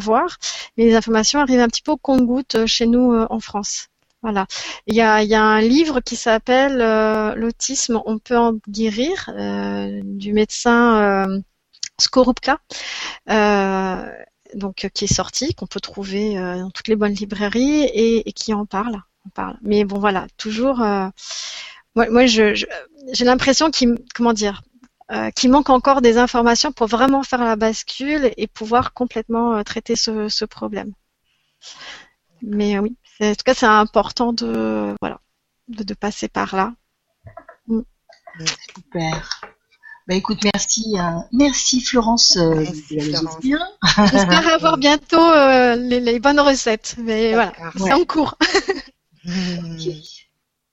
Mais les informations arrivent un petit peu au compte-goutte chez nous euh, en France. Voilà. Il y a, un livre qui s'appelle euh, L'autisme, on peut en guérir, euh, du médecin euh, Skorupka, euh, euh, qui est sorti, qu'on peut trouver euh, dans toutes les bonnes librairies et, qui en parle. Parle. Mais bon, voilà, toujours. euh, moi, je- j'ai l'impression qu'il, comment dire, euh, qu'il manque encore des informations pour vraiment faire la bascule et pouvoir complètement euh, traiter ce, ce problème. Mais euh, oui, en tout cas, c'est important de voilà de, de passer par là. Super. Bah écoute, merci, euh, merci Florence. euh. J'espère (laughs) avoir bientôt euh, les, les bonnes recettes. Mais voilà, c'est en cours. (laughs)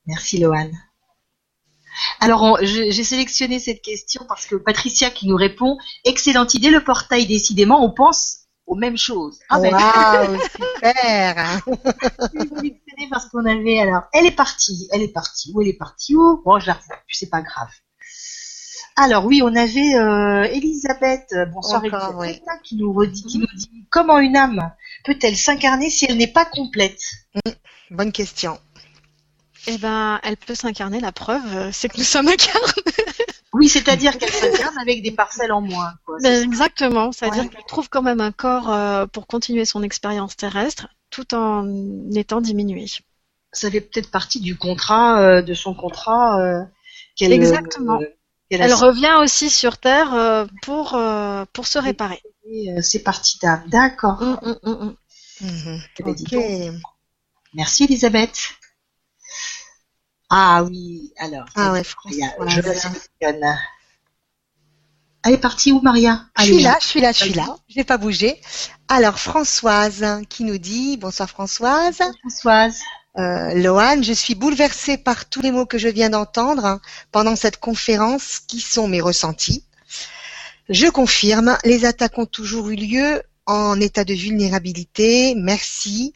Merci Loane. Alors, j'ai sélectionné cette question parce que Patricia qui nous répond, excellente idée, le portail, décidément, on pense aux mêmes choses. Ah ben, Waouh, (laughs) super. parce qu'on avait, alors, elle est partie, elle est partie, où elle est partie, où? Bon, je la retrouve c'est pas grave. Alors oui, on avait euh, Elisabeth, euh, bonsoir Encore, Elisabeth, hein, qui nous redit, qui nous dit comment une âme peut-elle s'incarner si elle n'est pas complète? Bonne question. Eh ben, elle peut s'incarner. La preuve, euh, c'est que nous sommes incarnés. (laughs) Oui, c'est-à-dire qu'elle s'incarne avec des parcelles en moins. Quoi. Ben, exactement. C'est-à-dire Ouais. qu'elle trouve quand même un corps euh, pour continuer son expérience terrestre, tout en étant diminuée. ça fait peut-être partie du contrat, euh, de son contrat. euh, qu'elle, Exactement. euh, qu'elle Elle revient aussi sur Terre euh, pour se réparer. ses parties d'âme. D'accord. Hum, hum, hum. Mhm. Eh ben. Merci Elisabeth. Ah oui, alors. Ah ouais, Maria, je la. Elle est partie où Maria? Je Allez, suis là, je suis là, je suis là. Je vais pas bouger. Alors Françoise qui nous dit bonsoir Françoise. Françoise. Euh, Loane, je suis bouleversée par tous les mots que je viens d'entendre hein, pendant cette conférence qui sont mes ressentis? Je confirme, les attaques ont toujours eu lieu en état de vulnérabilité. Merci.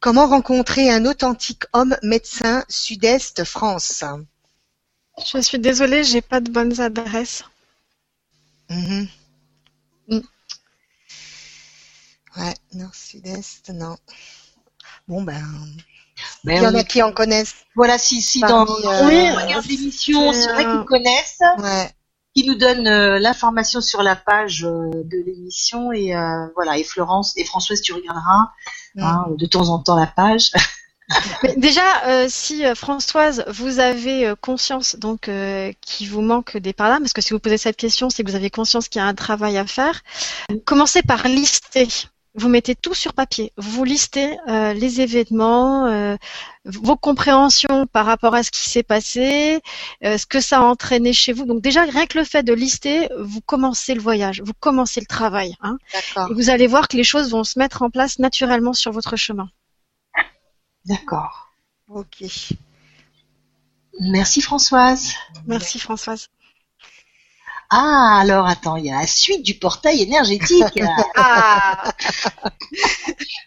Comment rencontrer un authentique homme médecin Sud-Est France? Je suis désolée, j'ai pas de bonnes adresses. Mhm. Mm. Ouais, non, Sud-Est, non. Bon ben, il Ben, y en a qui en connaissent. Voilà, si, si dans Parmi, dans euh, les Oui, c'est, c'est vrai euh, qu'ils connaissent, Ouais. Qui nous donnent euh, l'information sur la page euh, de l'émission et euh, voilà. Et Florence et Françoise, tu regarderas Mm. hein, de temps en temps la page. (laughs) Mais déjà, si Françoise, vous avez conscience donc qu'il vous manque des parades, parce que si vous posez cette question, c'est que vous avez conscience qu'il y a un travail à faire. Commencez par lister. Vous mettez tout sur papier. Vous listez euh, les événements, euh, vos compréhensions par rapport à ce qui s'est passé, euh, ce que ça a entraîné chez vous. Donc déjà, rien que le fait de lister, vous commencez le voyage, vous commencez le travail. Hein, D'accord. et vous allez voir que les choses vont se mettre en place naturellement sur votre chemin. D'accord. Ok. Merci Françoise. Merci Françoise. Ah, alors attends, il y a la suite du portail énergétique. (laughs) Ah,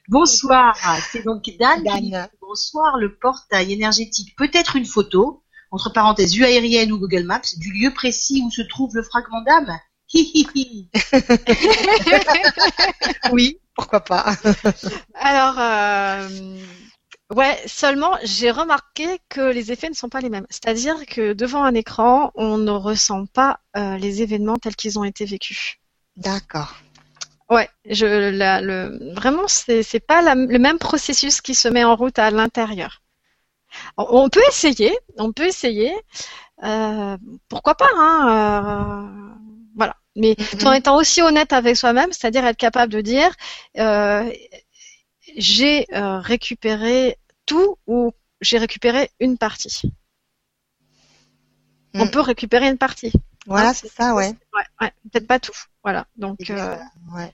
Bonsoir, c'est donc Dan. qui dit Dan. Bonsoir, le portail énergétique. Peut-être une photo, entre parenthèses, vue aérienne ou Google Maps, du lieu précis où se trouve le fragment d'âme. (laughs) Oui, pourquoi pas. (laughs) alors, euh, ouais, seulement j'ai remarqué que les effets ne sont pas les mêmes. C'est-à-dire que devant un écran, on ne ressent pas euh, les événements tels qu'ils ont été vécus. D'accord. Ouais, je, la- le, vraiment, c'est c'est pas la- le même processus qui se met en route à l'intérieur. On peut essayer, on peut essayer. Euh, pourquoi pas, hein, euh, voilà. Mais Mhm. tout en étant aussi honnête avec soi-même, c'est-à-dire être capable de dire, euh, j'ai euh, récupéré tout ou j'ai récupéré une partie. On Mhm. peut récupérer une partie. Voilà, Hein, c'est ça, ouais. Ouais, ouais, peut-être pas tout. Voilà. Donc, euh, bien, ouais.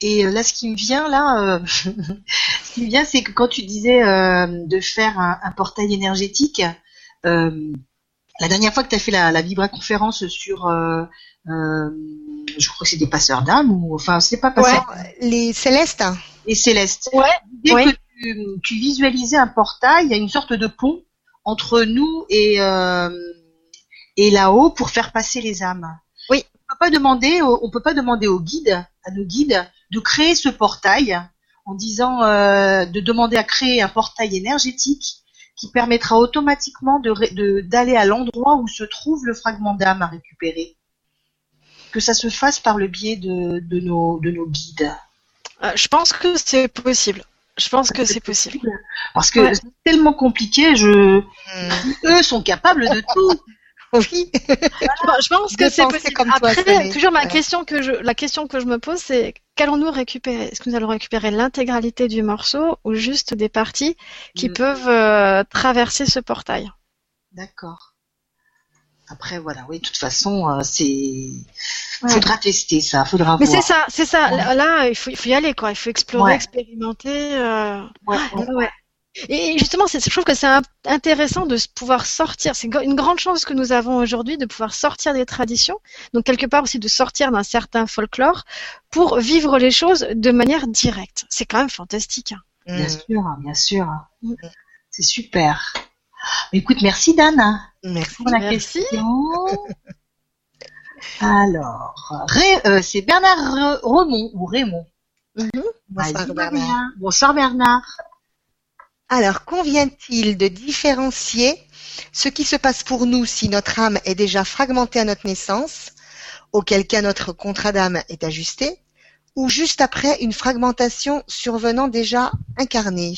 Et euh, là, ce qui me vient là, euh, (laughs) ce qui me vient, c'est que quand tu disais euh, de faire un, un portail énergétique, euh, la dernière fois que tu as fait la, la Vibra conférence sur, euh, euh, je crois que c'est des passeurs d'âme ou enfin c'est pas passeurs Les célestes et célestes. ouais, Dès Oui. que tu, tu visualisais un portail, il y a une sorte de pont entre nous et euh, et là-haut pour faire passer les âmes. Oui. On peut pas demander, on peut pas demander aux guides, à nos guides, de créer ce portail en disant euh, de demander à créer un portail énergétique qui permettra automatiquement de ré- de- d'aller à l'endroit où se trouve le fragment d'âme à récupérer. Que ça se fasse par le biais de, de nos de nos guides. Euh, je pense que c'est possible. Je pense que c'est possible. Parce que Ouais. c'est tellement compliqué, je Hmm. eux sont capables de tout. (laughs) Oui. Je je pense que c'est possible. comme Après, toujours ma Ouais. question que je, la question que je me pose, c'est qu'allons-nous récupérer? Est-ce que nous allons récupérer l'intégralité du morceau ou juste des parties qui Mm. peuvent euh, traverser ce portail? D'accord. Après voilà, oui, de toute façon, euh, c'est Ouais. faudra tester ça, faudra Mais voir. c'est ça, c'est ça. Ouais. Là, là, il faut, il faut y aller, quoi. Il faut explorer, Ouais. expérimenter. euh, Ouais, Ouais, ouais. ouais. Et justement, je trouve que c'est intéressant de pouvoir sortir. C'est une grande chance que nous avons aujourd'hui de pouvoir sortir des traditions, donc quelque part aussi de sortir d'un certain folklore pour vivre les choses de manière directe. C'est quand même fantastique. hein. Bien Hmm. sûr, bien sûr. Mm. C'est super. Écoute, merci Dan Merci. pour la Merci. question. (laughs) Alors, euh, c'est Bernard Re- Remond ou Raymond. Mhm. Bonsoir, Bernard. Bonsoir Bernard. Alors, convient-il de différencier ce qui se passe pour nous si notre âme est déjà fragmentée à notre naissance, auquel cas notre contrat d'âme est ajusté, ou juste après une fragmentation survenant déjà incarnée?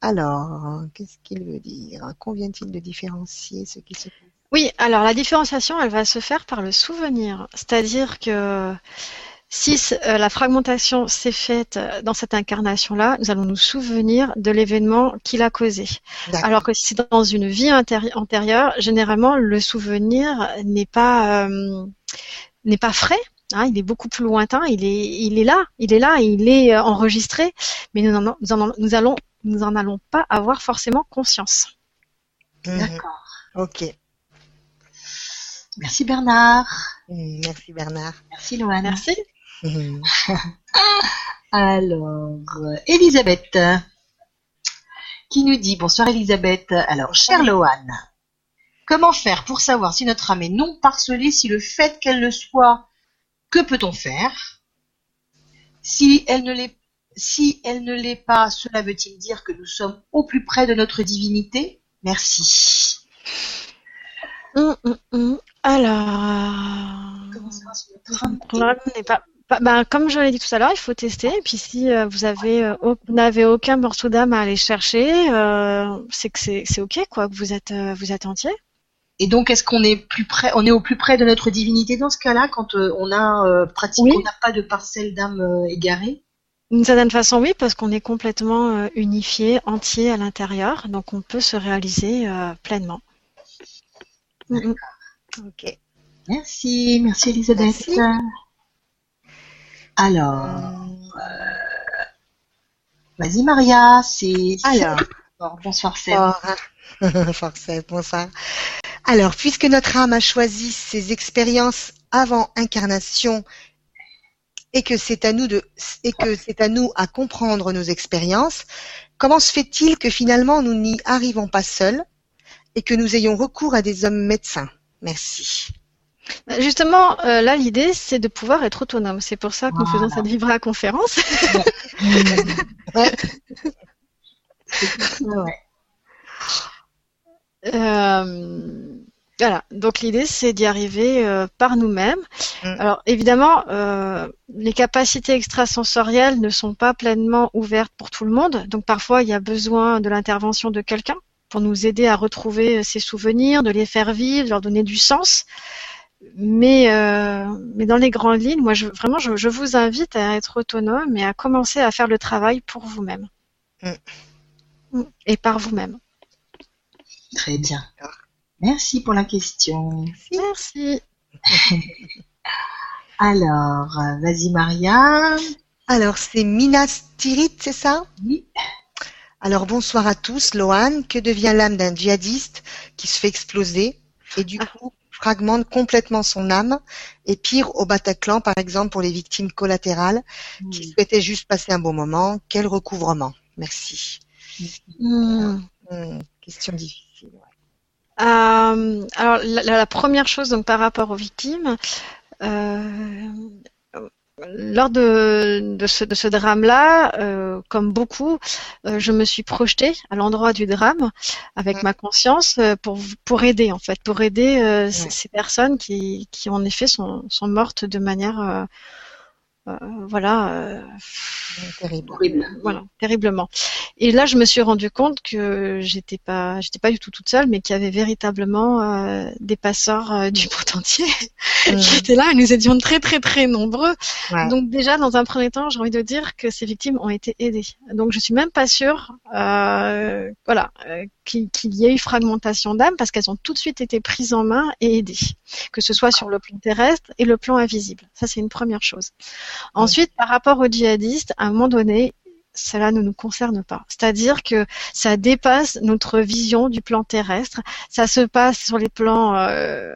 Alors, qu'est-ce qu'il veut dire? Convient-il de différencier ce qui se passe Oui, alors la différenciation, elle va se faire par le souvenir. C'est-à-dire que si euh, la fragmentation s'est faite euh, dans cette incarnation-là, nous allons nous souvenir de l'événement qui l'a causé. D'accord. Alors que si c'est dans une vie antéri- antérieure, généralement, le souvenir n'est pas, euh, n'est pas frais. hein, il est beaucoup plus lointain. Il est, il est là. Il est là. Il est euh, enregistré. Mais nous n'en nous en, nous allons, nous en allons pas avoir forcément conscience. Mhm. D'accord. Ok. Merci Bernard. Hmm, Merci Bernard. Merci Loane. Merci. (laughs) Alors, Elisabeth, qui nous dit, bonsoir Elisabeth, alors, chère Loane, comment faire pour savoir si notre âme est non parcelée, si le fait qu'elle le soit, que peut-on faire? Si elle ne l'est si elle ne l'est pas, cela veut-il dire que nous sommes au plus près de notre divinité? Merci. Hum, hum, hum. Alors, n'est pas, ben, comme je l'ai dit tout à l'heure, il faut tester. Et puis si euh, vous avez, euh, au- vous n'avez aucun morceau d'âme à aller chercher, euh, c'est que c'est, ok quoi, que vous êtes, euh, vous êtes entier. Et donc, est-ce qu'on est plus près, on est au plus près de notre divinité dans ce cas-là, quand euh, on a euh, pratiquement, Oui. n'a pas de parcelle d'âme euh, égarée? D'une certaine façon, oui, parce qu'on est complètement euh, unifié, entier à l'intérieur, donc on peut se réaliser euh, pleinement. Mm. Ok. Merci, merci Elisabeth. Merci. Alors, Euh, Vas-y Maria, c'est... Alors. bonsoir Seb. (laughs) Bonsoir Seb, bonsoir. Alors, puisque notre âme a choisi ses expériences avant incarnation et que c'est à nous de et que c'est à nous à comprendre nos expériences, comment se fait-il que finalement nous n'y arrivons pas seuls et que nous ayons recours à des hommes médecins? Merci. Justement, euh, là, l'idée, c'est de pouvoir être autonome. C'est pour ça que nous faisons cette Vibra conférence. (laughs) ouais. (laughs) ouais. Euh, voilà, donc l'idée c'est d'y arriver euh, par nous-mêmes. Mm. Alors évidemment, euh, les capacités extrasensorielles ne sont pas pleinement ouvertes pour tout le monde, donc parfois il y a besoin de l'intervention de quelqu'un pour nous aider à retrouver ses souvenirs, de les faire vivre, de leur donner du sens. Mais, euh, mais dans les grandes lignes, moi je, vraiment je, je, vous invite à être autonome et à commencer à faire le travail pour vous-même mm. et par vous-même. Très bien. Merci pour la question. Merci. (laughs) Alors, vas-y Maria. Alors, c'est Minas Tirith, c'est ça? Oui. Alors, bonsoir à tous. Lohan, que devient l'âme d'un djihadiste qui se fait exploser et du ah. coup fragmente complètement son âme et pire au Bataclan, par exemple, pour les victimes collatérales qui souhaitaient juste passer un bon moment. Quel recouvrement Merci. Hmm. Hmm, question difficile. Euh, alors la, première chose donc par rapport aux victimes, euh, lors de, de, ce, de ce drame-là, euh, comme beaucoup, euh, je me suis projetée à l'endroit du drame avec ma conscience euh, pour, pour aider en fait, pour aider euh, ces, personnes qui, qui en effet sont, sont mortes de manière euh, voilà, euh, Terrible. voilà, terriblement. Et là, je me suis rendu compte que j'étais pas, j'étais pas du tout toute seule, mais qu'il y avait véritablement euh, des passeurs du monde entier (laughs) qui étaient là. Et nous étions très, très, très nombreux. Donc déjà, dans un premier temps, j'ai envie de dire que ces victimes ont été aidées. Donc je suis même pas sûre, voilà, qu'il y ait eu fragmentation d'âme parce qu'elles ont tout de suite été prises en main et aidées, que ce soit sur le plan terrestre et le plan invisible. Ça, c'est une première chose. Ensuite, par rapport aux djihadistes, à un moment donné, cela ne nous concerne pas. C'est-à-dire que ça dépasse notre vision du plan terrestre. Ça se passe sur les plans, euh,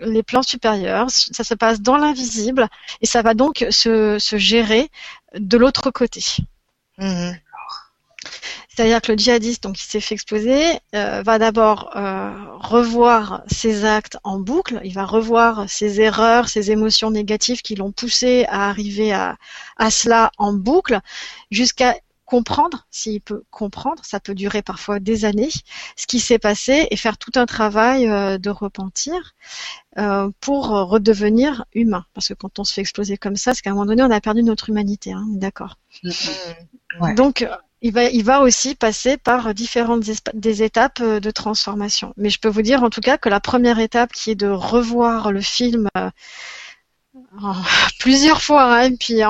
les plans supérieurs. Ça se passe dans l'invisible et ça va donc se, gérer de l'autre côté. Mmh. C'est-à-dire que le djihadiste, donc qui s'est fait exploser, euh, va d'abord euh, revoir ses actes en boucle, il va revoir ses erreurs, ses émotions négatives qui l'ont poussé à arriver à, à cela en boucle, jusqu'à comprendre, s'il peut comprendre, ça peut durer parfois des années, ce qui s'est passé et faire tout un travail euh, de repentir euh, pour redevenir humain. Parce que quand on se fait exploser comme ça, c'est qu'à un moment donné, on a perdu notre humanité, hein, d'accord. Mm-hmm. Donc, il va, il va aussi passer par différentes des étapes euh, de transformation. Mais je peux vous dire en tout cas que la première étape qui est de revoir le film euh, (laughs) plusieurs fois, hein, puis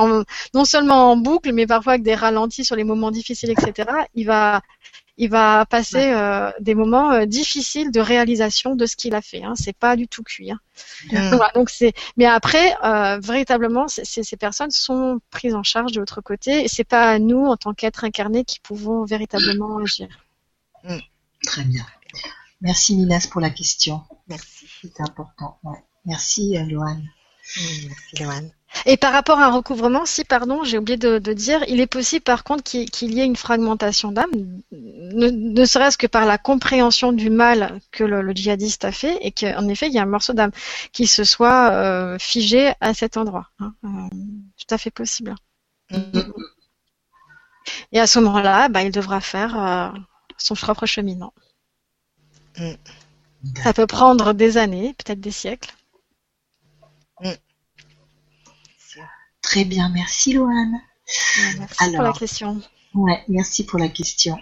non seulement en boucle, mais parfois avec des ralentis sur les moments difficiles, etc. Il va, il va passer euh, des moments euh, difficiles de réalisation de ce qu'il a fait. Hein. C'est pas du tout cuit. Hein. Mm. donc c'est. Mais après, euh, véritablement, ces personnes sont prises en charge de l'autre côté, et c'est pas à nous, en tant qu'êtres incarnés, qui pouvons véritablement agir. Mm. Très bien. Merci Minas pour la question. Merci. C'est important. Merci Loane. Mm, merci Loane. Et par rapport à un recouvrement, si, pardon, j'ai oublié de, dire, il est possible par contre qu'il y ait une fragmentation d'âme, ne, serait-ce que par la compréhension du mal que le, djihadiste a fait, et qu'en effet, il y a un morceau d'âme qui se soit euh, figé à cet endroit. Hein. Euh, tout à fait possible. Et à ce moment-là, bah, il devra faire euh, son propre cheminement. Mm. Ça peut prendre des années, peut-être des siècles. Très bien, merci Loane. merci pour la question. Ouais, merci pour la question.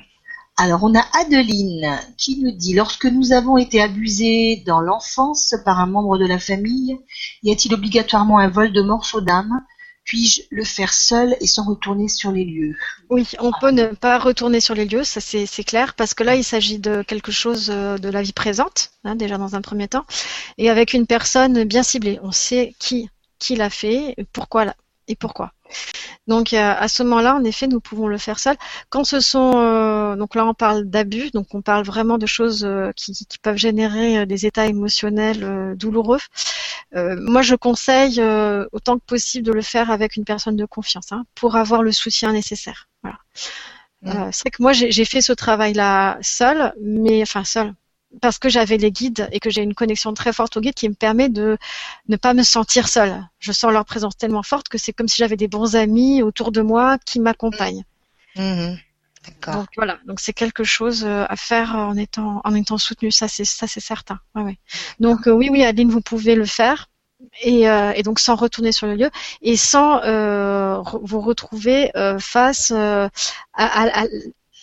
Alors, on a Adeline qui nous dit lorsque nous avons été abusés dans l'enfance par un membre de la famille, y a-t-il obligatoirement un vol de morceaux d'âme? Puis-je le faire seul et sans retourner sur les lieux? Oui, on peut ne pas retourner sur les lieux, ça c'est clair, parce que là il s'agit de quelque chose euh, de la vie présente, hein, déjà dans un premier temps, et avec une personne bien ciblée. On sait qui qui l'a fait, pourquoi et pourquoi? Donc euh, à ce moment-là, en effet, nous pouvons le faire seul. Quand ce sont, euh, donc là on parle d'abus, donc on parle vraiment de choses euh, qui, qui, peuvent générer des états émotionnels douloureux. moi, je conseille autant que possible de le faire avec une personne de confiance, hein, pour avoir le soutien nécessaire. Voilà. Mmh. c'est que moi j'ai fait ce travail-là seul, mais enfin seul parce que j'avais les guides et que j'ai une connexion très forte aux guides qui me permet de ne pas me sentir seule. Je sens leur présence tellement forte que c'est comme si j'avais des bons amis autour de moi qui m'accompagnent. Mmh. D'accord. Donc voilà, donc c'est quelque chose euh, à faire en étant en étant soutenu, ça c'est ça c'est certain. Ouais, ouais. Donc euh, oui oui Adeline, vous pouvez le faire. Et, euh, et, donc sans retourner sur le lieu et sans euh, vous retrouver euh, face à, à,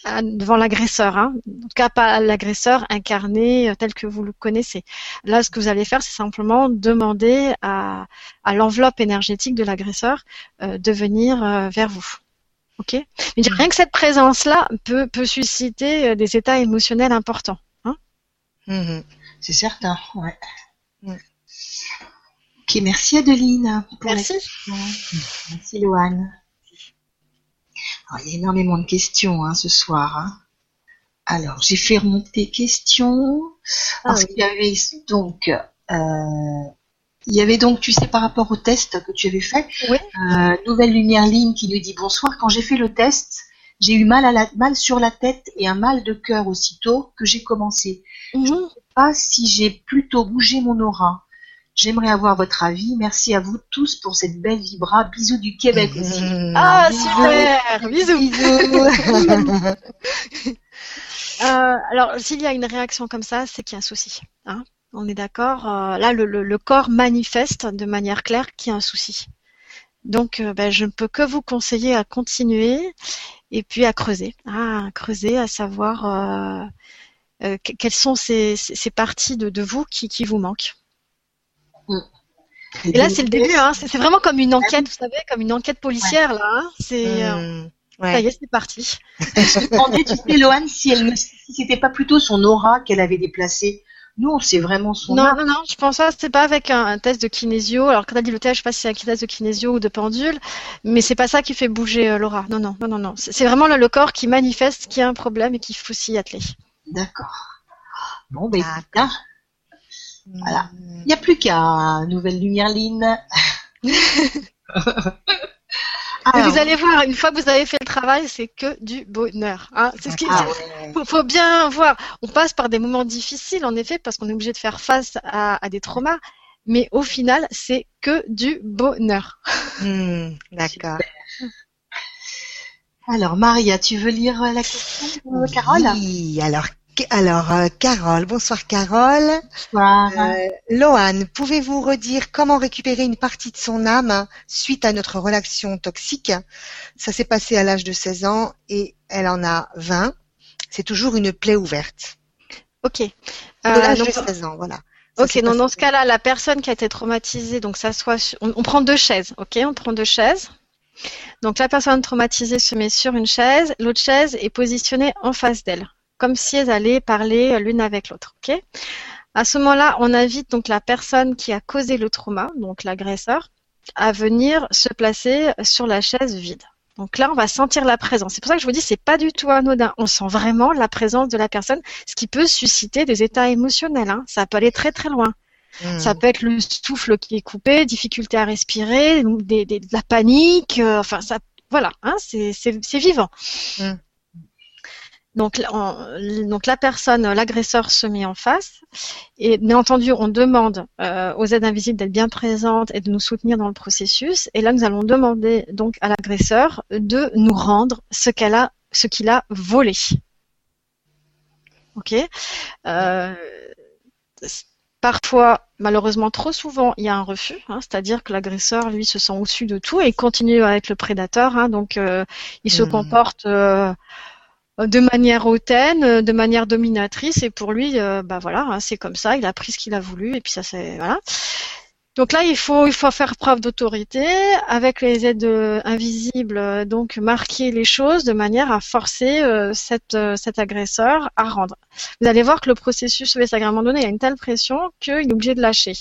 devant l'agresseur, hein. en tout cas pas l'agresseur incarné euh, tel que vous le connaissez. Là, ce que vous allez faire, c'est simplement demander à, à l'enveloppe énergétique de l'agresseur euh, de venir euh, vers vous. Ok? Mais rien que cette présence-là peut, peut susciter des états émotionnels importants. Hein mmh c'est certain, ouais. Mmh. Ok, merci Adeline. merci. Merci Loane il y a énormément de questions hein, ce soir. Hein. Alors, j'ai fait remonter les questions ah parce qu'il y avait donc, euh, il y avait donc, tu sais, par rapport au test que tu avais fait, euh, Nouvelle Lumière Ligne qui nous dit bonsoir. Quand j'ai fait le test, j'ai eu mal à la, mal sur la tête et un mal de cœur aussitôt que j'ai commencé. Je ne sais pas si j'ai plutôt bougé mon aura. J'aimerais avoir votre avis. Merci à vous tous pour cette belle vibra. Bisous du Québec aussi. Mmh. Ah, super Bisous, Bisous. (laughs) Euh, alors, s'il y a une réaction comme ça, c'est qu'il y a un souci. Hein On est d'accord euh, Là, le, corps manifeste de manière claire qu'il y a un souci. Donc, euh, ben, je ne peux que vous conseiller à continuer et puis à creuser. Ah, à creuser, à savoir quelles sont ces, parties de, vous qui, qui vous manquent. Mm. Et, là, c'est le début. Hein. C'est vraiment comme une enquête, vous savez, comme une enquête policière là. Hein. C'est euh, mm. ça y est, c'est parti. (laughs) Je me demandais, tu sais, Loane, si elle si c'était pas plutôt son aura qu'elle avait déplacée. Nous, c'est vraiment son. Non, non, non. Je pense pas. C'est pas avec un, test de kinésio. Alors quand elle dit le test, je sais pas si c'est un test de kinésio ou de pendule, mais c'est pas ça qui fait bouger euh, l'aura. Non, non, non, non, non. C'est vraiment le, corps qui manifeste qu'il y a un problème et qu'il faut s'y atteler. D'accord. Bon, ben, voilà. Il n'y a plus qu'à Nouvelle Lumière Line. (laughs) vous allez voir, une fois que vous avez fait le travail, c'est que du bonheur. Hein. C'est ce qu'il ah faut, bien voir. On passe par des moments difficiles, en effet, parce qu'on est obligé de faire face à, des traumas. Mais au final, c'est que du bonheur. Hmm, d'accord. Alors, Maria, tu veux lire la question, de Carole? Oui, alors alors, euh, Carole, bonsoir Carole. Bonsoir. Euh, pouvez-vous redire comment récupérer une partie de son âme suite à notre relation toxique? Ça s'est passé à l'âge de 16 ans et elle en a 20. C'est toujours une plaie ouverte. Ok. de l'âge euh, de 16 ans, voilà. ok, donc dans ce cas-là, la personne qui a été traumatisée, donc ça soit, on, on prend deux chaises, ok, on prend deux chaises. Donc la personne traumatisée se met sur une chaise, l'autre chaise est positionnée en face d'elle comme si elles allaient parler l'une avec l'autre. ok? À ce moment-là, on invite donc la personne qui a causé le trauma, donc l'agresseur, à venir se placer sur la chaise vide. Donc là, on va sentir la présence. C'est pour ça que je vous dis, c'est pas du tout anodin. On sent vraiment la présence de la personne, ce qui peut susciter des états émotionnels. Hein. Ça peut aller très très loin. Mmh. Ça peut être le souffle qui est coupé, difficulté à respirer, des, de la panique. Euh, enfin, ça, voilà, hein, c'est vivant. Mmh. Donc, donc la personne, l'agresseur se met en face et bien entendu on demande euh, aux aides invisibles d'être bien présentes et de nous soutenir dans le processus. Et là nous allons demander donc à l'agresseur de nous rendre ce qu'elle a, ce qu'il a volé. Ok? Euh, parfois, malheureusement, trop souvent, il y a un refus, hein, c'est-à-dire que l'agresseur, lui, se sent au-dessus de tout et continue à être le prédateur. Hein, donc, euh, il se mmh. comporte de manière hautaine, euh, de manière dominatrice, et pour lui, euh, bah voilà, hein, c'est comme ça, il a pris ce qu'il a voulu, et puis ça c'est voilà. Donc là, il faut, faire preuve d'autorité avec les aides euh, invisibles, euh, donc marquer les choses de manière à forcer euh, cette, cet agresseur à rendre. Vous allez voir que le processus un moment donné, il y a une telle pression qu'il est obligé de lâcher.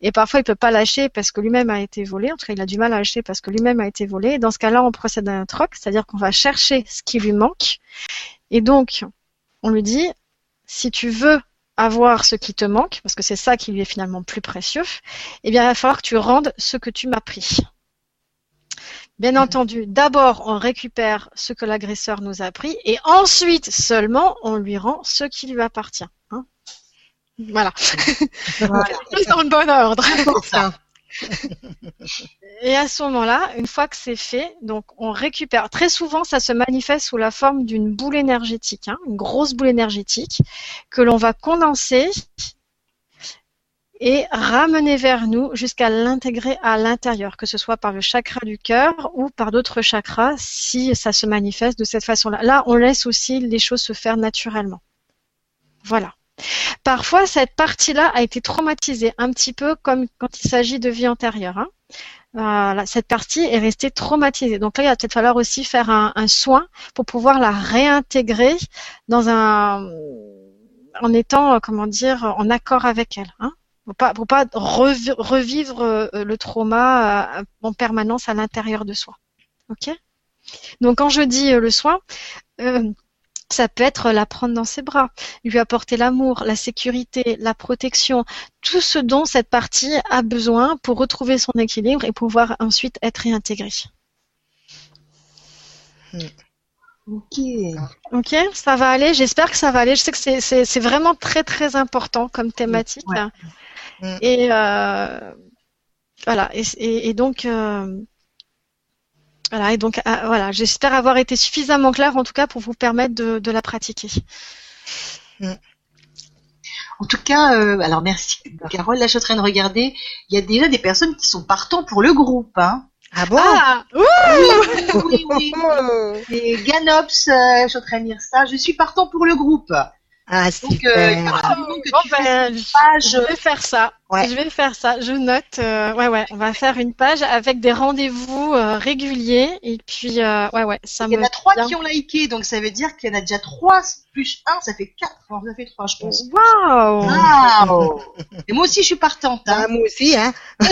Et parfois, il peut pas lâcher parce que lui-même a été volé. En tout cas, il a du mal à lâcher parce que lui-même a été volé. dans ce cas-là, on procède à un troc, c'est-à-dire qu'on va chercher ce qui lui manque. Et donc, on lui dit, si tu veux avoir ce qui te manque, parce que c'est ça qui lui est finalement plus précieux, eh bien, il va falloir que tu rendes ce que tu m'as pris. Bien entendu, d'abord, on récupère ce que l'agresseur nous a pris et ensuite seulement, on lui rend ce qui lui appartient. Hein. voilà. voilà. dans le bon ordre. Et à ce moment-là, une fois que c'est fait, donc on récupère. Très souvent, ça se manifeste sous la forme d'une boule énergétique, hein, une grosse boule énergétique que l'on va condenser et ramener vers nous jusqu'à l'intégrer à l'intérieur, que ce soit par le chakra du cœur ou par d'autres chakras, si ça se manifeste de cette façon-là. Là, on laisse aussi les choses se faire naturellement. Voilà. Parfois, cette partie-là a été traumatisée, un petit peu comme quand il s'agit de vie antérieure. Hein. cette partie est restée traumatisée. Donc là, il va peut-être falloir aussi faire un, soin pour pouvoir la réintégrer dans un, en étant, comment dire, en accord avec elle. Hein pour pas, pas revivre euh, le trauma euh, en permanence à l'intérieur de soi. Ok? Donc quand je dis euh, le soin, ça peut être la prendre dans ses bras, lui apporter l'amour, la sécurité, la protection, tout ce dont cette partie a besoin pour retrouver son équilibre et pouvoir ensuite être réintégrée. Ok. Ok, ça va aller. J'espère que ça va aller. Je sais que c'est vraiment très très important comme thématique. Et euh, voilà. Et, donc euh, voilà, et donc ah, voilà, j'espère avoir été suffisamment claire en tout cas pour vous permettre de, la pratiquer. Mm. En tout cas, euh, alors merci Carole. Là, je suis en train de regarder. Il y a déjà des personnes qui sont partants pour le groupe. Hein. Ah bon? Ah, oui, oui, (laughs) Et Ganops, euh, je suis en train de lire ça. Je suis partant pour le groupe. Ah, Donc, euh, ben, je vais faire ça. Je vais faire ça. Je note. Euh, ouais, ouais. On va faire une page avec des rendez-vous euh, réguliers. Et puis, euh, ouais, ouais. Ça Il y en a trois qui ont liké, donc ça veut dire qu'il y en a déjà trois plus un, ça fait quatre. Enfin, ça fait trois, je pense. Waouh (laughs) Et moi aussi, je suis partante. Hein. Ah, moi aussi, hein. (laughs)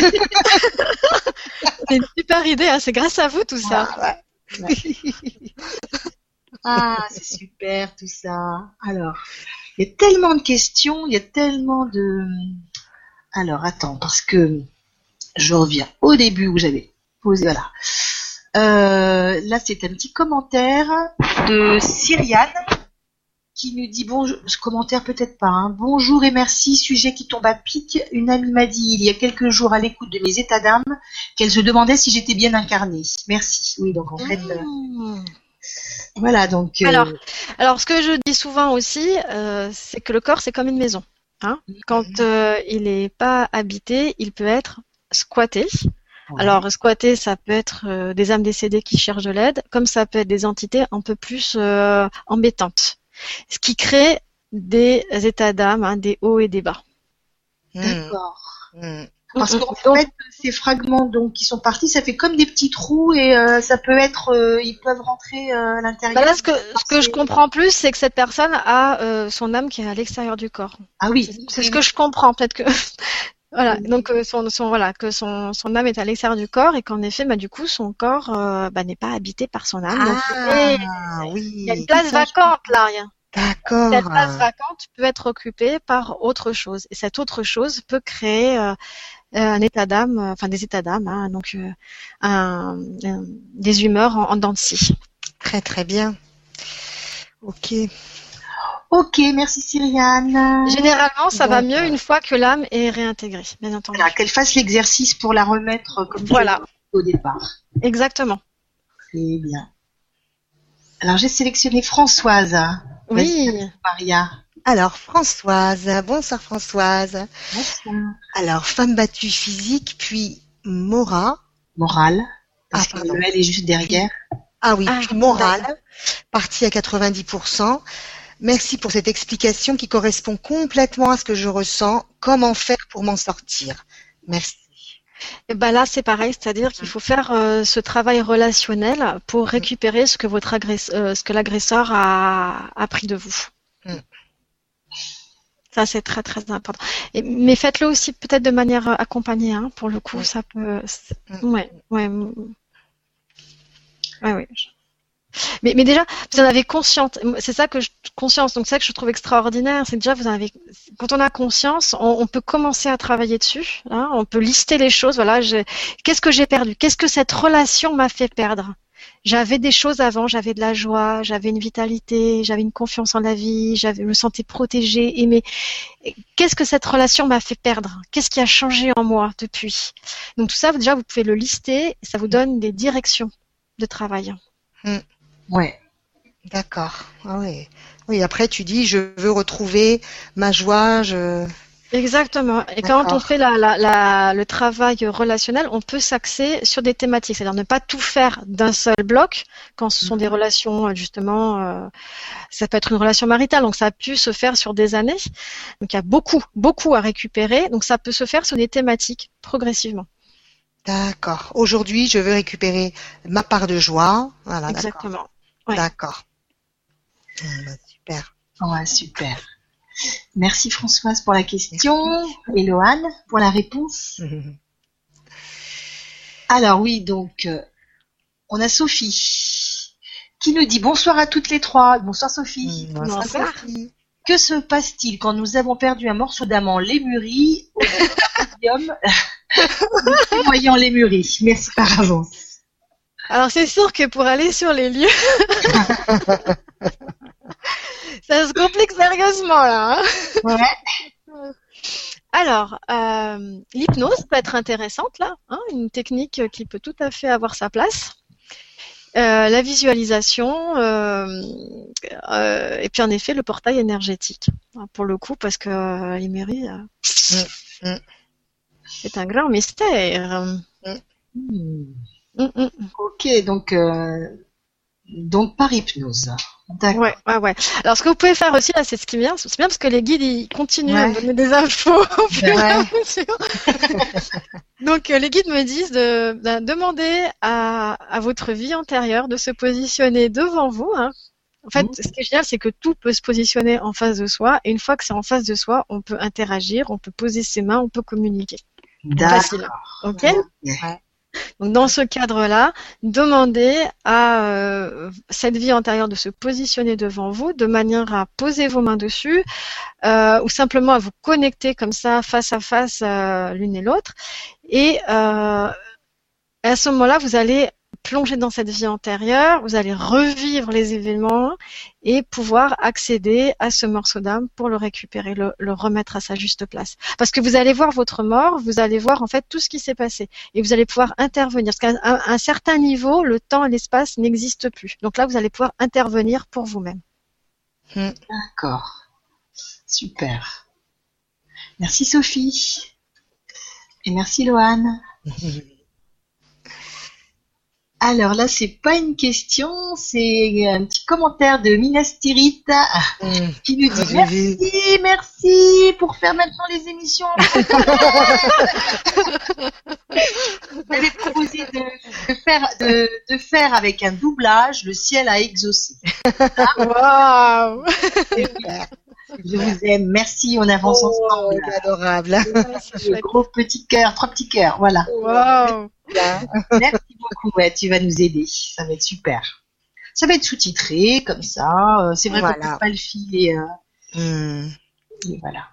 C'est une super idée. Hein. C'est grâce à vous tout ça. ouais. (laughs) Ah, c'est super tout ça. Alors, il y a tellement de questions, il y a tellement de... Alors, attends, parce que je reviens au début où j'avais posé, voilà. Euh, là, c'est un petit commentaire de Cyriane qui nous dit bonjour, ce commentaire peut-être pas, hein. bonjour et merci, sujet qui tombe à pic. Une amie m'a dit il y a quelques jours à l'écoute de mes états d'âme qu'elle se demandait si j'étais bien incarnée. Merci. Oui, donc en fait, euh, mmh. Voilà, donc. Euh, alors, alors, ce que je dis souvent aussi, euh, c'est que le corps, c'est comme une maison. Hein. Quand mhm. euh, il n'est pas habité, il peut être squatté. Alors, squatté, ça peut être des âmes décédées qui cherchent de l'aide, comme ça peut être des entités un peu plus embêtantes. Ce qui crée des états d'âme, hein, des hauts et des bas. D'accord. Hmm. Parce qu'en fait, ces fragments donc qui sont partis, ça fait comme des petits trous et euh, ça peut être, euh, ils peuvent rentrer euh, à l'intérieur. Bah là, ce que ce que je comprends plus, c'est que cette personne a son âme qui est à l'extérieur du corps. Ah oui. C'est ce que je comprends, peut-être que. (laughs) voilà, donc son, son voilà que son, son âme est à l'extérieur du corps et qu'en effet, bah du coup, son corps bah, n'est pas habité par son âme. Ah oui. Il y a une place vacante là, rien. D'accord. Cette place vacante peut être occupée par autre chose et cette autre chose peut créer un état d'âme, euh, enfin des états d'âme, hein, donc euh, un, des humeurs en, en dents de scie. Très très bien. Ok. Ok, merci Cyriane. Généralement, ça va mieux une fois que l'âme est réintégrée, bien entendu. qu'elle fasse l'exercice pour la remettre comme voilà. au départ. Exactement. Très bien. Alors j'ai sélectionné Françoise. Oui. Maria. Alors Françoise, bonsoir Françoise. Bonsoir. Alors femme battue physique, puis Mora. Morale. Parce ah, que le L est juste derrière. Ah oui, ah, puis morale, partie à 90%. Merci pour cette explication qui correspond complètement à ce que je ressens. Comment faire pour m'en sortir? Merci. Et ben là, c'est pareil, c'est-à-dire qu'il faut faire euh, ce travail relationnel pour récupérer ce que votre euh, ce que l'agresseur a, a pris de vous. Mm. Ça, c'est très très important. Et, mais faites-le aussi peut-être de manière euh, accompagnée, hein, pour le coup, ça peut. Mm. Ouais, ouais, ouais, ouais. Mais, mais déjà, vous en avez conscience. C'est ça que je, conscience. Donc c'est ça que je trouve extraordinaire. C'est déjà vous en avez. Quand on a conscience, on, peut commencer à travailler dessus. Hein, on peut lister les choses. Voilà. Qu'est-ce que j'ai perdu Qu'est-ce que cette relation m'a fait perdre? J'avais des choses avant. J'avais de la joie. J'avais une vitalité. J'avais une confiance en la vie. J'avais me sentais protégée, aimée. Qu'est-ce que cette relation m'a fait perdre? Qu'est-ce qui a changé en moi depuis? Donc tout ça, déjà, vous pouvez le lister. ça vous donne des directions de travail. Hmm. Ouais. D'accord. Ah oui. Oui, après tu dis je veux retrouver ma joie, je Exactement. Et quand on fait la, la, le travail relationnel, on peut s'axer sur des thématiques, c'est-à-dire ne pas tout faire d'un seul bloc. Quand ce sont des mhm. relations, justement, euh, ça peut être une relation maritale, donc ça a pu se faire sur des années. Donc il y a beaucoup, beaucoup à récupérer. Donc ça peut se faire sur des thématiques progressivement. D'accord. Aujourd'hui, je veux récupérer ma part de joie. Voilà. Exactement. D'accord. Ah, bah, super. Ouais, super. Merci Françoise pour la question et Loane pour la réponse. (laughs) Alors oui, donc euh, on a Sophie qui nous dit bonsoir à toutes les trois. Bonsoir Sophie. Mm, bonsoir, Sophie. Que se passe-t-il quand nous avons perdu un morceau d'amant lémurie au podium (laughs) voyons lémurie Merci par avance. Alors c'est sûr que pour aller sur les lieux, (laughs) ça se complique sérieusement là. Hein. ouais. (laughs) Alors, euh, l'hypnose peut être intéressante là, hein, une technique qui peut tout à fait avoir sa place. Euh, la visualisation euh, et puis en effet le portail énergétique hein, pour le coup parce que les mairies mm, mm. c'est un grand mystère. Mm. Mm, mm. Ok, donc donc par hypnose. Ouais, ouais, ouais. Alors ce que vous pouvez faire aussi là, c'est ce qui vient, c'est bien parce que les guides ils continuent à donner des infos (laughs) (laughs) donc euh, les guides me disent de, demander à, à, votre vie antérieure de se positionner devant vous. Hein. En fait, mm. ce qui est génial, c'est que tout peut se positionner en face de soi, et une fois que c'est en face de soi, on peut interagir, on peut poser ses mains, on peut communiquer. Facile. Ok. Ouais. Donc dans ce cadre-là, demandez à euh, cette vie antérieure de se positionner devant vous de manière à poser vos mains dessus euh, ou simplement à vous connecter comme ça face à face euh, l'une et l'autre. Et à ce moment-là, vous allez plonger dans cette vie antérieure, vous allez revivre les événements et pouvoir accéder à ce morceau d'âme pour le récupérer, le, remettre à sa juste place. Parce que vous allez voir votre mort, vous allez voir en fait tout ce qui s'est passé et vous allez pouvoir intervenir. Parce qu'à un, certain niveau, le temps et l'espace n'existent plus. Donc là, vous allez pouvoir intervenir pour vous-même. Hmm. D'accord. Super. Merci Sophie. Et merci Loane. (laughs) Alors là, c'est pas une question, c'est un petit commentaire de Minastirita mmh. qui nous dit merci, merci pour faire maintenant les émissions. (laughs) Vous avez proposé de, faire, de, faire avec un doublage le ciel à exaucé. (laughs) Waouh Je vous aime, merci, on avance oh, ensemble. adorable. gros petit cœur, trois petits cœurs, voilà. Wow. Merci beaucoup, ouais, tu vas nous aider, ça va être super. Ça va être sous-titré, comme ça, euh, c'est vrai qu'on peut pas le filer. Euh... Hmm. Et voilà.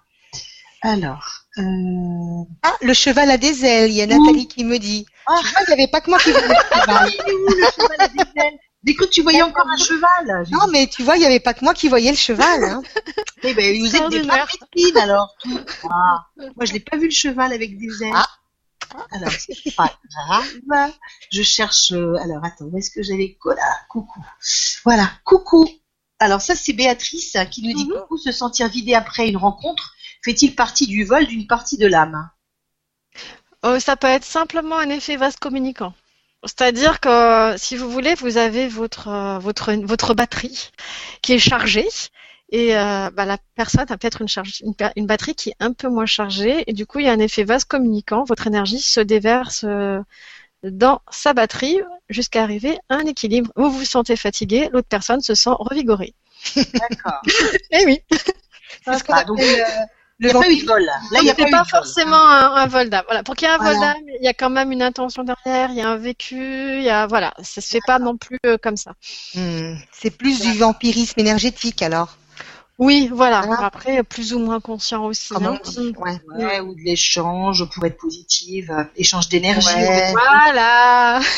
Alors. Euh... Ah, le cheval a des ailes, il y a Nathalie qui me dit. Ah. Tu vois, il n'y avait pas que moi qui voyais le (laughs) cheval. le cheval a des ailes? Dès que tu voyais encore un cheval. Non, mais tu vois, il n'y avait pas que moi qui voyais le cheval. Hein. (laughs) eh ben, vous êtes des médecines alors. (laughs) Ah. Moi, je n'ai pas vu le cheval avec des ailes. Ah. Alors, c'est pas grave. Je cherche. Euh, alors, attends, où est-ce que j'avais Voilà, coucou. Voilà, coucou. Alors, ça, c'est Béatrice qui nous dit mhm. coucou. Se sentir vidé après une rencontre fait-il partie du vol d'une partie de l'âme? Oh, Ça peut être simplement un effet vaste communicant. C'est-à-dire que si vous voulez, vous avez votre votre votre batterie qui est chargée et euh, bah, la personne a peut-être une, charge, une, une, batterie qui est un peu moins chargée et du coup il y a un effet vase communicant. Votre énergie se déverse euh, dans sa batterie jusqu'à arriver à un équilibre. Vous vous sentez fatigué, l'autre personne se sent revigorée. D'accord. (laughs) Eh oui. C'est ce qu'on appelle euh, il n'y a pas eu de vol. Là, il n'y a pas, pas forcément un, un, vol d'âme. Voilà. Pour qu'il y ait un voilà. vol d'âme, il y a quand même une intention derrière, il y a un vécu, il y a voilà, ça se fait pas non plus euh, comme ça. Hmm. C'est plus du vampirisme énergétique alors. Oui, voilà. voilà. Après, plus ou moins conscient aussi. Hein. Ouais. ouais. ou de l'échange pour être positive, euh, échange d'énergie. Ouais. (laughs) Voilà. (laughs)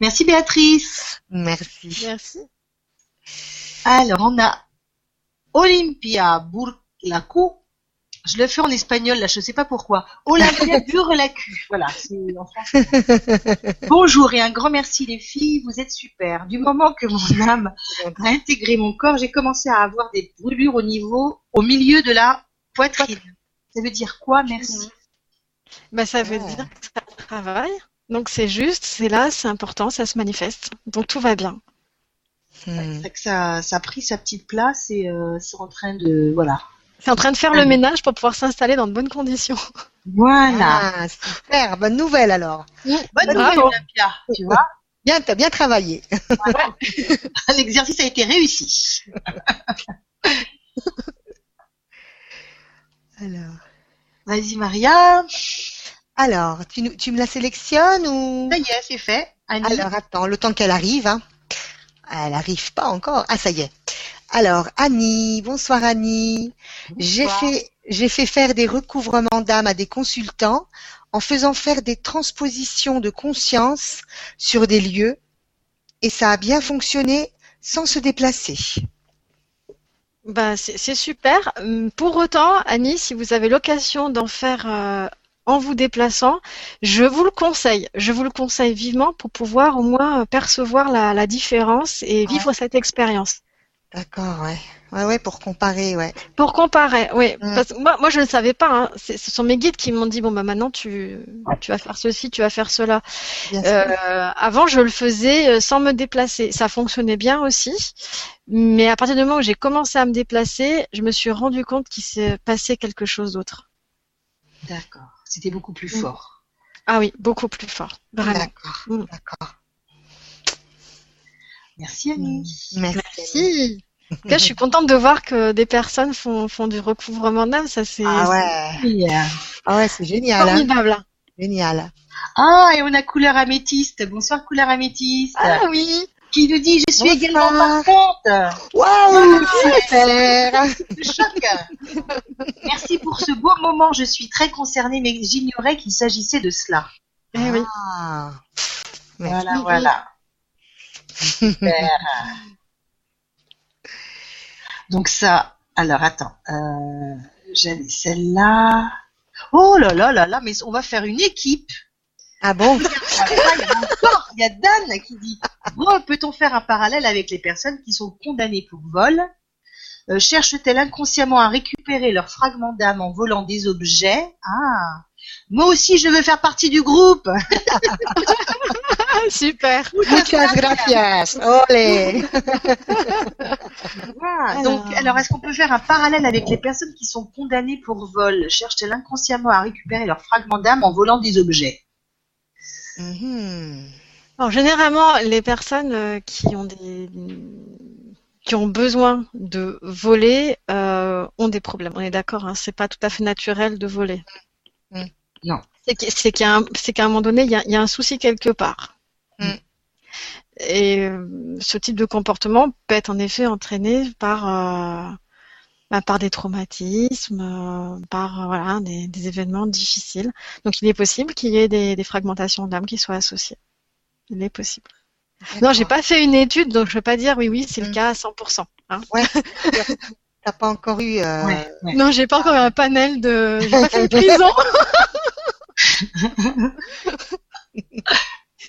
Merci Béatrice. Merci. Merci. Alors, on a Olympia Burlacu. Je le fais en espagnol, là, je ne sais pas pourquoi. Olympia (laughs) Burlacu. Voilà, c'est en français. Bonjour et un grand merci les filles, vous êtes super. Du moment que mon âme a intégré mon corps, j'ai commencé à avoir des brûlures au niveau, au milieu de la poitrine. Ça veut dire quoi, merci? Ben, Ça veut oh. dire que ça travaille. Donc c'est juste, c'est là, c'est important, ça se manifeste. Donc tout va bien. Hmm. C'est que ça, ça a pris sa petite place et euh, c'est en train de voilà. C'est en train de faire le ménage pour pouvoir s'installer dans de bonnes conditions. Voilà. Ah, super, bonne nouvelle alors. Bonne nouvelle, Olympia, tu vois. Bien, t'as bien travaillé. (laughs) L'exercice a été réussi. (laughs) alors. Vas-y, Maria. Alors, tu, tu me la sélectionnes ou? Ça y est, c'est fait. Annie. Alors, attends, le temps qu'elle arrive. Hein. Elle arrive pas encore. Ah, ça y est. Alors, Annie, bonsoir Annie. J'ai fait, j'ai fait faire des recouvrements d'âme à des consultants en faisant faire des transpositions de conscience sur des lieux et ça a bien fonctionné sans se déplacer. Bah, c'est super. Pour autant, Annie, si vous avez l'occasion d'en faire euh, en vous déplaçant, je vous le conseille. Je vous le conseille vivement pour pouvoir au moins percevoir la, la différence et vivre ouais. cette expérience. D'accord, ouais. Ouais, ouais, pour comparer, ouais. Pour comparer, oui. Mm. Parce que moi, moi, je ne savais pas. Hein. Ce sont mes guides qui m'ont dit bon, bah maintenant, tu, tu vas faire ceci, tu vas faire cela. Euh, avant, je le faisais euh, sans me déplacer. Ça fonctionnait bien aussi. Mais à partir du moment où j'ai commencé à me déplacer, je me suis rendu compte qu'il s'est passé quelque chose d'autre. D'accord. C'était beaucoup plus mm. fort. Ah oui, beaucoup plus fort. Vraiment. D'accord. Mm. D'accord. Merci Annie. Merci. Merci. Là, je suis contente de voir que des personnes font, font du recouvrement d'âme. Ça, c'est. Ah ouais. Ah ouais, c'est génial. Formidable. Hein. Génial. Ah, et on a couleur améthyste. Bonsoir, couleur améthyste. Ah oui. Qui nous dit, je suis Bonsoir. également partante. Waouh, super. Choc. Merci pour ce beau moment. Je suis très concernée, mais j'ignorais qu'il s'agissait de cela. Eh oui. Ah. Voilà, voilà. Super. Donc ça, alors attends, euh, j'avais celle-là. Oh là là là là, mais on va faire une équipe. Ah bon? Il y a Dan qui dit bon, peut-on faire un parallèle avec les personnes qui sont condamnées pour vol? Euh, Cherchent-elles inconsciemment à récupérer leurs fragments d'âme en volant des objets? Ah! Moi aussi, je veux faire partie du groupe. (laughs) Super. Muchas gracias. Olé. (laughs) Ah, donc, alors, est-ce qu'on peut faire un parallèle avec les personnes qui sont condamnées pour vol? Cherchent-elles inconsciemment à récupérer leurs fragments d'âme en volant des objets? -hmm. Alors, généralement, les personnes euh, qui ont des qui ont besoin de voler euh, ont des problèmes. On est d'accord, hein, c'est pas tout à fait naturel de voler. Non. C'est qu'à qu un moment donné, il y a, y a, un souci quelque part. Mm. Et euh, ce type de comportement peut être en effet entraîné par, euh, bah, par des traumatismes, euh, par voilà, des, des, événements difficiles. Donc il est possible qu'il y ait des, des fragmentations d'âme qui soient associées. Il est possible. Non, j'ai pas fait une étude, donc je peux pas dire oui, oui, c'est mm. le cas à 100%. Hein. Ouais. (laughs) T'as pas encore eu. Euh... Ouais, ouais. Non, j'ai pas encore eu un panel de. J'ai pas fait une prison. (laughs)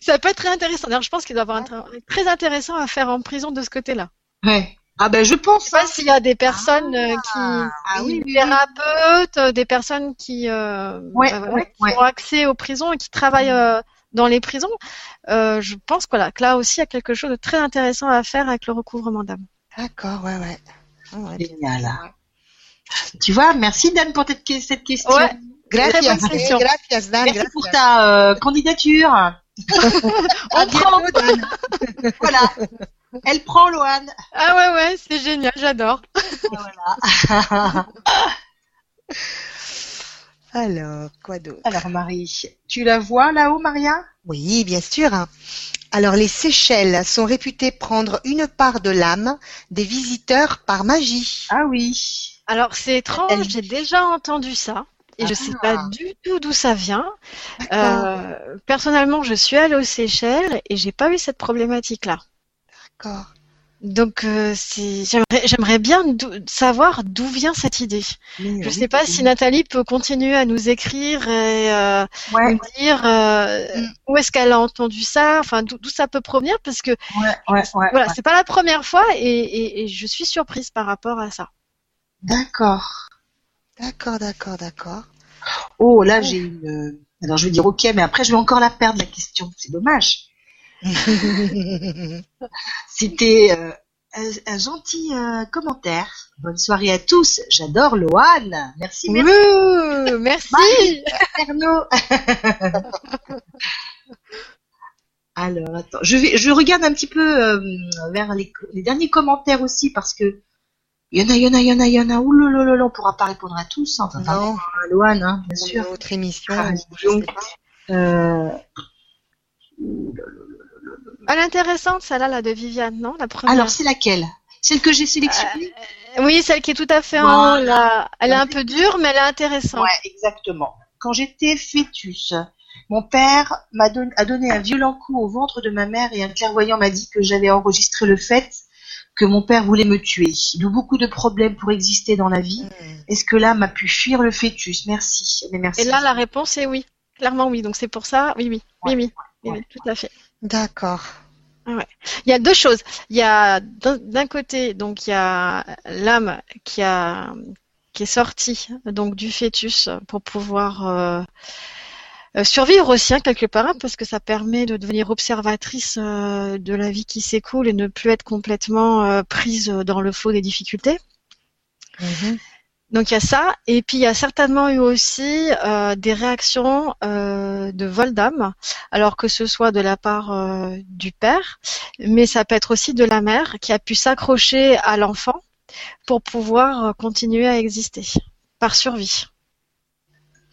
Ça peut être très intéressant. D'ailleurs, je pense qu'il doit y avoir un travail très intéressant à faire en prison de ce côté-là. Ouais. Ah ben je pense. Pas s'il y a des personnes euh, ah, qui, ah, oui, oui, thérapeutes, oui. des personnes qui, euh, ouais, bah, ouais, qui ont accès aux prisons et qui travaillent euh, dans les prisons. Euh, je pense voilà, que là aussi il y a quelque chose de très intéressant à faire avec le recouvrement d'âme. D'accord, ouais, ouais. Ah ouais. Génial. Tu vois, merci Dan pour cette que- cette question. Ouais. Gracias, question. (laughs) gracias, Dan, Merci gracias. pour ta euh, candidature. (laughs) On prend. (laughs) Voilà. Elle prend Loane. Ah ouais, ouais, c'est génial, j'adore. Voilà. (laughs) Alors, quoi d'autre? Alors Marie, tu la vois là-haut, Maria? Oui, bien sûr. Alors, les Seychelles sont réputées prendre une part de l'âme des visiteurs par magie. Ah oui. Alors c'est étrange, Elle- j'ai déjà entendu ça. Et je sais Ah. pas du tout d'où ça vient. Euh, personnellement, je suis allée aux Seychelles et j'ai pas eu cette problématique-là. D'accord. Donc, euh, c'est, j'aimerais, j'aimerais bien savoir d'où vient cette idée. Je sais pas si Nathalie peut continuer à nous écrire et euh, Ouais, nous dire euh, Mm. où est-ce qu'elle a entendu ça, enfin d'où, ça peut provenir, parce que ouais, ouais, ouais. voilà, ouais. c'est pas la première fois et, et, et je suis surprise par rapport à ça. D'accord. D'accord, d'accord, d'accord. Oh, là, j'ai une. Alors, je vais dire OK, mais après, je vais encore la perdre, la question. C'est dommage. (laughs) C'était euh, un, un gentil euh, commentaire. Bonne soirée à tous. J'adore Loane. Merci, merci, Wouh, merci. Arnaud. (laughs) Alors, attends. Je, vais, je regarde un petit peu euh, vers les, les derniers commentaires aussi parce que il y en a, il y en a, il y en a, il y en a. Ouh là là là on pourra pas répondre à tous. Hein. Enfin, non, à Loane, hein, bien sûr. autre émission, Ah, donc. Euh, Elle est intéressante, celle-là, là, de Viviane, non La première? alors, c'est laquelle? Celle que j'ai sélectionnée? Oui, celle qui est tout à fait en haut, là. Elle est un peu dure, mais elle est intéressante. Ouais, exactement. Quand j'étais fœtus, mon père m'a don- a donné un violent coup au ventre de ma mère et un clairvoyant m'a dit que j'avais enregistré le fait que mon père voulait me tuer. D'où beaucoup de problèmes pour exister dans la vie. Hmm. Est-ce que là m'a pu fuir le fœtus? Merci. Mais merci. Et là, la réponse est oui. Clairement oui. Donc c'est pour ça, oui, oui, oui, oui, oui, oui, tout à fait. D'accord. Il y a deux choses. Il y a d'un côté, donc il y a l'âme qui a qui est sortie donc du fœtus pour pouvoir euh, euh, survivre aussi hein, quelque part, hein, parce que ça permet de devenir observatrice euh, de la vie qui s'écoule et ne plus être complètement prise dans le flot des difficultés. Mhm. Donc il y a ça, et puis il y a certainement eu aussi euh, des réactions euh, de vol d'âme, alors que ce soit de la part euh, du père, mais ça peut être aussi de la mère qui a pu s'accrocher à l'enfant pour pouvoir continuer à exister par survie.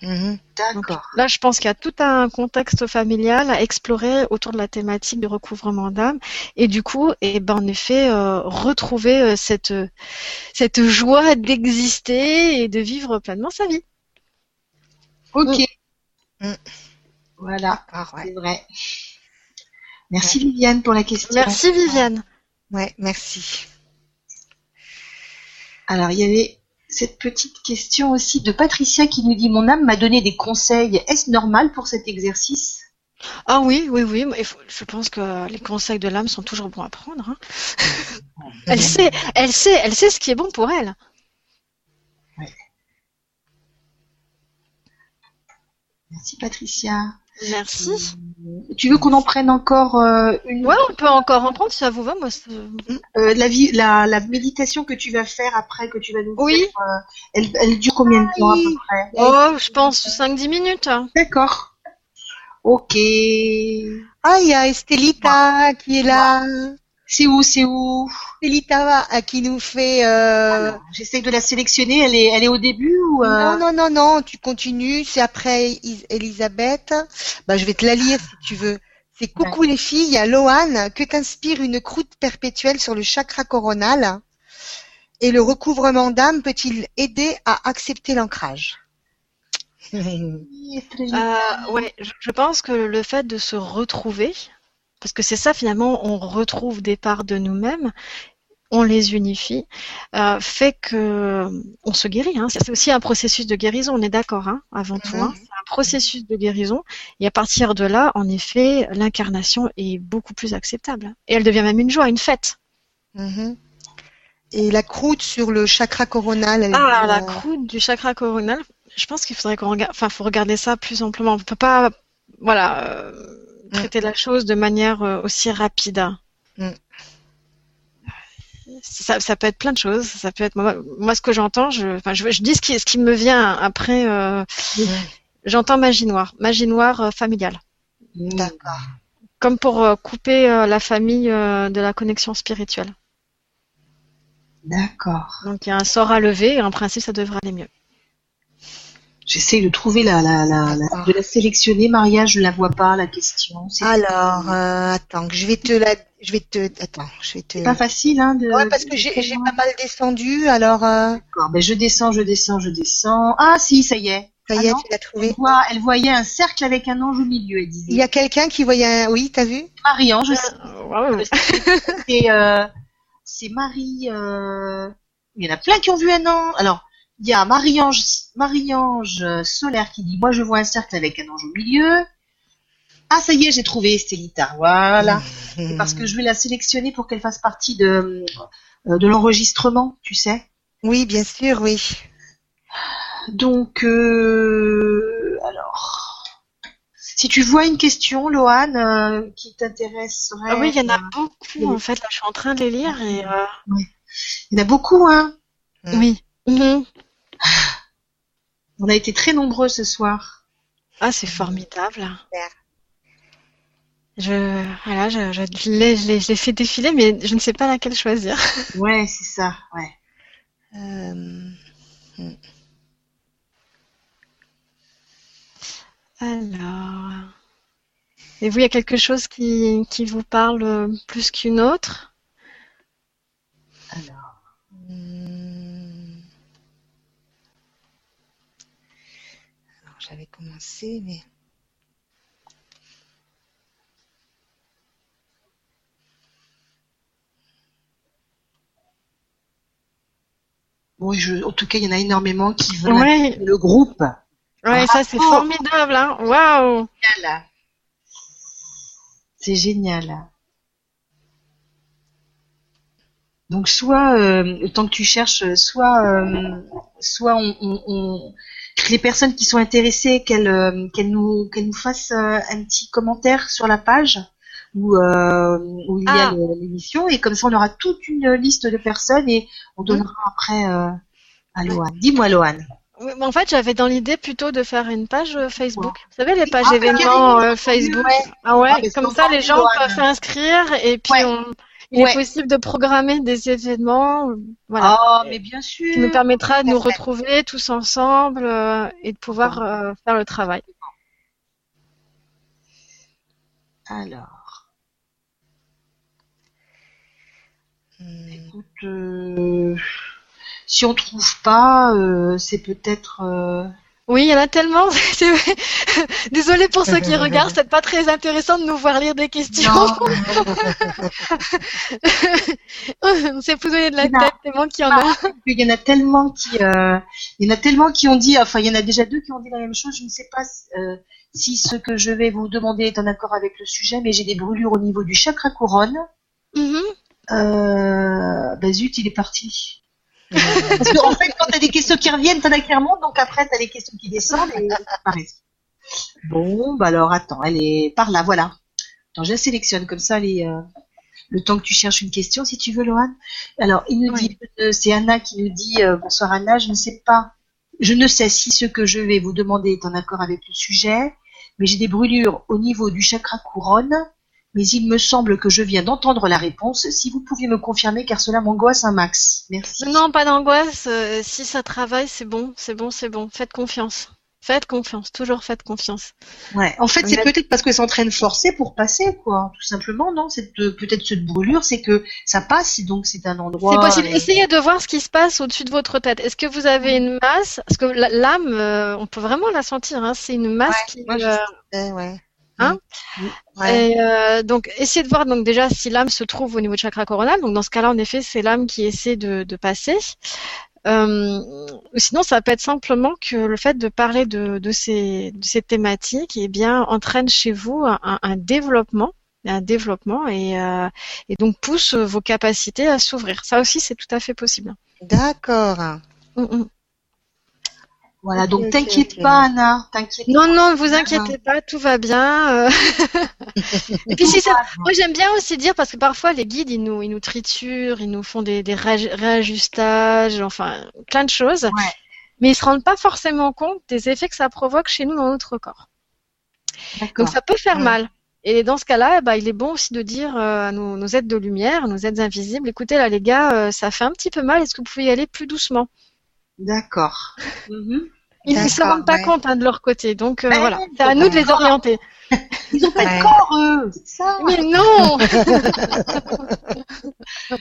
Mhm. D'accord. là, je pense qu'il y a tout un contexte familial à explorer autour de la thématique du recouvrement d'âme, et du coup, et ben en effet, euh, retrouver euh, cette cette joie d'exister et de vivre pleinement sa vie. Ok. Mm. Voilà, D'accord, ouais. c'est vrai. Merci Viviane pour la question. Merci Viviane. Ouais, merci. Alors, il y avait cette petite question aussi de Patricia qui nous dit Mon âme m'a donné des conseils. Est-ce normal pour cet exercice? Ah oui, oui, oui. je pense que les conseils de l'âme sont toujours bons à prendre. hein. (laughs) Elle sait, elle sait, elle sait ce qui est bon pour elle. Merci Patricia. Merci. Tu veux qu'on en prenne encore euh, une Ouais, on peut encore en prendre si ça vous va. Moi, Euh, la, vie, la, la méditation que tu vas faire après, que tu vas nous Oui. faire, euh, elle, elle dure combien de temps à peu près Oh, je pense 5-10 minutes. hein. D'accord. Ok. Ah, il y a Estelita qui est là. C'est où, c'est où? Euh, qui nous fait. Euh... Alors, J'essaie de la sélectionner. Elle est, elle est au début ou euh, Non, non, non, non, tu continues. C'est après Is- Elisabeth. Bah, je vais te la lire si tu veux. C'est Coucou les filles, a Loane. Que t'inspire une croûte perpétuelle sur le chakra coronal Et le recouvrement d'âme peut-il aider à accepter l'ancrage? Oui, très (laughs) Euh, bien. ouais, je pense que le fait de se retrouver, parce que c'est ça finalement, on retrouve des parts de nous-mêmes, on les unifie, euh, fait que on se guérit. Hein. C'est aussi un processus de guérison, on est d'accord, hein, avant tout. hein. Mhm. C'est un processus de guérison, et à partir de là, en effet, l'incarnation est beaucoup plus acceptable. Et elle devient même une joie, une fête. Mhm. Et la croûte sur le chakra coronal. elle Ah, la euh, croûte du chakra coronal, je pense qu'il faudrait qu'on regarde, enfin, faut regarder ça plus amplement. On peut pas, voilà, euh. Traiter la chose de manière euh, aussi rapide. ça, ça, peut être plein de choses. Ça peut être moi, moi ce que j'entends, je, enfin, je, je, dis ce qui, ce qui me vient après. Euh, J'entends magie noire, magie noire euh, familiale. D'accord. Comme pour euh, couper la famille de la connexion spirituelle. D'accord. Donc il y a un sort à lever et en principe ça devrait aller mieux. J'essaie de trouver la, la, la, la, de la sélectionner. Maria, je la vois pas la question. Alors, euh, attends, je vais te la, je vais te, attends, je vais te. c'est pas facile, hein. De, Ouais, parce que j'ai j'ai pas mal descendu, alors euh, D'accord. Ben je descends, je descends, je descends. Ah si, ça y est. ça Ah y est, non, tu l'as Elle, trouvé. voit, elle voyait un cercle avec un ange au milieu. Elle disait. Il y a quelqu'un qui voyait un, oui, t'as vu? Marie-Ange, je sais. Waouh. c'est euh, c'est Marie. Euh... Il y en a plein qui ont vu un ange. Alors, il y a Marie-Ange, Marie-Ange solaire qui dit, moi je vois un cercle avec un ange au milieu. Ah ça y est, j'ai trouvé Estélita. Voilà. C'est parce que je vais la sélectionner pour qu'elle fasse partie de euh, de l'enregistrement, tu sais. Oui, bien sûr, oui. Donc, euh, alors, si tu vois une question, Loane, euh, qui t'intéresserait. Ah oui, il y en a euh, beaucoup en fait. Là, je suis en train de les lire et euh, il y en a beaucoup, hein. Mm. oui. Mhm. On a été très nombreux ce soir. Ah, c'est formidable. Je, voilà, je, je, je l'ai, fait défiler, mais je ne sais pas laquelle choisir. (laughs) Ouais, c'est ça, ouais. Euh, Alors, et vous, il y a quelque chose qui, qui vous parle plus qu'une autre? Alors, hmm. Alors, j'avais commencé, mais oui, je, en tout cas, il y en a énormément qui veulent Ouais, le groupe. ouais, ça c'est formidable, hein. Waouh! Génial. C'est génial. Donc soit, euh, temps que tu cherches, soit, euh, soit on, on, on- les personnes qui sont intéressées, qu'elles euh, qu'elles nous, qu'elles nous fassent euh, un petit commentaire sur la page où, euh, où il y a Ah. l'émission et comme ça on aura toute une liste de personnes et on donnera après euh, à Loane. Dis-moi Loane. Oui, mais en fait, j'avais dans l'idée plutôt de faire une page euh, Facebook. Vous savez, les pages Ah, événements euh, Facebook. Ouais. Ah ouais, Ah, comme ça, les gens peuvent s'inscrire et puis Ouais. on, il Ouais. est possible de programmer des événements, voilà, Oh, mais bien sûr. qui nous permettra de nous retrouver tous ensemble euh, et de pouvoir euh, faire le travail. Alors, hmm, écoute, euh, si on trouve pas, euh, c'est peut-être. Oui, il y en a tellement. (laughs) Désolée pour ceux qui regardent, c'est pas très intéressant de nous voir lire des questions. On s'est (laughs) posé de la tête tellement qu'il y en a. (laughs) Il y en a tellement qui, euh, il y en a tellement qui ont dit, enfin, il y en a déjà deux qui ont dit la même chose. Je ne sais pas euh, si ce que je vais vous demander est en accord avec le sujet, mais j'ai des brûlures au niveau du chakra couronne. Mhm. Euh, bah zut, il est parti. Parce qu'en en fait, quand t'as des questions qui reviennent, t'en as qui remontent, donc après t'as des questions qui descendent et ça disparaissent. Bon, bah alors attends, elle est par là, voilà. Attends, je la sélectionne comme ça les, euh, le temps que tu cherches une question, si tu veux, Lohan. Alors, il nous Oui. dit, euh, c'est Anna qui nous dit, euh, bonsoir Anna, je ne sais pas, je ne sais si ce que je vais vous demander est en accord avec le sujet, mais j'ai des brûlures au niveau du chakra couronne, mais il me semble que je viens d'entendre la réponse. Si vous pouviez me confirmer, car cela m'angoisse un max. Merci. Non, pas d'angoisse. euh, si ça travaille, c'est bon, c'est bon, c'est bon. Faites confiance. Faites confiance. Toujours faites confiance. Ouais. En fait, c'est Mais- peut-être parce que c'est en train de forcer pour passer, quoi. Tout simplement, non? C'est peut-être cette brûlure, c'est que ça passe, donc c'est un endroit. C'est possible. Essayez de voir ce qui se passe au-dessus de votre tête. Est-ce que vous avez une masse? Parce que l'âme, euh, on peut vraiment la sentir. Hein. C'est une masse qui. moi, je euh, ouais. Hein Ouais. Et euh, donc, essayez de voir donc déjà si l'âme se trouve au niveau du chakra coronal. Donc, dans ce cas-là, en effet, c'est l'âme qui essaie de, de passer. Euh, sinon, ça peut être simplement que le fait de parler de, de ces, de ces thématiques, eh bien, entraîne chez vous un, un développement, un développement et, euh, et donc pousse vos capacités à s'ouvrir. Ça aussi, c'est tout à fait possible. D'accord. Mm, mm. Voilà, donc t'inquiète pas, Anna, t'inquiète Non, non, vous inquiétez pas, tout va bien. euh. (laughs) Et puis si ça, moi j'aime bien aussi dire parce que parfois les guides ils nous ils nous triturent, ils nous font des, des réaj- réajustages, enfin plein de choses. Ouais. Mais ils se rendent pas forcément compte des effets que ça provoque chez nous dans notre corps. D'accord. Donc ça peut faire Ouais. mal. Et dans ce cas-là, bah, il est bon aussi de dire euh, à nos, nos aides de lumière, à nos aides invisibles, écoutez là les gars, euh, ça fait un petit peu mal, est-ce que vous pouvez y aller plus doucement? D'accord. Mhm. Ils ne se rendent pas ouais. compte hein, de leur côté, donc euh, Ouais, voilà, c'est à nous de les orienter. (laughs) Ils ont pas Ouais. de corps, eux, ça. Mais non (laughs)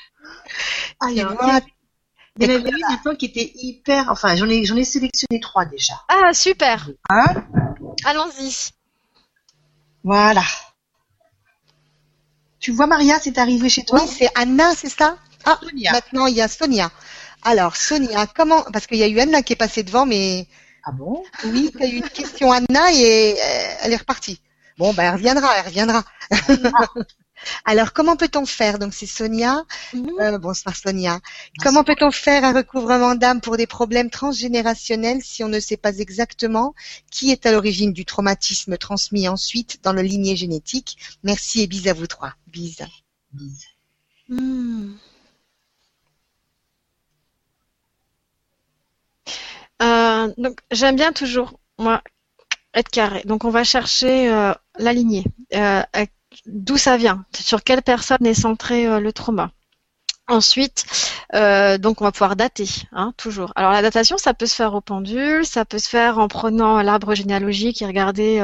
Ah, il y en vois, a- il y en avait une maintenant qui était hyper. Enfin, j'en ai, j'en ai sélectionné trois déjà. Ah super, Hein allons-y. Voilà. Tu vois, Maria, c'est arrivé chez toi Oui, c'est Anna, c'est ça? Ah, Sonia. maintenant il y a Sonia. Alors, Sonia, comment Parce qu'il y a eu Anna qui est passée devant, mais Ah bon oui, tu as eu une question Anna et euh, elle est repartie. Bon, ben, elle reviendra, elle reviendra. (laughs) Alors, comment peut-on faire? Donc, c'est Sonia. Euh, bonsoir Sonia. Comment peut-on faire un recouvrement d'âme pour des problèmes transgénérationnels si on ne sait pas exactement qui est à l'origine du traumatisme transmis ensuite dans le lignée génétique? Merci et bis à vous trois. Bis. Bise. Euh, donc j'aime bien toujours moi être carré. Donc on va chercher euh, euh, d'où ça vient, sur quelle personne est centré euh, le trauma. Ensuite, donc on va pouvoir dater, hein, toujours. Alors la datation, ça peut se faire au pendule, ça peut se faire en prenant l'arbre généalogique et regarder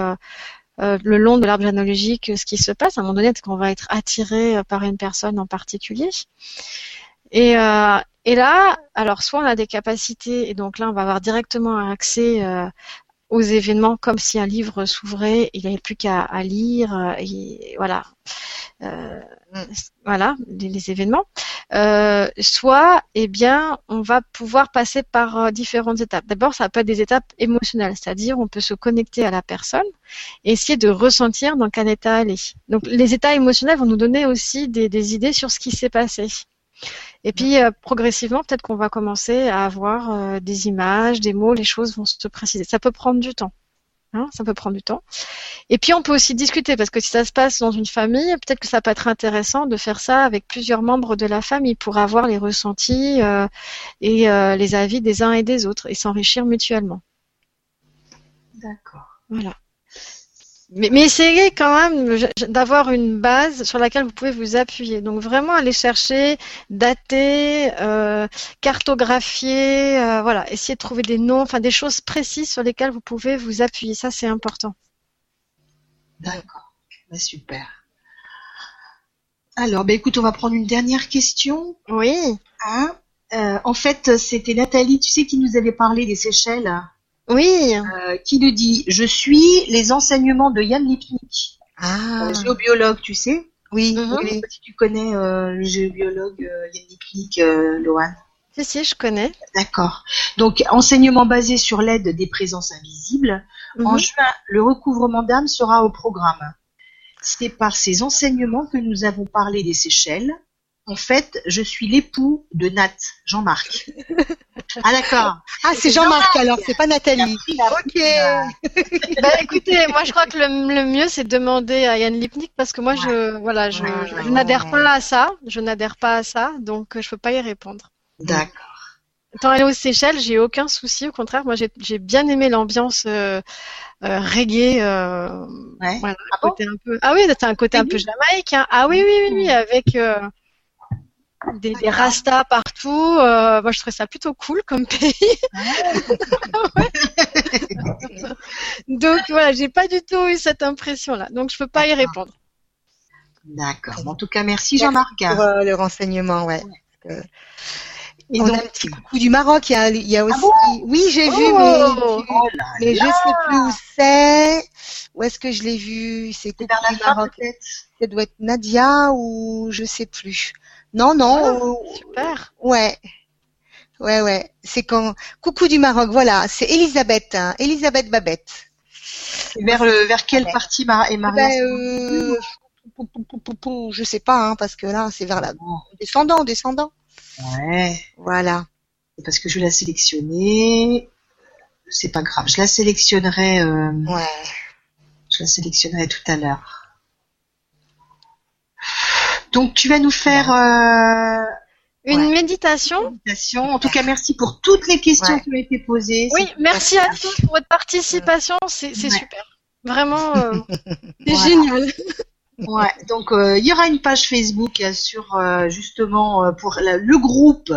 le long de l'arbre généalogique ce qui se passe. À un moment donné, est-ce qu'on va être attiré par une personne en particulier? Et là, alors soit on a des capacités et donc là on va avoir directement accès euh, aux événements comme si un livre s'ouvrait, il n'y avait plus qu'à à lire euh, et voilà, Euh, Mm. voilà les, les événements. Euh, soit, eh bien, on va pouvoir passer par euh, différentes étapes. D'abord, ça peut être des étapes émotionnelles, c'est-à-dire on peut se connecter à la personne et essayer de ressentir dans quel état elle est. Donc, les états émotionnels vont nous donner aussi des, des idées sur ce qui s'est passé. Et puis, euh, progressivement, peut-être qu'on va commencer à avoir euh, des images, des mots, les choses vont se préciser. Ça peut prendre du temps. Hein, ça peut prendre du temps. Et puis, on peut aussi discuter, parce que si ça se passe dans une famille, peut-être que ça peut être intéressant de faire ça avec plusieurs membres de la famille pour avoir les ressentis euh, et euh, les avis des uns et des autres et s'enrichir mutuellement. D'accord. Voilà. Mais, mais essayez quand même d'avoir une base sur laquelle vous pouvez vous appuyer. Donc vraiment aller chercher, dater, euh, cartographier, euh, voilà, essayer de trouver des noms, enfin des choses précises sur lesquelles vous pouvez vous appuyer. Ça c'est important. D'accord. Bah, super. Alors, bah, écoute, on va prendre une dernière question. Oui. Hein? Euh, en fait, c'était Nathalie, tu sais, qui nous avait parlé des Seychelles, Oui. euh, qui nous dit Je suis les enseignements de Yann Lipnik, Ah, euh, géobiologue, tu sais. oui. Si tu connais euh, le géobiologue Yann Lipnik, Lohan. Si, si, je connais. D'accord. Donc, enseignement basé sur l'aide des présences invisibles. En Mhm. juin, le recouvrement d'âme sera au programme. C'est par ces enseignements que nous avons parlé des Seychelles. En fait, je suis l'époux de Nat, Jean-Marc. ah d'accord. Ah, c'est Jean-Marc alors, c'est pas Nathalie. Ok. Bah, écoutez, moi je crois que le, le mieux c'est de demander à Yann Lipnik parce que moi je voilà je, Ouais, je- ouais, je n'adhère ouais. pas à ça, je n'adhère pas à ça, donc je peux pas y répondre. D'accord. Étant allé aux Seychelles, j'ai aucun souci, au contraire, moi j'ai j'ai bien aimé l'ambiance euh, euh, reggae, euh, Ouais. voilà, Ah un peu ah oui, c'était un côté un peu jamaïcain. Ah oui oui oui, oui avec euh, des, des rastas partout. euh, moi je trouvais ça plutôt cool comme pays. (laughs) Donc voilà, j'ai pas du tout eu cette impression-là. Donc je peux pas y répondre. D'accord. En tout cas, merci Jean-Marc. Pour euh, le renseignement, ouais. Et On donc, a un petit coucou du Maroc, il y a, il y a aussi. bon? Oui, j'ai vu, Oh mais, oh là mais je sais plus où c'est. Où est-ce que je l'ai vu? C'est vers la du Maroc. Ça doit être Nadia ou je sais plus. Non, non. euh, Super. Ouais. Ouais, ouais. C'est quand. Coucou du Maroc, voilà. C'est Elisabeth, hein. Elisabeth Babette. Vers le vers quelle Ouais. partie Mar- est Maria Ben, euh, je sais pas, hein, parce que là, c'est vers la Bon. descendant, descendant. Ouais. Voilà. C'est parce que je l'ai sélectionné. c'est pas grave. Je la sélectionnerai. euh, Ouais. Je la sélectionnerai tout à l'heure. Donc tu vas nous faire euh, Une Ouais. méditation. une méditation. En tout cas, merci pour toutes les questions Ouais. qui ont été posées. Oui, merci à tous pour votre participation. C'est c'est Ouais. super. Vraiment, euh, (laughs) c'est Voilà. génial. Ouais. Donc euh, il y aura une page Facebook euh, sur euh, justement euh, pour la- le groupe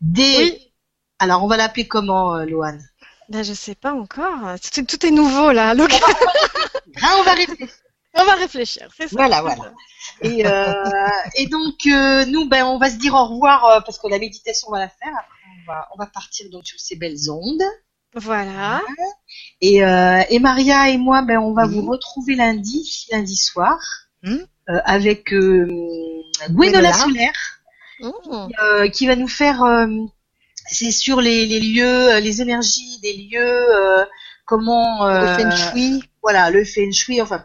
des. Oui. Alors on va l'appeler comment, euh, Loane? Ben, je sais pas encore. Tout, tout est nouveau là. Donc, (laughs) Hein, On va réfléchir. On va réfléchir. C'est ça. Voilà, voilà. (laughs) Et, euh, et donc euh, nous, ben, on va se dire au revoir euh, parce que la méditation, on va la faire. Après, on va, on va partir donc sur ces belles ondes. Voilà. Et, euh, et Maria et moi, ben, on va vous retrouver lundi, lundi soir, Mhm. euh, avec euh, Gwenola. Solaire, Mmh. euh, qui va nous faire. euh, c'est sur les, les lieux, les énergies des lieux, euh, comment. Le feng shui. Voilà, le feng shui, enfin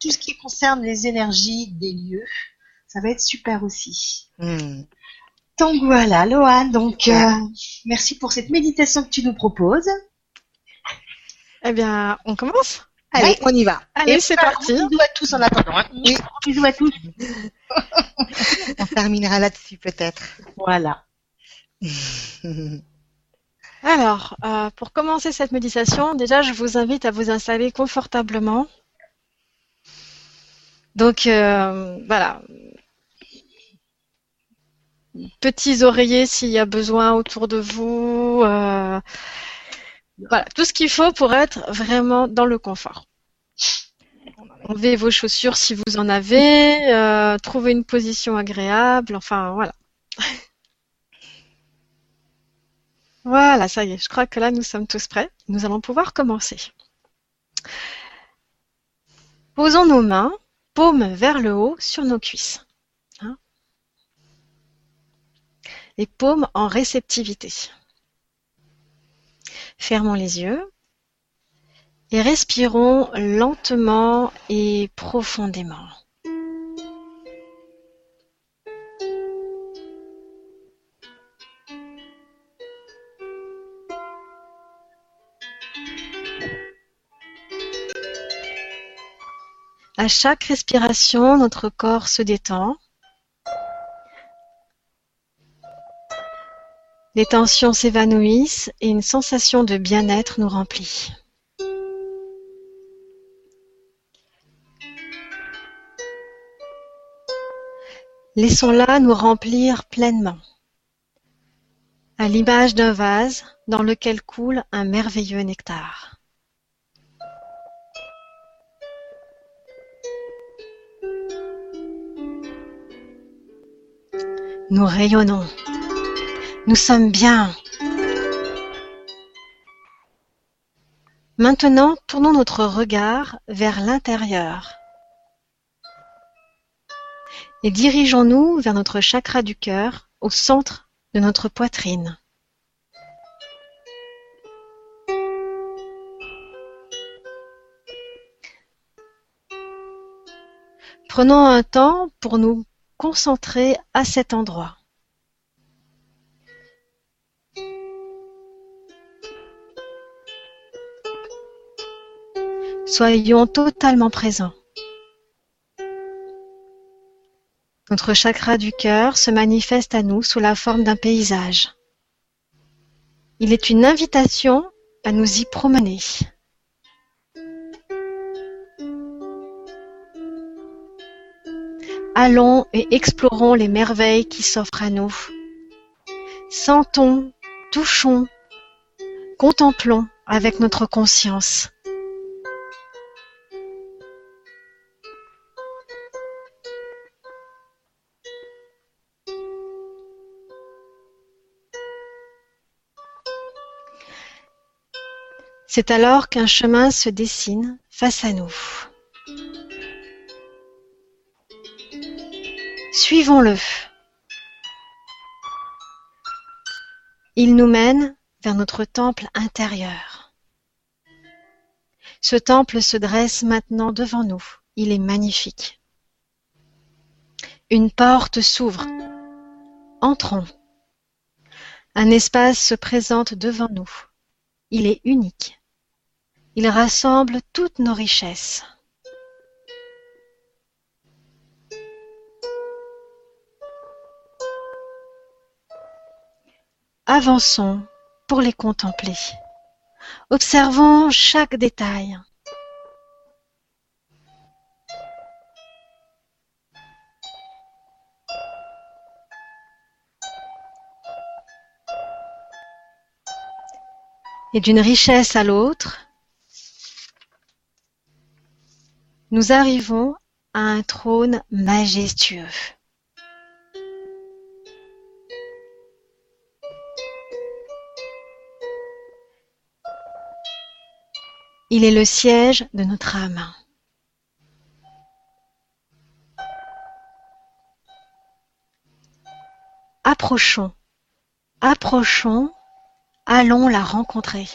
tout ce qui concerne les énergies des lieux, ça va être super aussi. Hmm. Donc voilà, Loane, donc euh, merci pour cette méditation que tu nous proposes. Eh bien, on commence? Allez, on y va. Allez, Et c'est parti. Bisous à tous en attendant. Hein. Oui. Bisous à tous. (laughs) On terminera là-dessus peut-être. Voilà. Alors, euh, pour commencer cette méditation, déjà, je vous invite à vous installer confortablement. Donc, euh, voilà. Petits oreillers s'il y a besoin autour de vous. euh, voilà, tout ce qu'il faut pour être vraiment dans le confort. Enlevez vos chaussures si vous en avez. euh, trouvez une position agréable. Enfin, voilà. (laughs) Voilà, ça y est, je crois que là, nous sommes tous prêts. Nous allons pouvoir commencer. Posons nos mains, paumes vers le haut, sur nos cuisses. Hein les paumes en réceptivité. Fermons les yeux et respirons lentement et profondément. À chaque respiration, notre corps se détend. Les tensions s'évanouissent et une sensation de bien-être nous remplit. Laissons-la nous remplir pleinement, à l'image d'un vase dans lequel coule un merveilleux nectar. Nous rayonnons. Nous sommes bien. Maintenant, tournons notre regard vers l'intérieur et dirigeons-nous vers notre chakra du cœur au centre de notre poitrine. Prenons un temps pour nous concentrer à cet endroit. Soyons totalement présents. Notre chakra du cœur se manifeste à nous sous la forme d'un paysage. Il est une invitation à nous y promener. Allons et explorons les merveilles qui s'offrent à nous. Sentons, touchons, contemplons avec notre conscience. C'est alors qu'un chemin se dessine face à nous. Suivons-le. Il nous mène vers notre temple intérieur. Ce temple se dresse maintenant devant nous. Il est magnifique. Une porte s'ouvre. Entrons. Un espace se présente devant nous. Il est unique. Il rassemble toutes nos richesses. Avançons pour les contempler. Observons chaque détail. Et d'une richesse à l'autre, nous arrivons à un trône majestueux. Il est le siège de notre âme. Approchons, approchons, allons la rencontrer.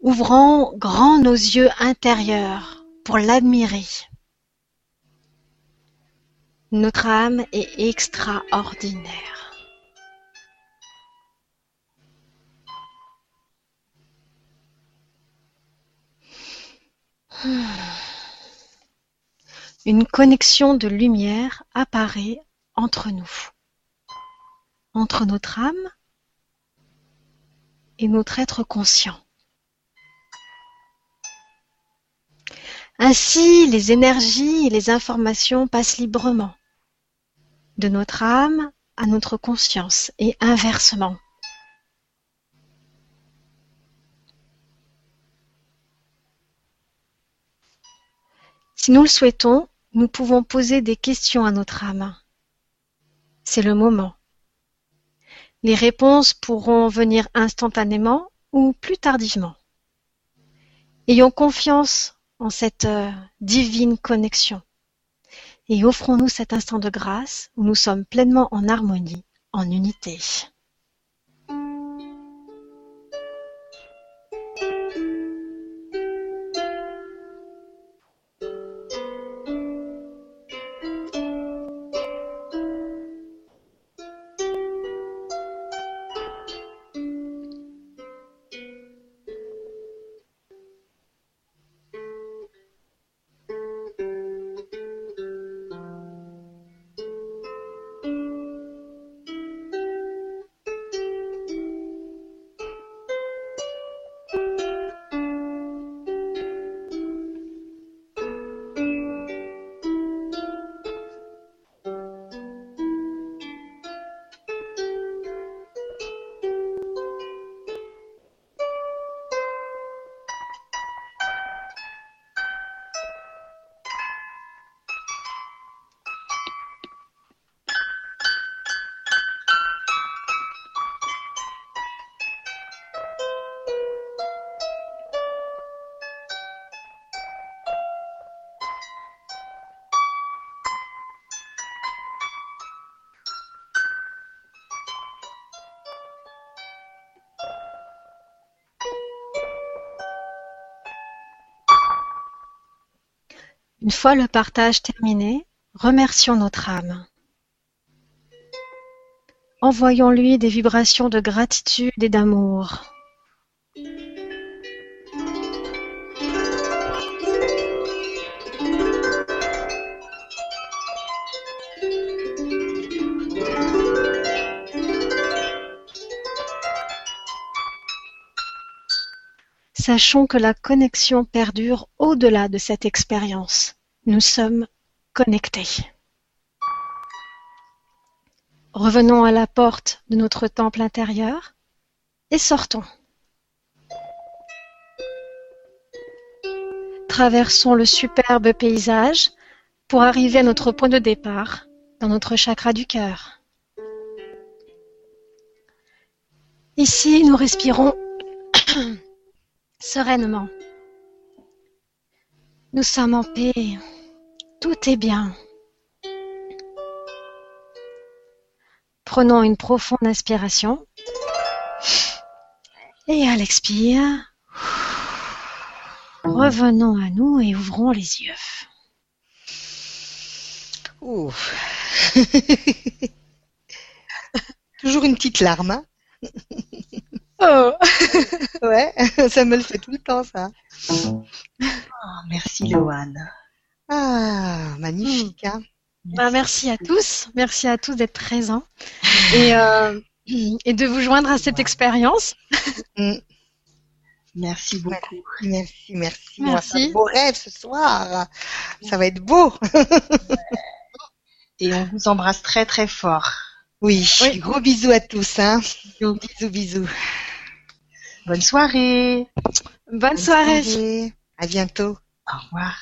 Ouvrons grand nos yeux intérieurs pour l'admirer. Notre âme est extraordinaire. (sighs) Une connexion de lumière apparaît entre nous, entre notre âme et notre être conscient. Ainsi, les énergies et les informations passent librement de notre âme à notre conscience et inversement. Si nous le souhaitons, nous pouvons poser des questions à notre âme. C'est le moment. Les réponses pourront venir instantanément ou plus tardivement. Ayons confiance en cette euh, divine connexion et offrons-nous cet instant de grâce où nous sommes pleinement en harmonie, en unité. Fois le partage terminé, remercions notre âme. Envoyons-lui des vibrations de gratitude et d'amour. Sachons que la connexion perdure au-delà de cette expérience. Nous sommes connectés. Revenons à la porte de notre temple intérieur et sortons. Traversons le superbe paysage pour arriver à notre point de départ dans notre chakra du cœur. Ici, nous respirons (clears throat) sereinement. Nous sommes en paix. Tout est bien. Prenons une profonde inspiration. Et à l'expire, revenons à nous et ouvrons les yeux. (laughs) Toujours une petite larme. Hein Oh. (laughs) Ouais, (laughs) ça me le fait tout le temps, ça. Oh, merci Loane. Ah, magnifique, hein. Bah, merci à tous. Merci à tous d'être présents (laughs) et, euh, et de vous joindre à cette expérience. Merci beaucoup. Merci, merci. On va Merci. faire de beaux rêves ce soir. Ça va être beau. (laughs) Et on vous embrasse très très fort. Oui, Oui. gros bisous à tous, hein. Bisous, bisous. Bonne soirée. Bonne soirée. À bientôt. Au revoir.